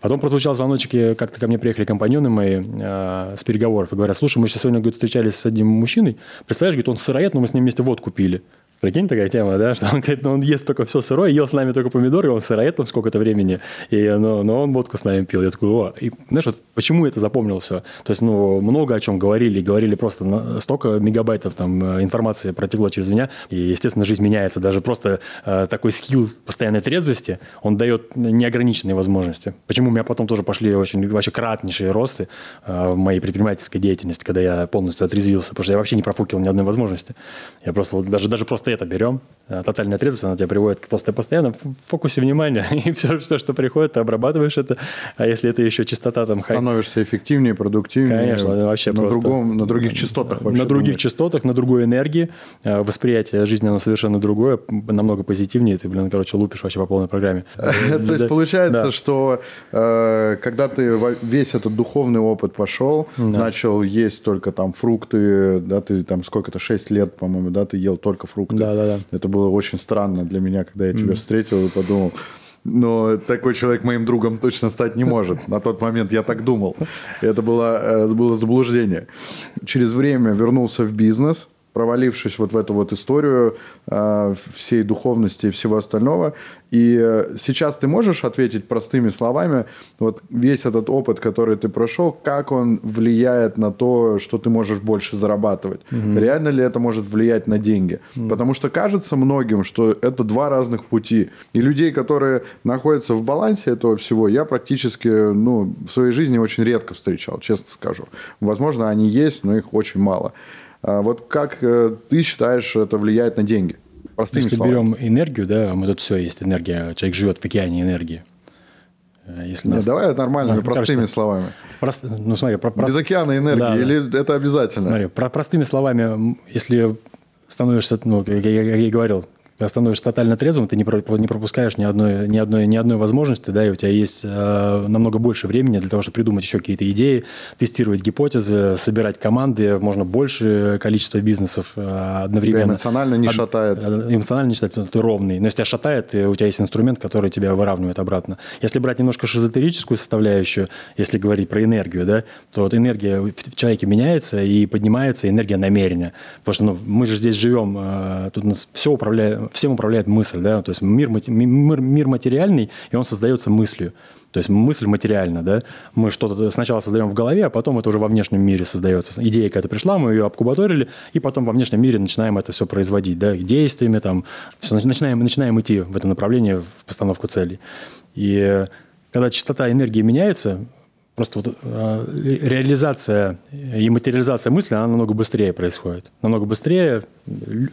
Потом прозвучал звоночек, как-то ко мне приехали компаньоны мои э, с переговоров и говорят, слушай, мы сейчас сегодня говорит, встречались с одним мужчиной, представляешь, говорит, он сыроед, но мы с ним вместе водку пили. Прикинь, такая тема, да, что он говорит, ну, он ест только все сырое, ел с нами только помидоры, он сыроед там сколько-то времени, и, но, но он водку с нами пил. Я такой, о, и знаешь, вот почему это запомнил все? То есть, ну, много о чем говорили, говорили просто на- столько мегабайтов там э, информации протекло через меня, и, естественно, жизнь меняется. Даже просто э, такой скилл постоянной трезвости, он дает неограниченные возможности. Почему у меня потом тоже пошли очень вообще кратнейшие росты э, в моей предпринимательской деятельности, когда я полностью отрезвился, потому что я вообще не профукил ни одной возможности. Я просто вот даже, даже просто это берем, э, тотальная трезвость, она тебя приводит к просто постоянно в фокусе внимания, и все, все, что приходит, ты обрабатываешь это, а если это еще чистота там... Становишься эффективнее, продуктивнее. Конечно, вообще на просто. Другом, на других частотах вообще. На других думаешь. частотах, на другой энергии. Э, Восприятие жизни, оно совершенно другое, намного позитивнее. Ты, блин, короче, лупишь вообще по полной программе. То есть получается, что э, когда ты весь этот духовный опыт пошел, начал есть только там фрукты, да, ты там сколько-то, 6 лет, по-моему, да, ты ел только фрукты. Да, да, да. Это было очень странно для меня, когда я тебя встретил и подумал, но такой человек моим другом точно стать не может. На тот момент я так думал. Это было, э, было заблуждение. Через время вернулся в бизнес, провалившись вот в эту вот историю э, всей духовности и всего остального. И э, сейчас ты можешь ответить простыми словами, вот весь этот опыт, который ты прошел, как он влияет на то, что ты можешь больше зарабатывать? Реально ли это может влиять на деньги? Потому что кажется многим, что это два разных пути. И людей, которые находятся в балансе этого всего, я практически ну, в своей жизни очень редко встречал, честно скажу. Возможно, они есть, но их очень мало. А вот как э, ты считаешь, это влияет на деньги? Простыми Если словами. берем энергию, да, мы тут все есть энергия, человек живет в океане энергии. Э, Если Нет, нас- давай нормальными, Ну, простыми кажется, словами. Просто, ну смотри, про, Без океана энергии, Да, да. или это обязательно? Смотри, про- простыми словами, если становишься, ну, как я, как я и говорил, когда становишься тотально трезвым, ты не, про, не пропускаешь ни одной, ни, одной, ни одной возможности, да, и у тебя есть э, намного больше времени для того, чтобы придумать еще какие-то идеи, тестировать гипотезы, собирать команды, можно больше количество бизнесов э, одновременно. Тебя эмоционально не Од... шатает. Э, эмоционально не шатает, потому что ты ровный. Но если тебя шатает, у тебя есть инструмент, который тебя выравнивает обратно. Если брать немножко шизотерическую составляющую, если говорить про энергию, да, то вот энергия в человеке меняется и поднимается энергия намерения. Потому что ну, мы же здесь живем, э, тут нас все управляет, всем управляет мысль, да, то есть мир, мир, мир материальный, и он создается мыслью. То есть мысль материальна, да. Мы что-то сначала создаем в голове, а потом это уже во внешнем мире создается. Идея какая-то пришла, мы ее обкубаторили, и потом во внешнем мире начинаем это все производить, да, действиями там. Все, начинаем, начинаем идти в это направление, в постановку целей. И когда частота энергии меняется, Просто вот э, реализация и материализация мысли, она намного быстрее происходит. Намного быстрее,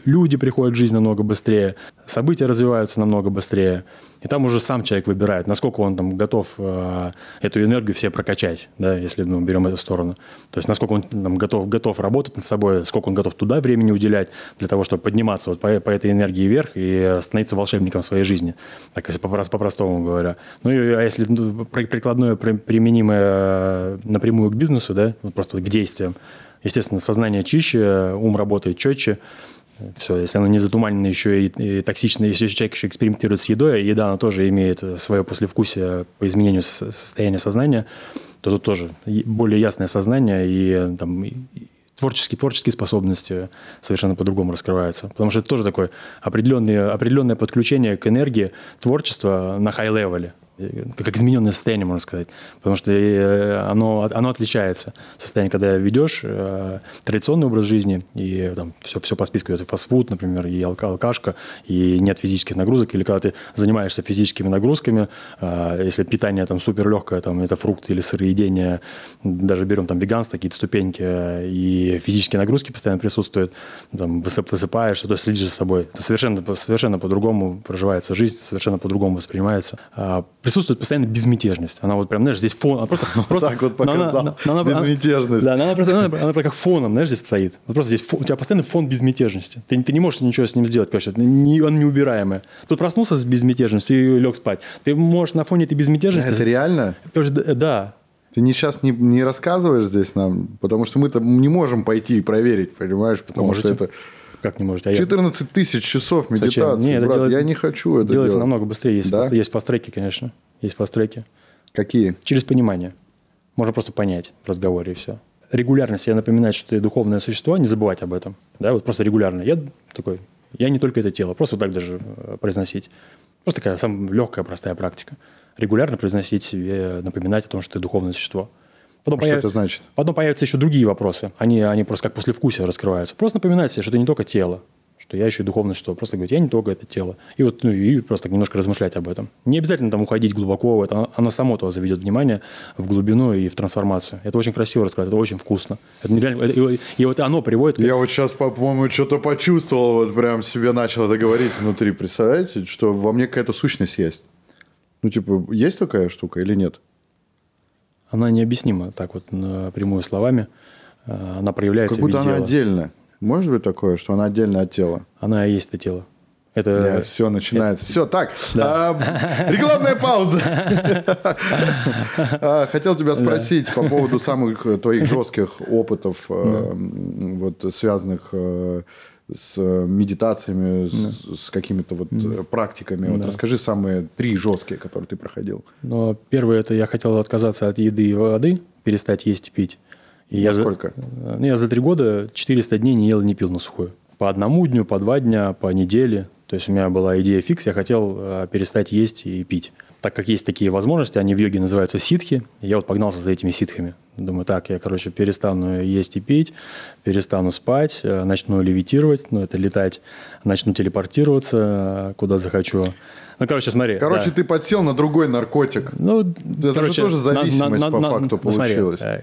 люди приходят в жизнь намного быстрее, события развиваются намного быстрее. И там уже сам человек выбирает, насколько он там готов э, эту энергию все прокачать, да, если ну, берем эту сторону. То есть насколько он там, готов, готов работать над собой, сколько он готов туда времени уделять для того, чтобы подниматься вот по, по этой энергии вверх и становиться волшебником своей жизни, так если по-простому говоря. Ну и а если ну, прикладное применимое э, напрямую к бизнесу, да, вот просто к действиям, естественно, сознание чище, ум работает четче, все, если оно не затуманено еще и, и токсично, если человек еще экспериментирует с едой, а еда, она тоже имеет свое послевкусие по изменению состояния сознания, то тут тоже более ясное сознание и, там, и творческие, творческие способности совершенно по-другому раскрываются. Потому что это тоже такое определенное, определенное подключение к энергии творчества на high-level е как измененное состояние, можно сказать. Потому что э, оно, оно отличается. Состояние, когда ведешь э, традиционный образ жизни, и там все, все по списку, это фастфуд, например, и алкашка, и нет физических нагрузок, или когда ты занимаешься физическими нагрузками, э, если питание там супер легкое, там это фрукты или сыроедение, даже берем там веганство, какие-то ступеньки, и физические нагрузки постоянно присутствуют, там высып, высыпаешь, то есть следишь за собой. Это совершенно, совершенно по-другому проживается жизнь, совершенно по-другому воспринимается. Присутствует постоянно безмятежность. Она вот прям, знаешь, здесь фон, она просто... просто так вот показал, она, она, безмятежность. Да, она, просто, она, она, она как фоном, знаешь, здесь стоит. Вот просто здесь фон, у тебя постоянно фон безмятежности. Ты, ты не можешь ничего с ним сделать, короче, не, он неубираемый. Тут проснулся с безмятежностью и лег спать. Ты можешь на фоне этой безмятежности... Это реально? Да. Ты не сейчас не, не рассказываешь здесь нам, потому что мы-то не можем пойти и проверить, понимаешь, потому Можете. что это как не можете? А 14 тысяч часов медитации, Нет, брат, делать, я не хочу это делается делать. намного быстрее. Есть, да? есть фаст-треки, конечно. Есть фаст-треки. Какие? Через понимание. Можно просто понять в разговоре и все. Регулярно себе напоминать, что ты духовное существо, не забывать об этом. Да, вот просто регулярно. Я такой, я не только это тело, просто вот так даже э, произносить. Просто такая самая легкая, простая практика. Регулярно произносить себе, напоминать о том, что ты духовное существо. Потом что появ... это значит? Потом появятся еще другие вопросы. Они, они просто как послевкусие раскрываются. Просто напоминать себе, что это не только тело, что я еще и духовное что. Просто говорить, я не только это тело. И вот ну, и просто немножко размышлять об этом. Не обязательно там уходить глубоко это. Оно само того заведет внимание в глубину и в трансформацию. Это очень красиво рассказать, это очень вкусно. Это нереально, это, и, и вот оно приводит... Я вот сейчас, по-моему, что-то почувствовал, вот прям себе начал это говорить внутри. Представляете, что во мне какая-то сущность есть? Ну, типа, есть такая штука или нет? Она необъяснима так вот напрямую словами. Э, она проявляется Как будто она отдельная. Может быть такое, что она отдельно от тела? Она и есть это тело. Это... Нет, все начинается. Это... Все, так. Да. А, рекламная пауза. А, хотел тебя спросить по поводу самых твоих жестких опытов, э, вот связанных э, с медитациями, да. с, с какими-то вот да. практиками. Вот да. расскажи самые три жесткие, которые ты проходил. Но первое это я хотел отказаться от еды и воды, перестать есть и пить. И я сколько? За, ну, я за три года 400 дней не ел и не пил на сухую. По одному дню, по два дня, по неделе. То есть у меня была идея фикс, я хотел э, перестать есть и пить так как есть такие возможности, они в йоге называются ситхи, я вот погнался за этими ситхами. Думаю, так, я, короче, перестану есть и пить, перестану спать, э, начну левитировать, ну, это летать, начну телепортироваться, э, куда захочу. Ну, короче, смотри. Короче, да. ты подсел на другой наркотик. Ну, это короче, же тоже зависимость на, на, по на, факту на, получилась. Смотри,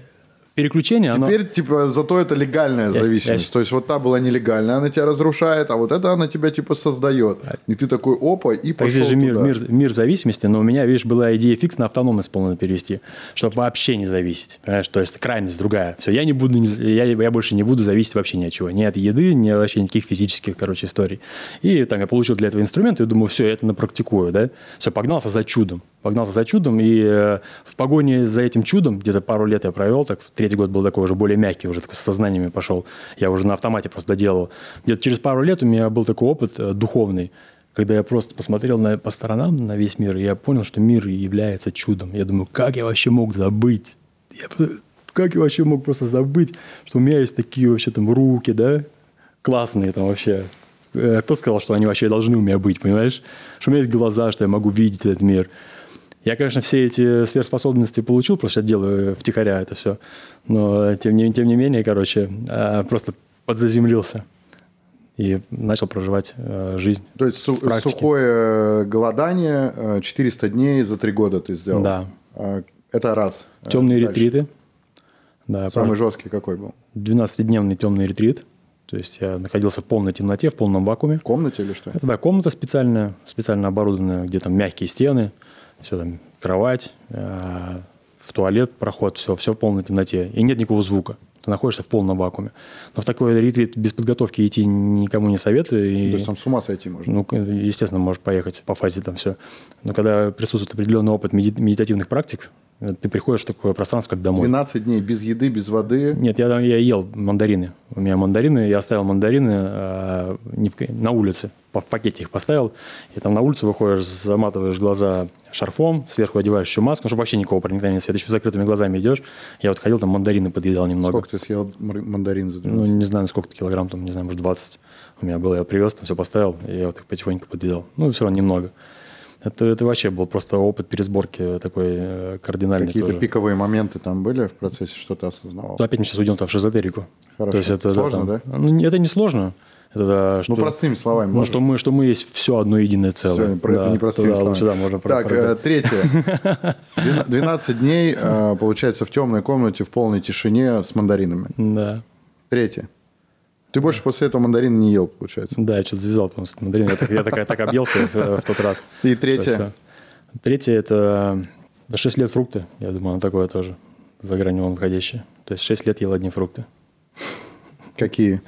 переключение, оно... Теперь, типа, зато это легальная зависимость. я- То есть, вот та была нелегальная, она тебя разрушает, а вот это она тебя, типа, создает. И ты такой, опа, и Так пошел здесь же мир, туда. мир, мир зависимости, но у меня, видишь, была идея фикс на автономность полную перевести, чтобы вообще не зависеть. Понимаешь? То есть крайность другая. Все, я не буду, я, я больше не буду зависеть вообще ни от чего. Ни от еды, ни вообще никаких физических, короче, историй. И там я получил для этого инструмент, и думаю, все, я это напрактикую, да. Все, погнался за чудом. Погнался за чудом, и э, в погоне за этим чудом, где-то пару лет я провел, так третий год был такой уже более мягкий, уже такой с сознаниями пошел. Я уже на автомате просто доделал. Где-то через пару лет у меня был такой опыт э, духовный, когда я просто посмотрел на, по сторонам на весь мир, и я понял, что мир является чудом. Я думаю, как я вообще мог забыть? Я как я вообще мог просто забыть, что у меня есть такие вообще там руки, да, классные там вообще. Э, Кто сказал, что они вообще должны у меня быть, понимаешь? Что у меня есть глаза, что я могу видеть этот мир. Я, конечно, все эти сверхспособности получил, просто сейчас делаю втихаря это все. Но, тем не, тем не менее, короче, э, просто подзаземлился и начал проживать э, жизнь. То есть су- сухое э, голодание, э, 400 дней за три года ты сделал. Да. А, Это раз. Э, Темные дальше. ретриты. Да, Самый жесткий какой был? 12-дневный темный ретрит. То есть я находился в полной темноте, в полном вакууме. В комнате или что? Это да, комната специальная, специально оборудованная, где там мягкие стены, все там, кровать, э, в туалет проход, все, все в полной темноте. И нет никакого звука. Ты находишься в полном вакууме. Но в такой ретрит без подготовки идти никому не советую. И, То есть там с ума сойти можно. ну, естественно, можешь поехать по фазе там все. Но когда присутствует определенный опыт меди- медитативных практик, э, ты приходишь в такое пространство, как домой. 12 дней без еды, без воды. Нет, я, я ел мандарины. У меня мандарины, я оставил мандарины э, не в на улице. В пакете их поставил. И там на улицу выходишь, заматываешь глаза шарфом, сверху одеваешь еще маску, чтобы вообще никакого проникновения света. Еще закрытыми глазами идешь. Я вот ходил, там мандарины подъедал немного. Сколько ты съел мандарин за 12? Ну, не знаю, сколько килограмм, там, не знаю, может, 20 у меня было. Я привез, там все поставил, и я вот их потихоньку подъедал. Ну, все равно немного. Это, это вообще был просто опыт пересборки такой э, кардинальный Какие-то тоже. пиковые моменты там были в процессе, что ты осознавал? То опять мы сейчас уйдем там в шизотерику. Хорошо. То есть это, Сложно, там- да? Ну, это не сложно. Это, да, что, Ну, простыми словами. ну, что, мы, что мы есть все одно единое целое. Всё, про это Да, не простыми да, словами. лучше, да, можно про- Так, про э, это. третье. Двена- 12 дней, э, получается, в темной комнате, в полной тишине с мандаринами. Да. Третье. Ты больше после этого мандарин не ел, получается. Да, я что-то завязал, потому что мандарин. Я так, я так, так объелся э, в тот раз. И третье. э, Третье – это 6 лет фрукты. Я думаю, оно такое тоже за гранью он входящее. То есть 6 лет ел одни фрукты. Какие?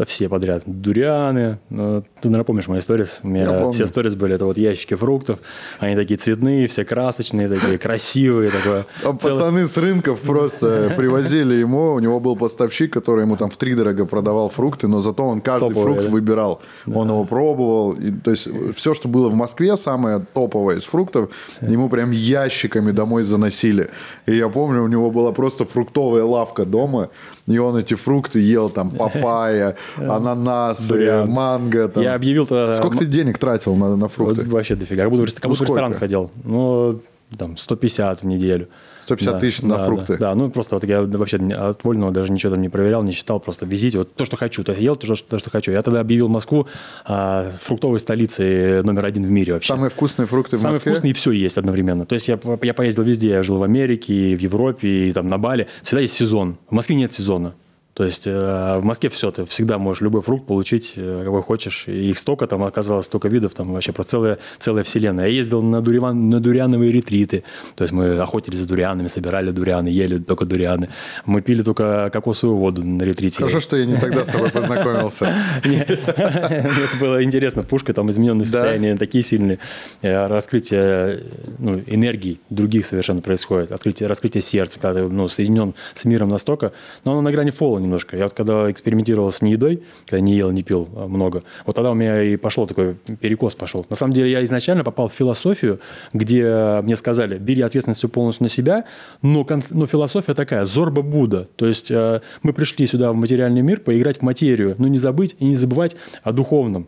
Да все подряд. Дурианы. Ну, ты, наверное, помнишь мои сторис? У меня все сторис были, это вот ящики фруктов. Они такие цветные, все красочные, такие красивые. Такое. Там Целый- пацаны с рынков просто привозили ему, у него был поставщик, который ему там в три дорого продавал фрукты, но зато он каждый Топовые, фрукт да? выбирал. Он его пробовал. И, то есть все, что было в Москве, самое топовое из фруктов, ему прям ящиками домой заносили. И я помню, у него была просто фруктовая лавка дома, и он эти фрукты ел, там, папайя, ананасы, Дуриан. манго. Там. Я объявил... то Сколько ты денег тратил на, на фрукты? вообще дофига. Как будто, в рес- как Ну, будто в ресторан ходил. Ну, там, 150 в неделю. 150 Да, тысяч на да, фрукты. Да, да. ну просто вот я вообще от вольного даже ничего там не проверял, не считал, просто везите вот то, что хочу. То есть ел то, что, то, что хочу. Я тогда объявил Москву а, фруктовой столицей номер один в мире вообще. Самые вкусные фрукты в Самые Москве? вкусные и все есть одновременно. То есть я, я поездил везде, я жил в Америке, и в Европе, и там на Бали. Всегда есть сезон. В Москве нет сезона. То есть э, в Москве все, ты всегда можешь любой фрукт получить, э, какой хочешь. И их столько, там оказалось столько видов, там вообще про целая, целая вселенная. Я ездил на, дуриван, на дуриановые ретриты. То есть мы охотились за дурианами, собирали дурианы, ели только дурианы. Мы пили только кокосовую воду на ретрите. Хорошо, что я не тогда с тобой познакомился. Это было интересно. Пушка, там измененные состояния такие сильные. Э, Раскрытие ну, энергий других совершенно происходит. Раскрытие сердца, когда ты ну, соединен с миром настолько. Но оно на грани фола немножко. Я вот когда экспериментировал с неедой, когда не ел, не пил а, много, вот тогда у меня и пошло такой перекос пошел. На самом деле я изначально попал в философию, где мне сказали, бери ответственность полностью на себя, но, но философия такая, зорба Будда. То есть э, мы пришли сюда в материальный мир поиграть в материю, но не забыть и не забывать о духовном.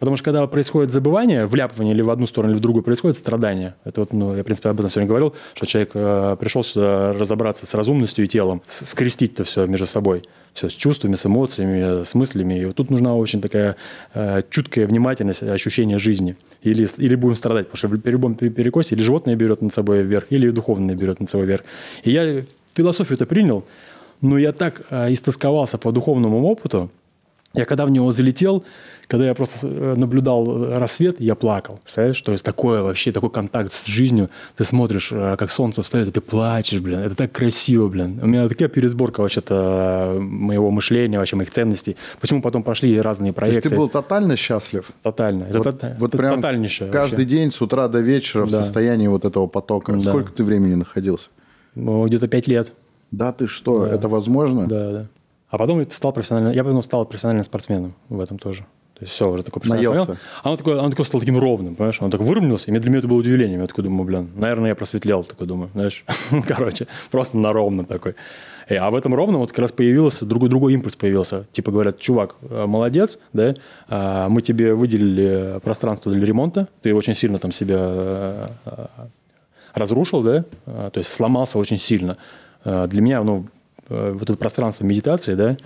Потому что когда происходит забывание, вляпывание или в одну сторону, или в другую, происходит страдание. Это вот, ну, я, в принципе, об этом сегодня говорил, что человек э, пришел сюда разобраться с разумностью и телом, скрестить-то все между собой. Все с чувствами, с эмоциями, с мыслями. И вот тут нужна очень такая э, чуткая внимательность, ощущение жизни. Или, или будем страдать, потому что при любом пе- перекосе или животное берет над собой вверх, или духовное берет над собой вверх. И я философию это принял, Но я так э, истосковался по духовному опыту, я когда в него залетел, когда я просто э, наблюдал рассвет, я плакал. Представляешь? То есть такое вообще, такой контакт с жизнью. Ты смотришь, э, как солнце встает, и ты плачешь, блин. Это так красиво, блин. У меня такая пересборка вообще-то моего мышления, вообще моих ценностей. Почему потом пошли разные проекты. То есть ты был тотально счастлив? Тотально. Вот, это, вот прям тотальнейшее каждый вообще. день с утра до вечера да. в состоянии вот этого потока. Да. Сколько ты времени находился? Ну, где-то пять лет. Да ты что, да. это возможно? Да, да. А потом я стал профессиональным, я потом стал профессиональным спортсменом в этом тоже. То есть все, уже такой профессиональный А он такой, он такой стал таким ровным, понимаешь? Он так выровнялся, и для меня это было удивлением. Я такой думаю, блин, наверное, я просветлел, такой думаю, знаешь. Короче, просто на ровном такой. И, а в этом ровном вот как раз появился, другой, другой импульс появился. Типа говорят, чувак, э, молодец, да, а, мы тебе выделили пространство для ремонта, ты очень сильно там себя э, э, разрушил, да, то есть сломался очень сильно. Для меня, ну, вот это пространство медитации, да,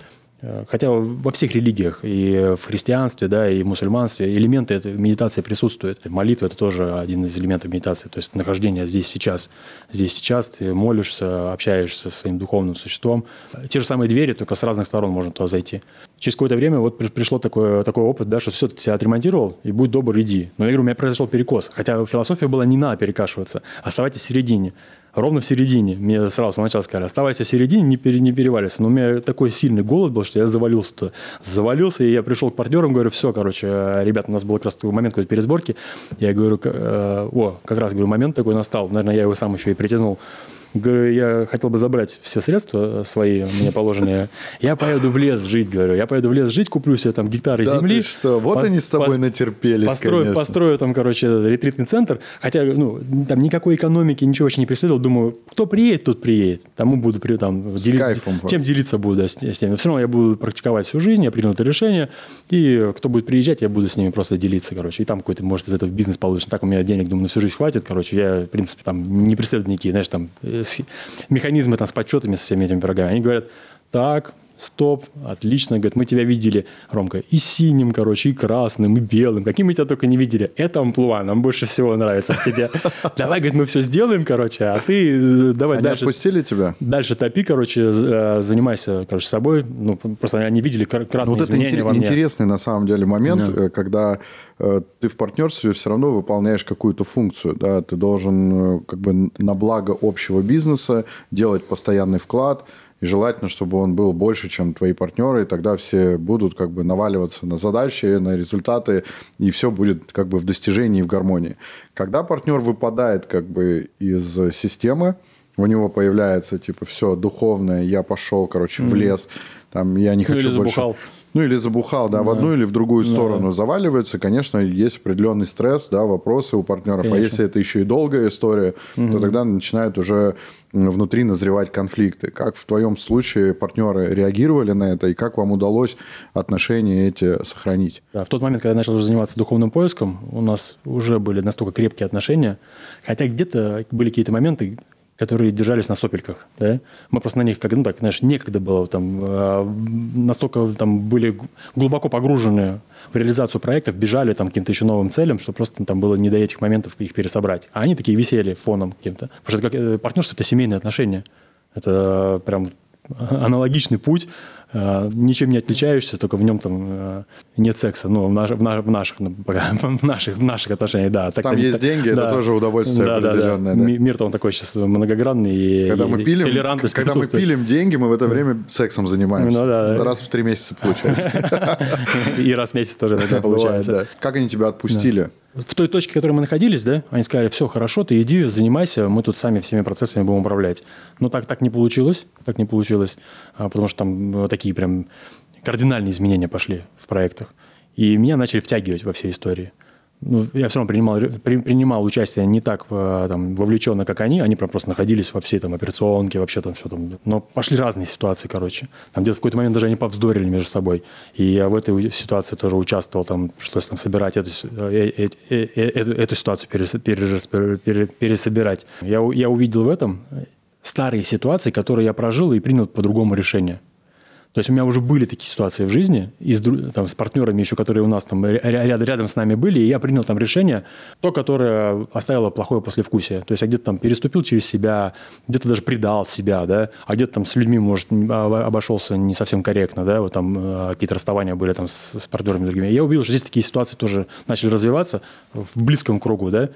Э, хотя во всех религиях, и в христианстве, да, и в мусульманстве элементы этой медитации присутствуют. Молитва – это тоже один из элементов медитации, то есть нахождение здесь сейчас. Здесь сейчас ты молишься, общаешься со своим духовным существом. Те же самые двери, только с разных сторон можно туда зайти. Через какое-то время вот пришло такой, такой опыт, да, что все, ты себя отремонтировал, и будь добр, иди. Но я говорю, у меня произошел перекос. Хотя философия была не надо перекашиваться, оставайтесь в середине ровно в середине. Мне сразу сначала сказали, оставайся в середине, не, пере, не переваливайся. Но у меня такой сильный голод был, что я завалился туда. Завалился, и я пришел к партнерам, говорю, все, короче, ребята, у нас был как раз момент какой-то пересборки. Я говорю, э, о, как раз, говорю, момент такой настал. Наверное, я его сам еще и притянул. Говорю, я хотел бы забрать все средства свои, мне положенные. Я поеду в лес жить, говорю. Я поеду в лес жить, куплю себе там гектары да земли. Ты что, вот по, они с тобой по, натерпелись, построю, конечно. Построю там, короче, ретритный центр. Хотя, ну, там никакой экономики, ничего вообще не преследовал. Думаю, кто приедет, тот приедет. Тому буду там, с дели... кайфом тем делиться буду да, с, с теми. Но все равно я буду практиковать всю жизнь, я принял это решение. И кто будет приезжать, я буду с ними просто делиться, короче. И там какой-то, может, из этого бизнес получится. Так у меня денег, думаю, на всю жизнь хватит, короче. Я, в принципе, там не преследую никакие, знаешь, там, э, механизмы там с подсчетами, со всеми этими пирогами. Они говорят, так, стоп, отлично, говорит, мы тебя видели, Ромка, и синим, короче, и красным, и белым, каким мы тебя только не видели. Это амплуа, нам больше всего нравится в тебе. Давай, говорит, мы все сделаем, короче, а ты э, давай они дальше. отпустили тебя? Дальше топи, короче, э, занимайся, короче, собой. Ну, просто они видели кратные ну, вот это интересный, на самом деле, момент, да. Э, когда ты в партнерстве все равно выполняешь какую-то функцию, да, ты должен как бы на благо общего бизнеса делать постоянный вклад, и желательно, чтобы он был больше, чем твои партнеры, и тогда все будут как бы наваливаться на задачи, на результаты, и все будет как бы в достижении и в гармонии. Когда партнер выпадает как бы из системы, у него появляется типа все духовное, я пошел, короче, в лес, там я не ну, хочу больше. Забухал. Ну или забухал, да, да, в одну или в другую сторону да. заваливается, конечно, есть определенный стресс, да, вопросы у партнеров. А конечно. А если это еще и долгая история, угу. то тогда начинают уже внутри назревать конфликты. Как в твоем случае партнеры реагировали на это, и как вам удалось отношения эти сохранить? Да, в тот момент, когда я начал заниматься духовным поиском, у нас уже были настолько крепкие отношения, хотя где-то были какие-то моменты, которые держались на сопельках, да, мы просто на них, как, ну так, знаешь, некогда было, там, э, настолько там были глубоко погружены в реализацию проектов, бежали там каким-то еще новым целям, что просто там было не до этих моментов их пересобрать. А они такие висели фоном каким-то. Потому что как, э, партнерство – это семейные отношения. Это прям аналогичный путь ничем не отличаешься, только в нем там э, нет секса. Ну, в, наш, в, наш, в, наших, ну, в, наших, в наших отношениях, да. Так, там есть деньги, да, это тоже удовольствие да, определенное. Да, да. Да. Мир-то он такой сейчас многогранный и когда мы пилим, Когда мы пилим деньги, мы в это время сексом занимаемся. Ну, да, раз в три месяца получается. И раз в месяц тоже иногда получается. Как они тебя отпустили? В той точке, в которой мы находились, да, они сказали, все, хорошо, ты иди, занимайся, мы тут сами всеми процессами будем управлять. Но так, так не получилось, так не получилось, а, потому что там э, такие прям кардинальные изменения пошли в проектах. И меня начали втягивать во все истории ну, я все равно принимал, при, принимал участие не так э, там, вовлеченно, как они. Они прям просто находились во всей там операционке, вообще там все там. Но пошли разные ситуации, короче. Там где-то в какой-то момент даже они повздорили между собой. И я в этой ситуации тоже участвовал, там, пришлось там собирать эту, э, э, э, э, эту, эту ситуацию, перес, перес, перес, пересобирать. Я, я увидел в этом старые ситуации, которые я прожил и принял по-другому решение. То есть у меня уже были такие ситуации в жизни и с, там, с партнерами еще, которые у нас там рядом, рядом с нами были, и я принял там решение, то, которое оставило плохое послевкусие. То есть я где-то там переступил через себя, где-то даже предал себя, да, а где-то там с людьми, может, обошелся не совсем корректно, да, вот там э, какие-то расставания были там с, с партнерами другими. Я увидел, что здесь такие ситуации тоже начали развиваться в близком кругу, да,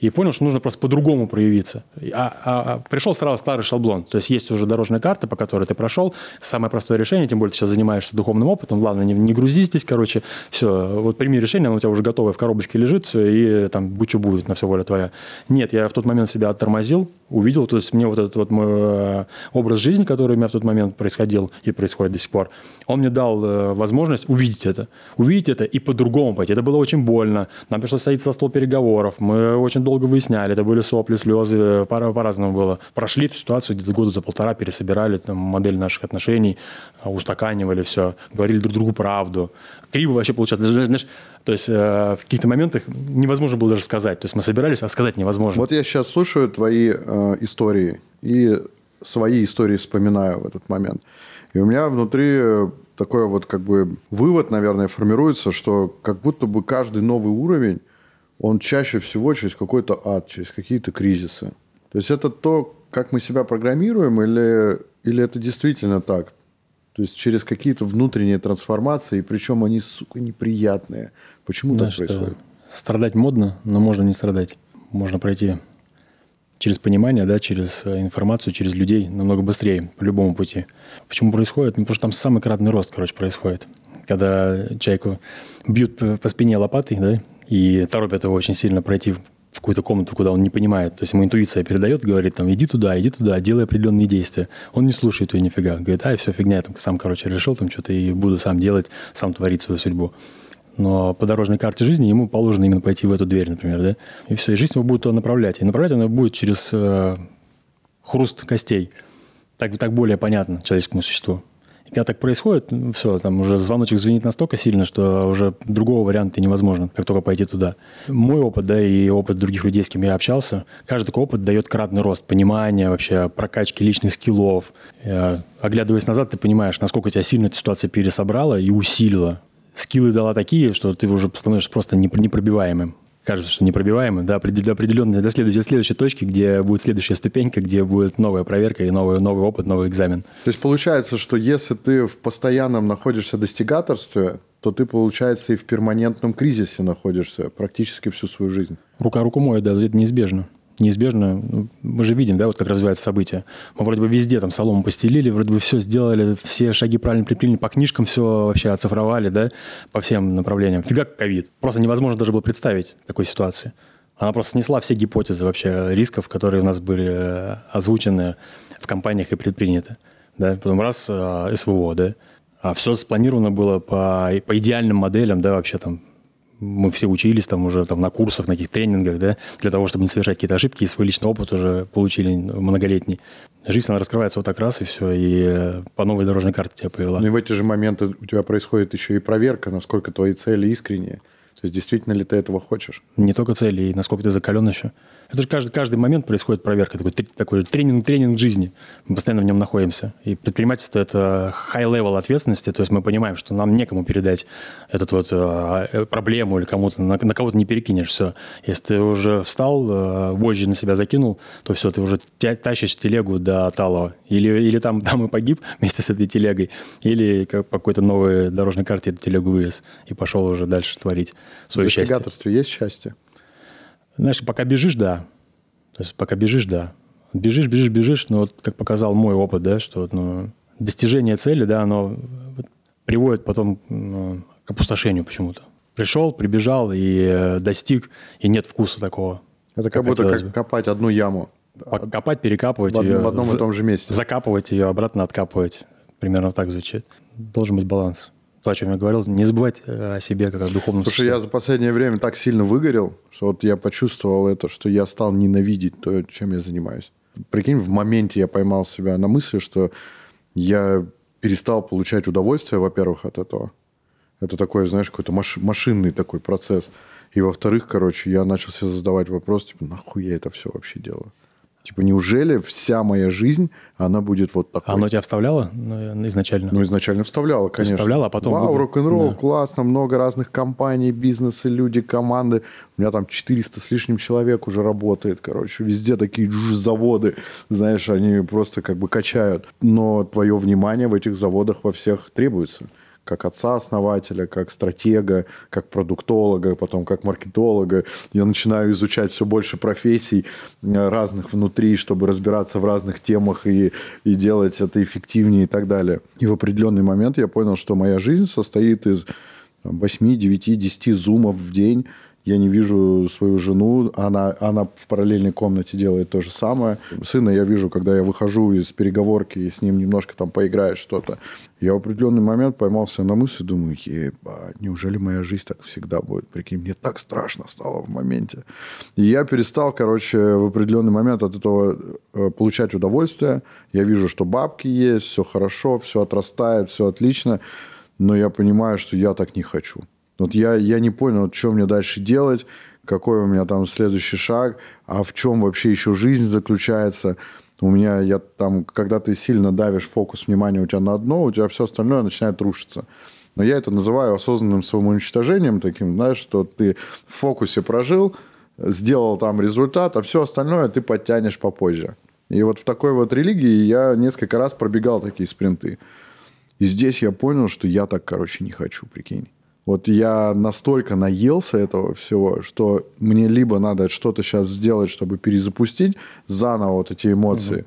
и понял, что нужно просто по-другому проявиться. А, а, а пришел сразу старый шаблон. То есть есть уже дорожная карта, по которой ты прошел. Самое простое решение, тем более ты сейчас занимаешься духовным опытом. Главное, не, не грузи здесь, короче. Все, вот прими решение, оно у тебя уже готовое в коробочке лежит, все, и там что будет, на все воля твоя. Нет, я в тот момент себя оттормозил, увидел, то есть мне вот этот вот мой э, образ жизни, который у меня в тот момент происходил и происходит до сих пор, он мне дал э, возможность увидеть это, увидеть это и по-другому пойти. Это было очень больно, нам пришлось садиться за стол переговоров, мы очень долго выясняли, это были сопли, слезы, по- по-разному было. Прошли эту ситуацию где-то года за полтора, пересобирали там, модель наших отношений, э, устаканивали все, говорили друг другу правду. Криво вообще получалось. Знаешь, то есть э, в каких-то моментах невозможно было даже сказать. То есть мы собирались, а сказать невозможно. Вот я сейчас слушаю твои э, истории и свои истории вспоминаю в этот момент. И у меня внутри такой вот как бы вывод, наверное, формируется, что как будто бы каждый новый уровень, он чаще всего через какой-то ад, через какие-то кризисы. То есть это то, как мы себя программируем, или, или это действительно так? То есть через какие-то внутренние трансформации, причем они, сука, неприятные. Почему да, так происходит? Страдать модно, но можно не страдать. Можно пройти через понимание, да, через э, информацию, через людей намного быстрее по любому пути. Почему происходит? Ну, потому что там самый кратный рост, короче, происходит. Когда человеку бьют по спине лопатой, да, и торопят его очень сильно пройти в какую-то комнату, куда он не понимает. То есть ему интуиция передает, говорит, там, иди туда, иди туда, делай определенные действия. Он не слушает ее нифига. Говорит, а, все, фигня, я там сам, короче, решил там что-то и буду сам делать, сам творить свою судьбу. Но по дорожной карте жизни ему положено именно пойти в эту дверь, например, да? И все, и жизнь его будет туда направлять. И направлять она будет через э, хруст костей. Так, так более понятно человеческому существу. И когда так происходит, ну, все, там уже звоночек звенит настолько сильно, что уже другого варианта невозможно, как только пойти туда. Мой опыт, да, и опыт других людей, с кем я общался, каждый такой опыт дает кратный рост понимания вообще, прокачки личных скиллов. Я, оглядываясь назад, ты понимаешь, насколько тебя сильно эта ситуация пересобрала и усилила. Скиллы дала такие, что ты уже становишься просто непробиваемым кажется, что непробиваемым, до, до определенной, до следующей, следующей точки, где будет следующая ступенька, где будет новая проверка и новый, новый опыт, новый экзамен. То есть получается, что если ты в постоянном находишься достигаторстве, то ты, получается, и в перманентном кризисе находишься практически всю свою жизнь. Рука руку моет, да, это неизбежно неизбежно, ну, мы же видим, да, вот как развиваются события. Мы вроде бы везде там солому постелили, вроде бы все сделали, все шаги правильно приплели, по книжкам все вообще оцифровали, да, по всем направлениям. Фига ковид. Просто невозможно даже было представить такой ситуации. Она просто снесла все гипотезы вообще рисков, которые у нас были э, озвучены в компаниях и предприняты. Да? Потом раз э, СВО, да, а все спланировано было по, по идеальным моделям, да, вообще там мы все учились там уже там на курсах, на каких тренингах, да, для того, чтобы не совершать какие-то ошибки, и свой личный опыт уже получили многолетний. Жизнь, она раскрывается вот так раз, и все, и э, по новой дорожной карте тебя повела. Ну и в эти же моменты у тебя происходит еще и проверка, насколько твои цели искренние. То есть действительно ли ты этого хочешь? Не только цели, и насколько ты закален еще. Это же каждый, каждый момент происходит проверка, такой, такой тренинг, тренинг жизни. Мы постоянно в нем находимся. И предпринимательство – это high-level ответственности, то есть мы понимаем, что нам некому передать эту вот э, проблему или кому-то, на, на кого-то не перекинешь все. Если ты уже встал, э, вожжи на себя закинул, то все, ты уже тащишь телегу до Талова. Или, или там, там и погиб вместе с этой телегой, или как, по какой-то новой дорожной карте эту телегу вывез и пошел уже дальше творить свое счастье. В есть счастье? Знаешь, пока бежишь, да. То есть пока бежишь, да. Бежишь, бежишь, бежишь, но вот как показал мой опыт, да, что ну, достижение цели, да, оно приводит потом ну, к опустошению почему-то. Пришел, прибежал и э, достиг, и нет вкуса такого. Это как, как будто как копать одну яму. Копать, перекапывать в, ее. В одном и том же месте. Закапывать ее, обратно откапывать. Примерно так звучит. Должен быть баланс то, о чем я говорил, не забывать э, о себе как о духовном Слушай, я за последнее время так сильно выгорел, что вот я почувствовал это, что я стал ненавидеть то, чем я занимаюсь. Прикинь, в моменте я поймал себя на мысли, что я перестал получать удовольствие, во-первых, от этого. Это такой, знаешь, какой-то маш- машинный такой процесс. И во-вторых, короче, я начал себе задавать вопрос, типа, нахуй я это все вообще делаю? Типа, неужели вся моя жизнь, она будет вот такой? Оно тебя вставляло ну, изначально? Ну, изначально вставляло, конечно. Вставляло, а потом... Вау, рок-н-ролл, Да. классно, много разных компаний, бизнесы, люди, команды. У меня там 400 с лишним человек уже работает, короче. Везде такие заводы, знаешь, они просто как бы качают. Но твое внимание в этих заводах во всех требуется как отца-основателя, как стратега, как продуктолога, потом как маркетолога. Я начинаю изучать все больше профессий э, разных внутри, чтобы разбираться в разных темах и, и делать это эффективнее и так далее. И в определенный момент я понял, что моя жизнь состоит из там, 8, 9, 10 зумов в день. Я не вижу свою жену, она, она в параллельной комнате делает то же самое. Сына я вижу, когда я выхожу из переговорки и с ним немножко там поиграет что-то. Я в определенный момент поймался на мысли, думаю, ебать, неужели моя жизнь так всегда будет? Прикинь, мне так страшно стало в моменте. И я перестал, короче, в определенный момент от этого э, получать удовольствие. Я вижу, что бабки есть, все хорошо, все отрастает, все отлично. Но я понимаю, что я так не хочу. Вот я, я не понял, что мне дальше делать, какой у меня там следующий шаг, а в чем вообще еще жизнь заключается. У меня, я там, когда ты сильно давишь фокус внимания у тебя на одно, у тебя все остальное начинает рушиться. Но я это называю осознанным самоуничтожением таким, знаешь, что ты в фокусе прожил, сделал там результат, а все остальное ты подтянешь попозже. И вот в такой вот религии я несколько раз пробегал такие спринты. И здесь я понял, что я так, короче, не хочу, прикинь. Вот я настолько наелся этого всего, что мне либо надо что-то сейчас сделать, чтобы перезапустить заново вот эти эмоции,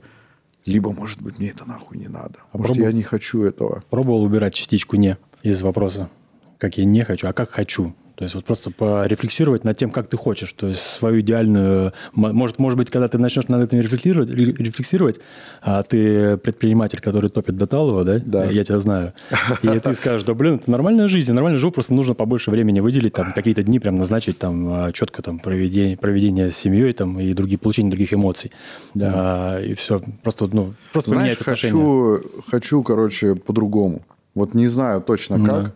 либо, может быть, мне это нахуй не надо. Может, Попробуй. я не хочу этого. Пробовал убирать частичку «не» из вопроса. Как я не хочу, а как хочу. То есть вот просто порефлексировать над тем, как ты хочешь. То есть свою идеальную... Может, может быть, когда ты начнешь над этим рефлексировать, ре- рефлексировать, а ты предприниматель, который топит до талого, да? Да. Я тебя знаю. И ты скажешь, да, блин, это нормальная жизнь, я нормально живу, просто нужно побольше времени выделить, там, какие-то дни прям назначить, там, а, четко там проведение, проведение с семьей, там, и другие, получение других эмоций. А, и все. Просто, ну, просто Знаешь, хочу, хочу, короче, по-другому. Вот не знаю точно как, Да.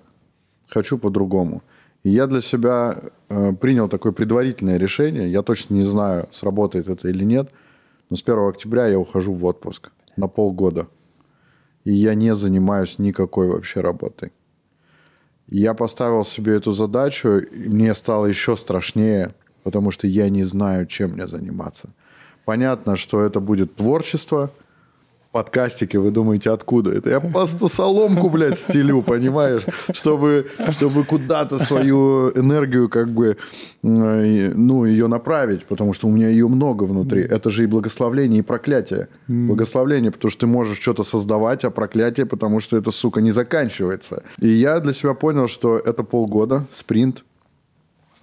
хочу по-другому. И я для себя э, принял такое предварительное решение. Я точно не знаю, сработает это или нет. Но с 1 октября я ухожу в отпуск на полгода. И я не занимаюсь никакой вообще работой. Я поставил себе эту задачу, и мне стало еще страшнее, потому что я не знаю, чем мне заниматься. Понятно, что это будет творчество, подкастики, вы думаете, откуда это? Я просто соломку, блядь, стелю, понимаешь? Чтобы, чтобы куда-то свою энергию, как бы, ну, ее направить, потому что у меня ее много внутри. Это же и благословление, и проклятие. Благословление, потому что ты можешь что-то создавать, а проклятие, потому что это, сука, не заканчивается. И я для себя понял, что это полгода, спринт,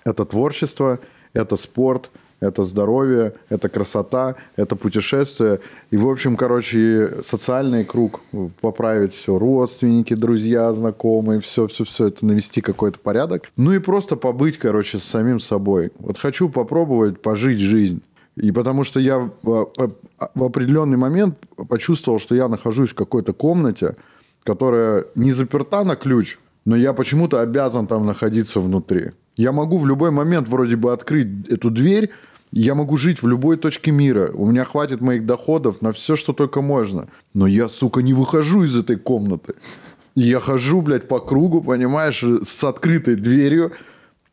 это творчество, это спорт, это здоровье, это красота, это путешествие. И, в общем, короче, социальный круг поправить все. Родственники, друзья, знакомые, все-все-все это навести какой-то порядок. Ну и просто побыть, короче, с самим собой. Вот хочу попробовать пожить жизнь. И потому что я в в определенный момент почувствовал, что я нахожусь в какой-то комнате, которая не заперта на ключ, но я почему-то обязан там находиться внутри. Я могу в любой момент вроде бы открыть эту дверь, я могу жить в любой точке мира. У меня хватит моих доходов на все, что только можно. Но я, сука, не выхожу из этой комнаты. И я хожу, блядь, по кругу, понимаешь, с открытой дверью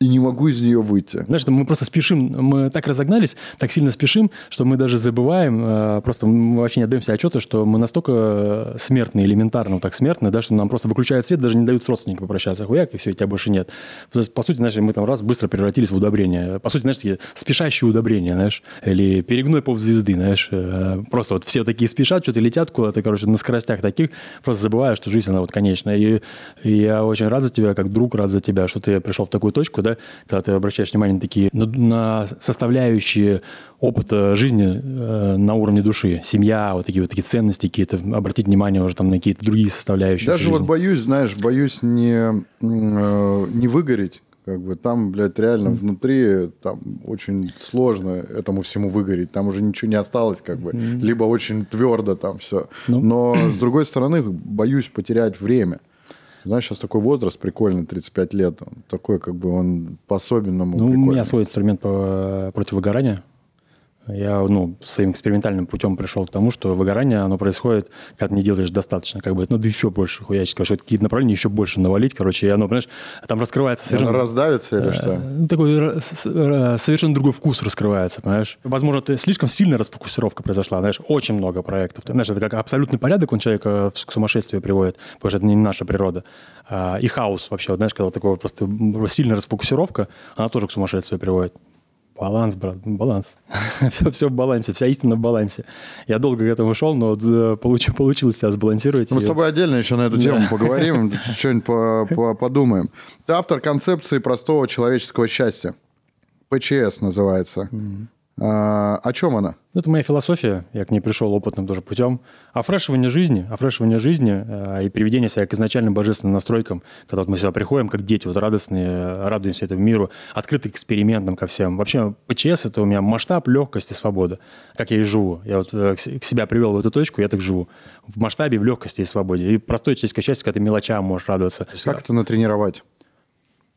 и не могу из нее выйти. Знаешь, мы просто спешим, мы так разогнались, так сильно спешим, что мы даже забываем, э, просто мы вообще не отдаем себе отчета, что мы настолько э, смертные, элементарно так смертные, да, что нам просто выключают свет, даже не дают с родственниками попрощаться, хуяк, и все, и тебя больше нет. То есть, по сути, знаешь, мы там раз быстро превратились в удобрение. По сути, знаешь, такие спешащие удобрения, знаешь, или перегной поп звезды, знаешь, э, просто вот все такие спешат, что-то летят куда-то, короче, на скоростях таких, просто забывая, что жизнь, она вот конечная. И, и я очень рад за тебя, как друг рад за тебя, что ты пришел в такую точку, да, когда ты обращаешь внимание на такие, на, на составляющие опыта жизни э, на уровне души, семья, вот такие вот такие ценности какие-то, обратить внимание уже там на какие-то другие составляющие Даже жизни. вот боюсь, знаешь, боюсь не, э, не выгореть. Как бы там, блядь, реально внутри там очень сложно этому всему выгореть. Там уже ничего не осталось, как бы. Либо очень твердо там все. Ну. Но, с другой стороны, боюсь потерять время. Знаешь, сейчас такой возраст прикольный, 35 лет. Он такой, как бы, он по-особенному Ну, у прикольный. меня свой инструмент по, против выгорания. Я ну, своим экспериментальным путем пришел к тому, что выгорание, оно происходит, когда ты не делаешь достаточно. Как бы, ну, да еще больше хуячить, короче, какие-то направления еще больше навалить, короче, и оно, понимаешь, там раскрывается совершенно... Оно раздавится или что? Ну, такой совершенно другой вкус раскрывается, понимаешь? Возможно, ты слишком сильная расфокусировка произошла, знаешь, очень много проектов. Ты, знаешь, это как абсолютный порядок, он человека к сумасшествию приводит, потому что это не наша природа. А, и хаос вообще, вот, знаешь, когда такого просто сильная расфокусировка, она тоже к сумасшествию приводит. Баланс, брат, баланс. все, все в балансе, вся истина в балансе. Я долго к этому шел, но вот э, получ, получилось себя сбалансировать. Мы с тобой отдельно еще на эту тему поговорим, что-нибудь подумаем. Ты автор концепции простого человеческого счастья. ПЧС называется. А, о чем она? Ну, это моя философия, я к ней пришел опытным тоже путем. Офрешивание жизни, офрешивание жизни э, и приведение себя к изначальным божественным настройкам, когда вот мы сюда приходим, как дети, вот радостные, радуемся этому миру, открыты к экспериментам, ко всем. Вообще, ПЧС – это у меня масштаб, легкость и свобода. Как я и живу. Я вот э, к себя привел в эту точку, я так живу. В масштабе, в легкости и свободе. И простое человеческое счастье, когда ты мелочам можешь радоваться. Как это натренировать?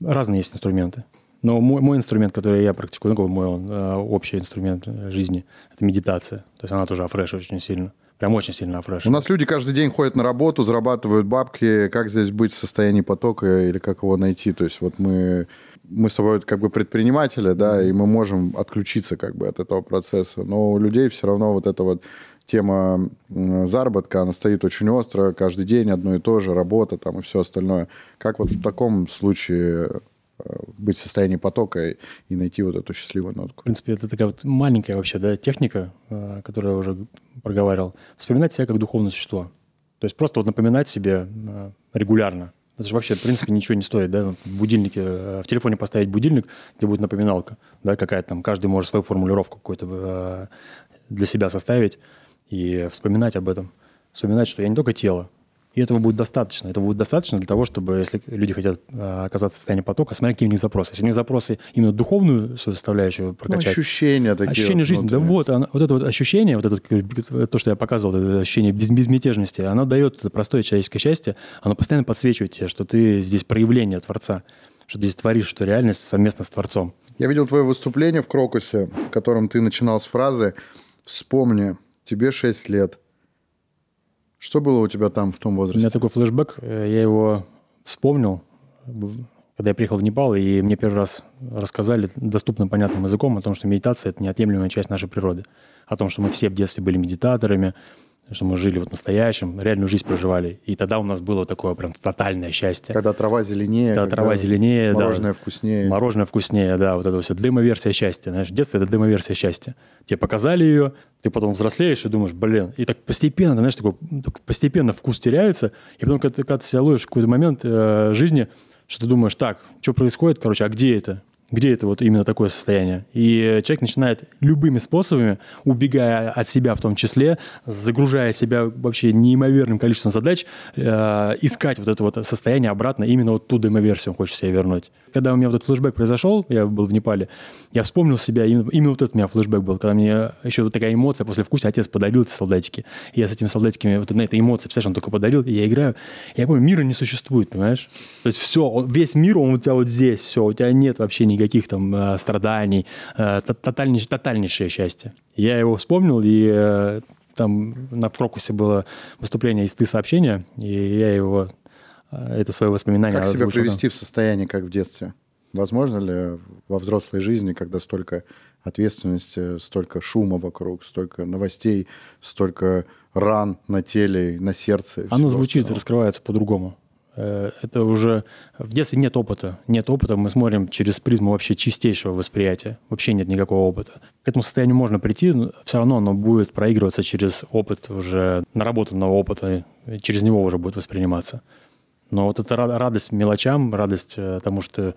Разные есть инструменты. Но мой, мой инструмент, который я практикую, ну, мой он, э, общий инструмент жизни, это медитация. То есть она тоже афреш очень сильно. Прям очень сильно афреш. У нас люди каждый день ходят на работу, зарабатывают бабки. Как здесь быть в состоянии потока или как его найти? То есть вот мы, мы с тобой как бы предприниматели, да, и мы можем отключиться как бы от этого процесса. Но у людей все равно вот эта вот тема заработка, она стоит очень остро. Каждый день одно и то же, работа там и все остальное. Как вот в таком случае быть в состоянии потока и найти вот эту счастливую нотку. В принципе, это такая вот маленькая вообще да, техника, э, которую я уже проговаривал. Вспоминать себя как духовное существо. То есть просто вот напоминать себе э, регулярно. Это же вообще, в принципе, ничего не стоит, да, в будильнике, э, в телефоне поставить будильник, где будет напоминалка, да, какая-то там, каждый может свою формулировку какую-то для себя составить и вспоминать об этом. Вспоминать, что я не только тело, и этого будет достаточно. Этого будет достаточно для того, чтобы, если люди хотят э, оказаться в состоянии потока, смотреть, какие у них запросы. Если у них запросы именно духовную составляющую ну, прокачать. Ну, ощущения такие. Ощущение вот жизни. Да вот, она, вот это вот ощущение, вот это, то, что я показывал, это ощущение без, безмятежности, оно дает простое человеческое счастье, оно постоянно подсвечивает тебе, что ты здесь проявление Творца, что ты здесь творишь, что реальность совместно с Творцом. Я видел твое выступление в Крокусе, в котором ты начинал с фразы «Вспомни, тебе 6 лет, что было у тебя там в том возрасте? У меня такой флешбэк, э, я его вспомнил, когда я приехал в Непал, и мне первый раз рассказали доступным, понятным языком о том, что медитация – это неотъемлемая часть нашей природы. О том, что мы все в детстве были медитаторами, что мы жили вот настоящем, реальную жизнь проживали. И тогда у нас было такое прям тотальное счастье. Когда трава зеленее. Когда, когда трава зеленее, мороженое да. вкуснее. Мороженое вкуснее, да, вот это все. Демо-версия счастья. Знаешь, детство – это демо-версия счастья. Тебе показали ее, ты потом взрослеешь и думаешь, блин. И так постепенно, знаешь, такой, постепенно вкус теряется. И потом, когда ты, когда ты себя ловишь в какой-то момент э, жизни, что ты думаешь, так, что происходит, короче, а где это? Где это вот именно такое состояние. И человек начинает любыми способами, убегая от себя в том числе, загружая себя вообще неимоверным количеством задач, э, искать вот это вот состояние обратно, именно вот ту демо-версию он хочет себе вернуть. Когда у меня вот этот флешбэк произошел, я был в Непале, я вспомнил себя, именно, именно вот этот у меня флешбэк был, когда мне еще вот такая эмоция после вкуса, отец подарил эти солдатики. И я с этими солдатиками, вот на этой эмоции, представляешь, он только подарил, и я играю. Я помню, мира не существует, понимаешь? То есть все, он, весь мир, он у тебя вот здесь, все, у тебя нет вообще никаких никаких там э, страданий, э, тотальнейшее, тотальнейшее счастье. Я его вспомнил, и э, там на Крокусе было выступление из «Ты сообщения», и я его, это свое воспоминание Как себя привести в состояние, как в детстве? Возможно ли во взрослой жизни, когда столько ответственности, столько шума вокруг, столько новостей, столько ран на теле, на сердце? Оно звучит раскрывается по-другому. Э, это уже в детстве нет опыта. Нет опыта, мы смотрим через призму вообще чистейшего восприятия. Вообще нет никакого опыта. К этому состоянию можно прийти, но все равно оно будет проигрываться через опыт уже наработанного опыта, через него уже будет восприниматься. Но вот эта радость мелочам, радость э, тому, что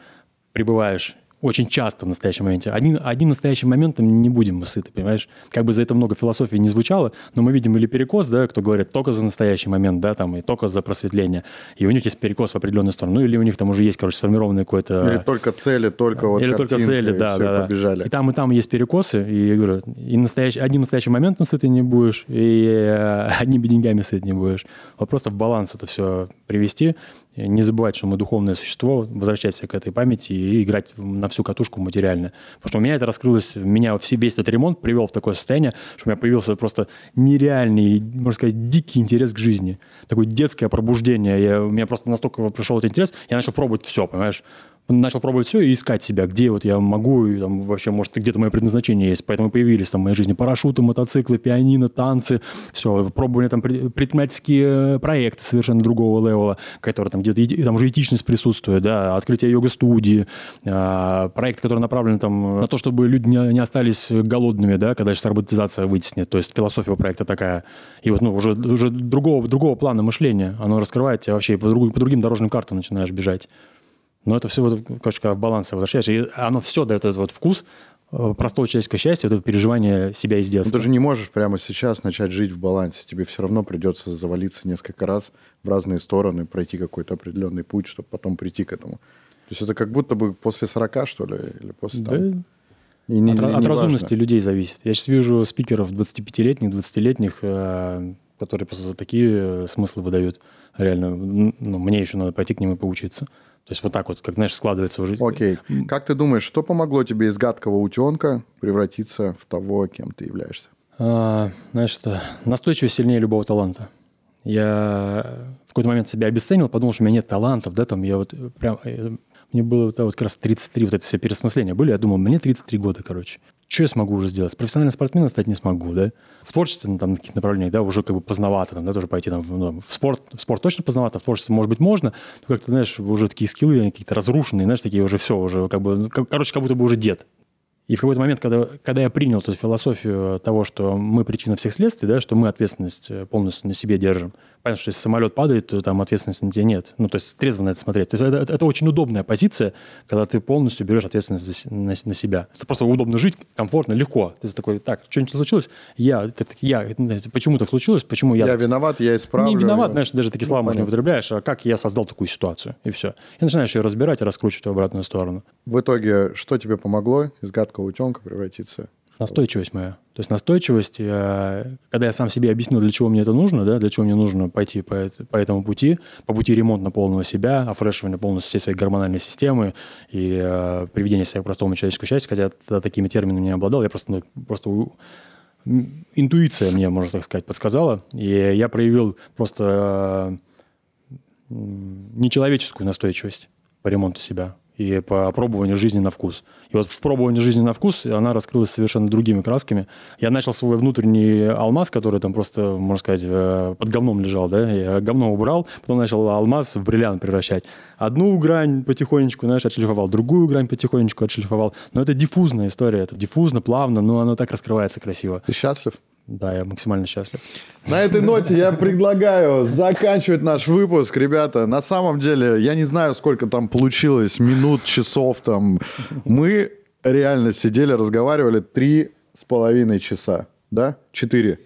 пребываешь очень часто в настоящем моменте. Один, один настоящим моментом не будем мы сыты, понимаешь? Как бы за это много философии не звучало, но мы видим или перекос, да, кто говорит только за настоящий момент, да, там, и только за просветление. И у них есть перекос в определенную сторону. Ну, или у них там уже есть, короче, сформированный какой-то... Или только цели, только вот Или только цели, да, да, побежали. И там, и там есть перекосы, и я говорю, и настоящий, одним настоящим моментом сыты не будешь, и э, одними деньгами сыт не будешь. Вот просто в баланс это все привести, не забывать, что мы духовное существо, возвращаться к этой памяти и играть на всю катушку материально. Потому что у меня это раскрылось, меня весь этот ремонт привел в такое состояние, что у меня появился просто нереальный, можно сказать, дикий интерес к жизни. Такое детское пробуждение. Я, у меня просто настолько пришел этот интерес, я начал пробовать все, понимаешь? Начал пробовать все и искать себя, где вот я могу, и там вообще, может, где-то мое предназначение есть. Поэтому появились там в моей жизни парашюты, мотоциклы, пианино, танцы, все. Пробовали там предпринимательские проекты совершенно другого левела, которые там где-то, там уже этичность присутствует, да, открытие йога-студии, а, проект, который направлен там на то, чтобы люди не, не остались голодными, да, когда сейчас роботизация вытеснит. То есть философия проекта такая. И вот, ну, уже, уже другого, другого плана мышления. Оно раскрывает тебя вообще, по, друг, по другим дорожным картам начинаешь бежать. Но это все, вот, короче, в баланс возвращаешь. И оно все дает этот вот вкус э, простого человеческого счастья, это переживание себя из детства. Но ты же не можешь прямо сейчас начать жить в балансе. Тебе все равно придется завалиться несколько раз в разные стороны, пройти какой-то определенный путь, чтобы потом прийти к этому. То есть это как будто бы после 40, что ли, или после да. там... И не, от, не, не от разумности людей зависит. Я сейчас вижу спикеров 25-летних, 20-летних, э, которые просто за такие э, смыслы выдают. Реально, ну, мне еще надо пойти к ним и поучиться. То есть вот так вот, как, знаешь, складывается в жизнь. Окей. Как ты думаешь, что помогло тебе из гадкого утенка превратиться в того, кем ты являешься? А, знаешь, что настойчивость сильнее любого таланта. Я в какой-то момент себя обесценил, подумал, что у меня нет талантов, да, там я вот прям э, мне было вот, вот как раз 33, вот это все переосмысления были. Я думал, мне 33 года, короче. Что я смогу уже сделать? Профессиональным спортсменом стать не смогу, да? В творчестве, ну, там, на каких-то направлениях, да, уже как бы поздновато, там, да, тоже пойти там, в, ну, в спорт. В спорт точно поздновато, в творчестве, может быть, можно, но как-то, знаешь, уже такие скиллы, какие-то разрушенные, знаешь, такие уже все, уже как бы, ну, короче, как будто бы уже дед. И в какой-то момент, когда, когда я принял эту философию того, что мы причина всех следствий, да, что мы ответственность э, полностью на себе держим. Понятно, что если самолет падает, то там ответственности на тебе нет. Ну, то есть трезво на это смотреть. То есть это, это, очень удобная позиция, когда ты полностью берешь ответственность за, на, на себя. Это просто удобно жить, комфортно, легко. Ты такой, так, что-нибудь случилось? Я, ты, я, почему так случилось? Почему я... Я виноват, я исправлю. Не виноват, знаешь, даже такие слова ну, можно употребляешь, а как я создал такую ситуацию, и все. И начинаешь ее разбирать и раскручивать в обратную сторону. В итоге, что тебе помогло из гадкого утенка превратить превратиться. Настойчивость моя. То есть настойчивость, я, когда я сам себе объяснил, для чего мне это нужно, да, для чего мне нужно пойти по, по этому пути, по пути ремонта полного себя, офрешивания полностью всей своей гормональной системы и э, приведения себя к простому человеческому счастью, хотя я такими терминами не обладал, я просто, ну, просто интуиция мне, можно так сказать, подсказала, и я проявил просто э, нечеловеческую настойчивость по ремонту себя и по пробованию жизни на вкус. И вот в пробовании жизни на вкус она раскрылась совершенно другими красками. Я начал свой внутренний алмаз, который там просто, можно сказать, э, под говном лежал, да, я говно убрал, потом начал алмаз в бриллиант превращать. Одну грань потихонечку, знаешь, отшлифовал, другую грань потихонечку отшлифовал. Но это диффузная история, это диффузно, плавно, но оно так раскрывается красиво. Ты счастлив? Да, я максимально счастлив. На этой ноте я предлагаю заканчивать наш выпуск, ребята. На самом деле, я не знаю, сколько там получилось, минут, часов там. Мы реально сидели, разговаривали три с половиной часа, да? Четыре.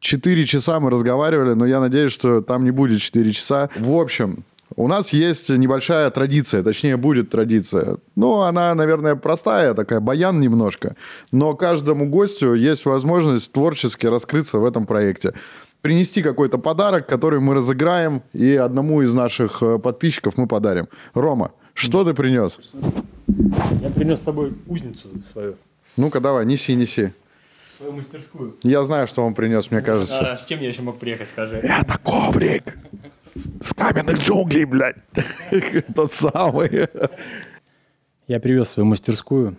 Четыре часа мы разговаривали, но я надеюсь, что там не будет четыре часа. В общем, у нас есть небольшая традиция, точнее, будет традиция. Ну, она, наверное, простая, такая, баян немножко. Но каждому гостю есть возможность творчески раскрыться в этом проекте. Принести какой-то подарок, который мы разыграем, и одному из наших э, подписчиков мы подарим. Рома, что ты принес? Я принес с собой узницу свою. Ну-ка, давай, неси, неси свою мастерскую. Я знаю, что он принес, мне кажется. А, с чем я еще мог приехать, скажи? Это коврик с каменных джунглей, блядь. Тот самый. Я привез свою мастерскую,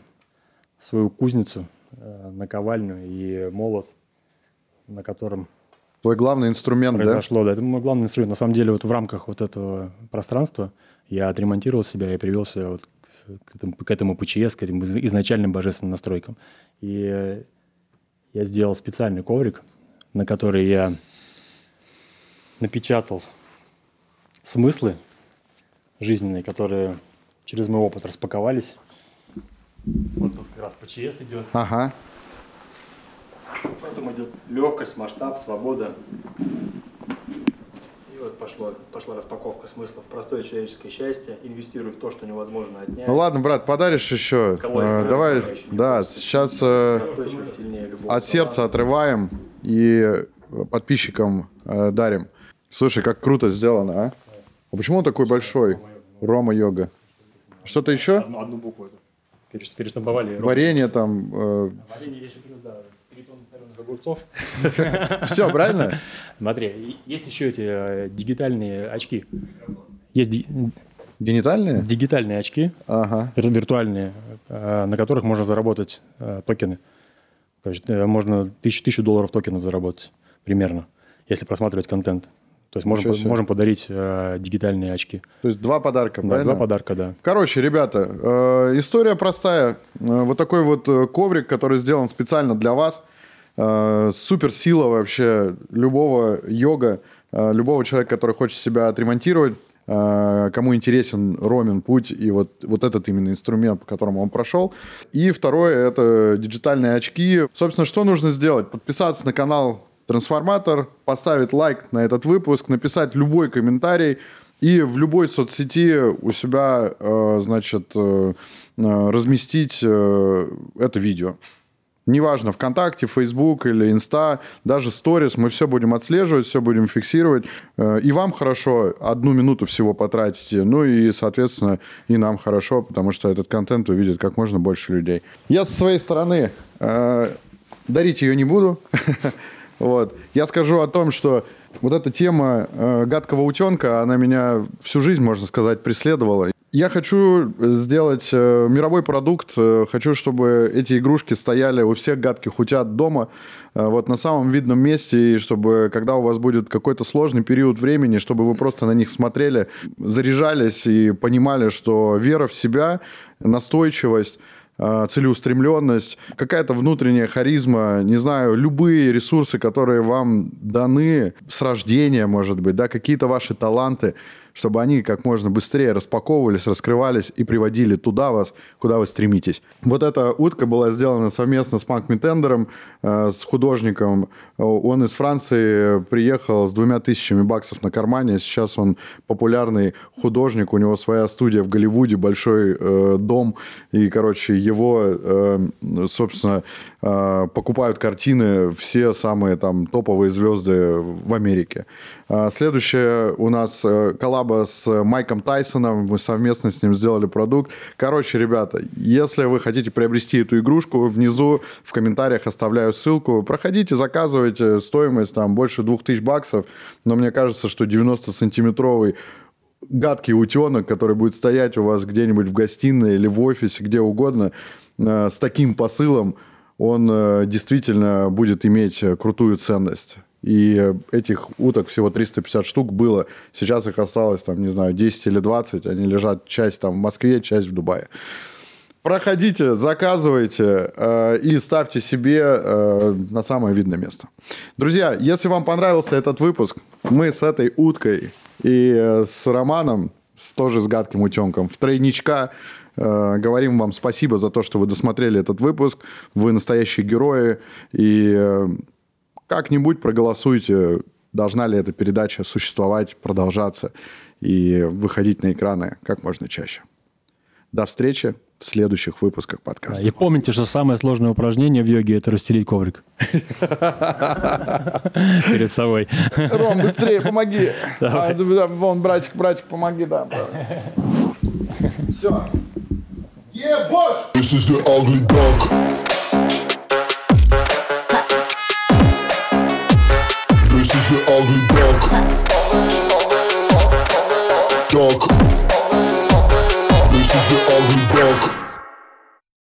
свою кузницу, э, наковальню и молот, на котором Твой главный инструмент, произошло, да? да? Это мой главный инструмент. На самом деле, вот в рамках вот этого пространства я отремонтировал себя и привелся вот к этому, к этому ПЧС, к этим изначальным божественным настройкам. И я сделал специальный коврик, на который я напечатал смыслы жизненные, которые через мой опыт распаковались. Вот тут как раз ПЧС идет. Ага. Потом идет легкость, масштаб, свобода. И вот пошло, пошла распаковка смыслов. Простое человеческое счастье. Инвестируй в то, что невозможно отнять. Ну ладно, брат, подаришь еще. Э, давай, да, сейчас э, от сердца отрываем и подписчикам э, дарим. Слушай, как круто сделано, а? А почему он такой большой? Рома йога. Что-то еще? Одну, одну букву это. Переш- Перештамповали. Варенье там. э, Варенье я еще плюс, да, три тонны соленых огурцов. все, правильно? Смотри, есть еще эти э, дигитальные очки. Есть Генитальные? дигитальные очки, Ага. вир- виртуальные, э, на которых можно заработать э, токены. То есть можно тысячу, тысячу долларов токенов заработать примерно, если просматривать контент. То есть можем, себе. можем подарить э, дигитальные очки. То есть два подарка, Да, правильно? два подарка, да. Короче, ребята, э, история простая. Э, вот такой вот э, коврик, который сделан специально для вас. Э, суперсила вообще любого йога, э, любого человека, который хочет себя отремонтировать, э, кому интересен Ромин путь и вот, вот этот именно инструмент, по которому он прошел. И второе – это диджитальные очки. Собственно, что нужно сделать? Подписаться на канал Трансформатор, поставить лайк на этот выпуск, написать любой комментарий, и в любой соцсети у себя, э, значит, э, э, разместить это видео. Неважно, ВКонтакте, Фейсбук или Инста, даже сторис, мы все будем отслеживать, все будем фиксировать. И вам хорошо, одну минуту всего потратите, ну и, соответственно, и нам хорошо, потому что этот контент увидит как можно больше людей. Я со своей стороны дарить ее не буду. Вот. Я скажу о том, что вот эта тема э, гадкого утенка, она меня всю жизнь, можно сказать, преследовала. Я хочу сделать э, мировой продукт, э, хочу, чтобы эти игрушки стояли у всех гадких утят дома, э, вот на самом видном месте, и чтобы, когда у вас будет какой-то сложный период времени, чтобы вы просто на них смотрели, заряжались и понимали, что вера в себя, настойчивость, целеустремленность, какая-то внутренняя харизма, не знаю, любые ресурсы, которые вам даны с рождения, может быть, да, какие-то ваши таланты, чтобы они как можно быстрее распаковывались, раскрывались и приводили туда вас, куда вы стремитесь. Вот эта утка была сделана совместно с Панк Митендером, э, с художником. Он из Франции приехал с двумя тысячами баксов на кармане. Сейчас он популярный художник, у него своя студия в Голливуде, большой э, дом. И, короче, его, э, собственно, э, покупают картины все самые там топовые звезды в Америке. А, Следующее у нас э, коллаба с Майком Тайсоном. Мы совместно с ним сделали продукт. Короче, ребята, если вы хотите приобрести эту игрушку, внизу в комментариях оставляю ссылку. Проходите, заказывайте. Стоимость там больше 2000 баксов. Но мне кажется, что 90-сантиметровый гадкий утенок, который будет стоять у вас где-нибудь в гостиной или в офисе, где угодно, э, с таким посылом, он э, действительно будет иметь крутую ценность. И э, этих уток всего 350 штук было. Сейчас их осталось, там, не знаю, 10 или 20. Они лежат часть там в Москве, часть в Дубае. Проходите, заказывайте э, и ставьте себе э, на самое видное место. Друзья, если вам понравился этот выпуск, мы с этой уткой и э, с Романом, с, тоже с гадким утенком, в тройничка э, говорим вам спасибо за то, что вы досмотрели этот выпуск. Вы настоящие герои. И э, как-нибудь проголосуйте, должна ли эта передача существовать, продолжаться и выходить на экраны как можно чаще. До встречи в следующих выпусках подкаста. И помните, что самое сложное упражнение в йоге – это расстелить коврик перед собой. Ром, быстрее, помоги. А, вон, братик, братик, помоги, да. Все. Ебошь! This is the ugly dog. all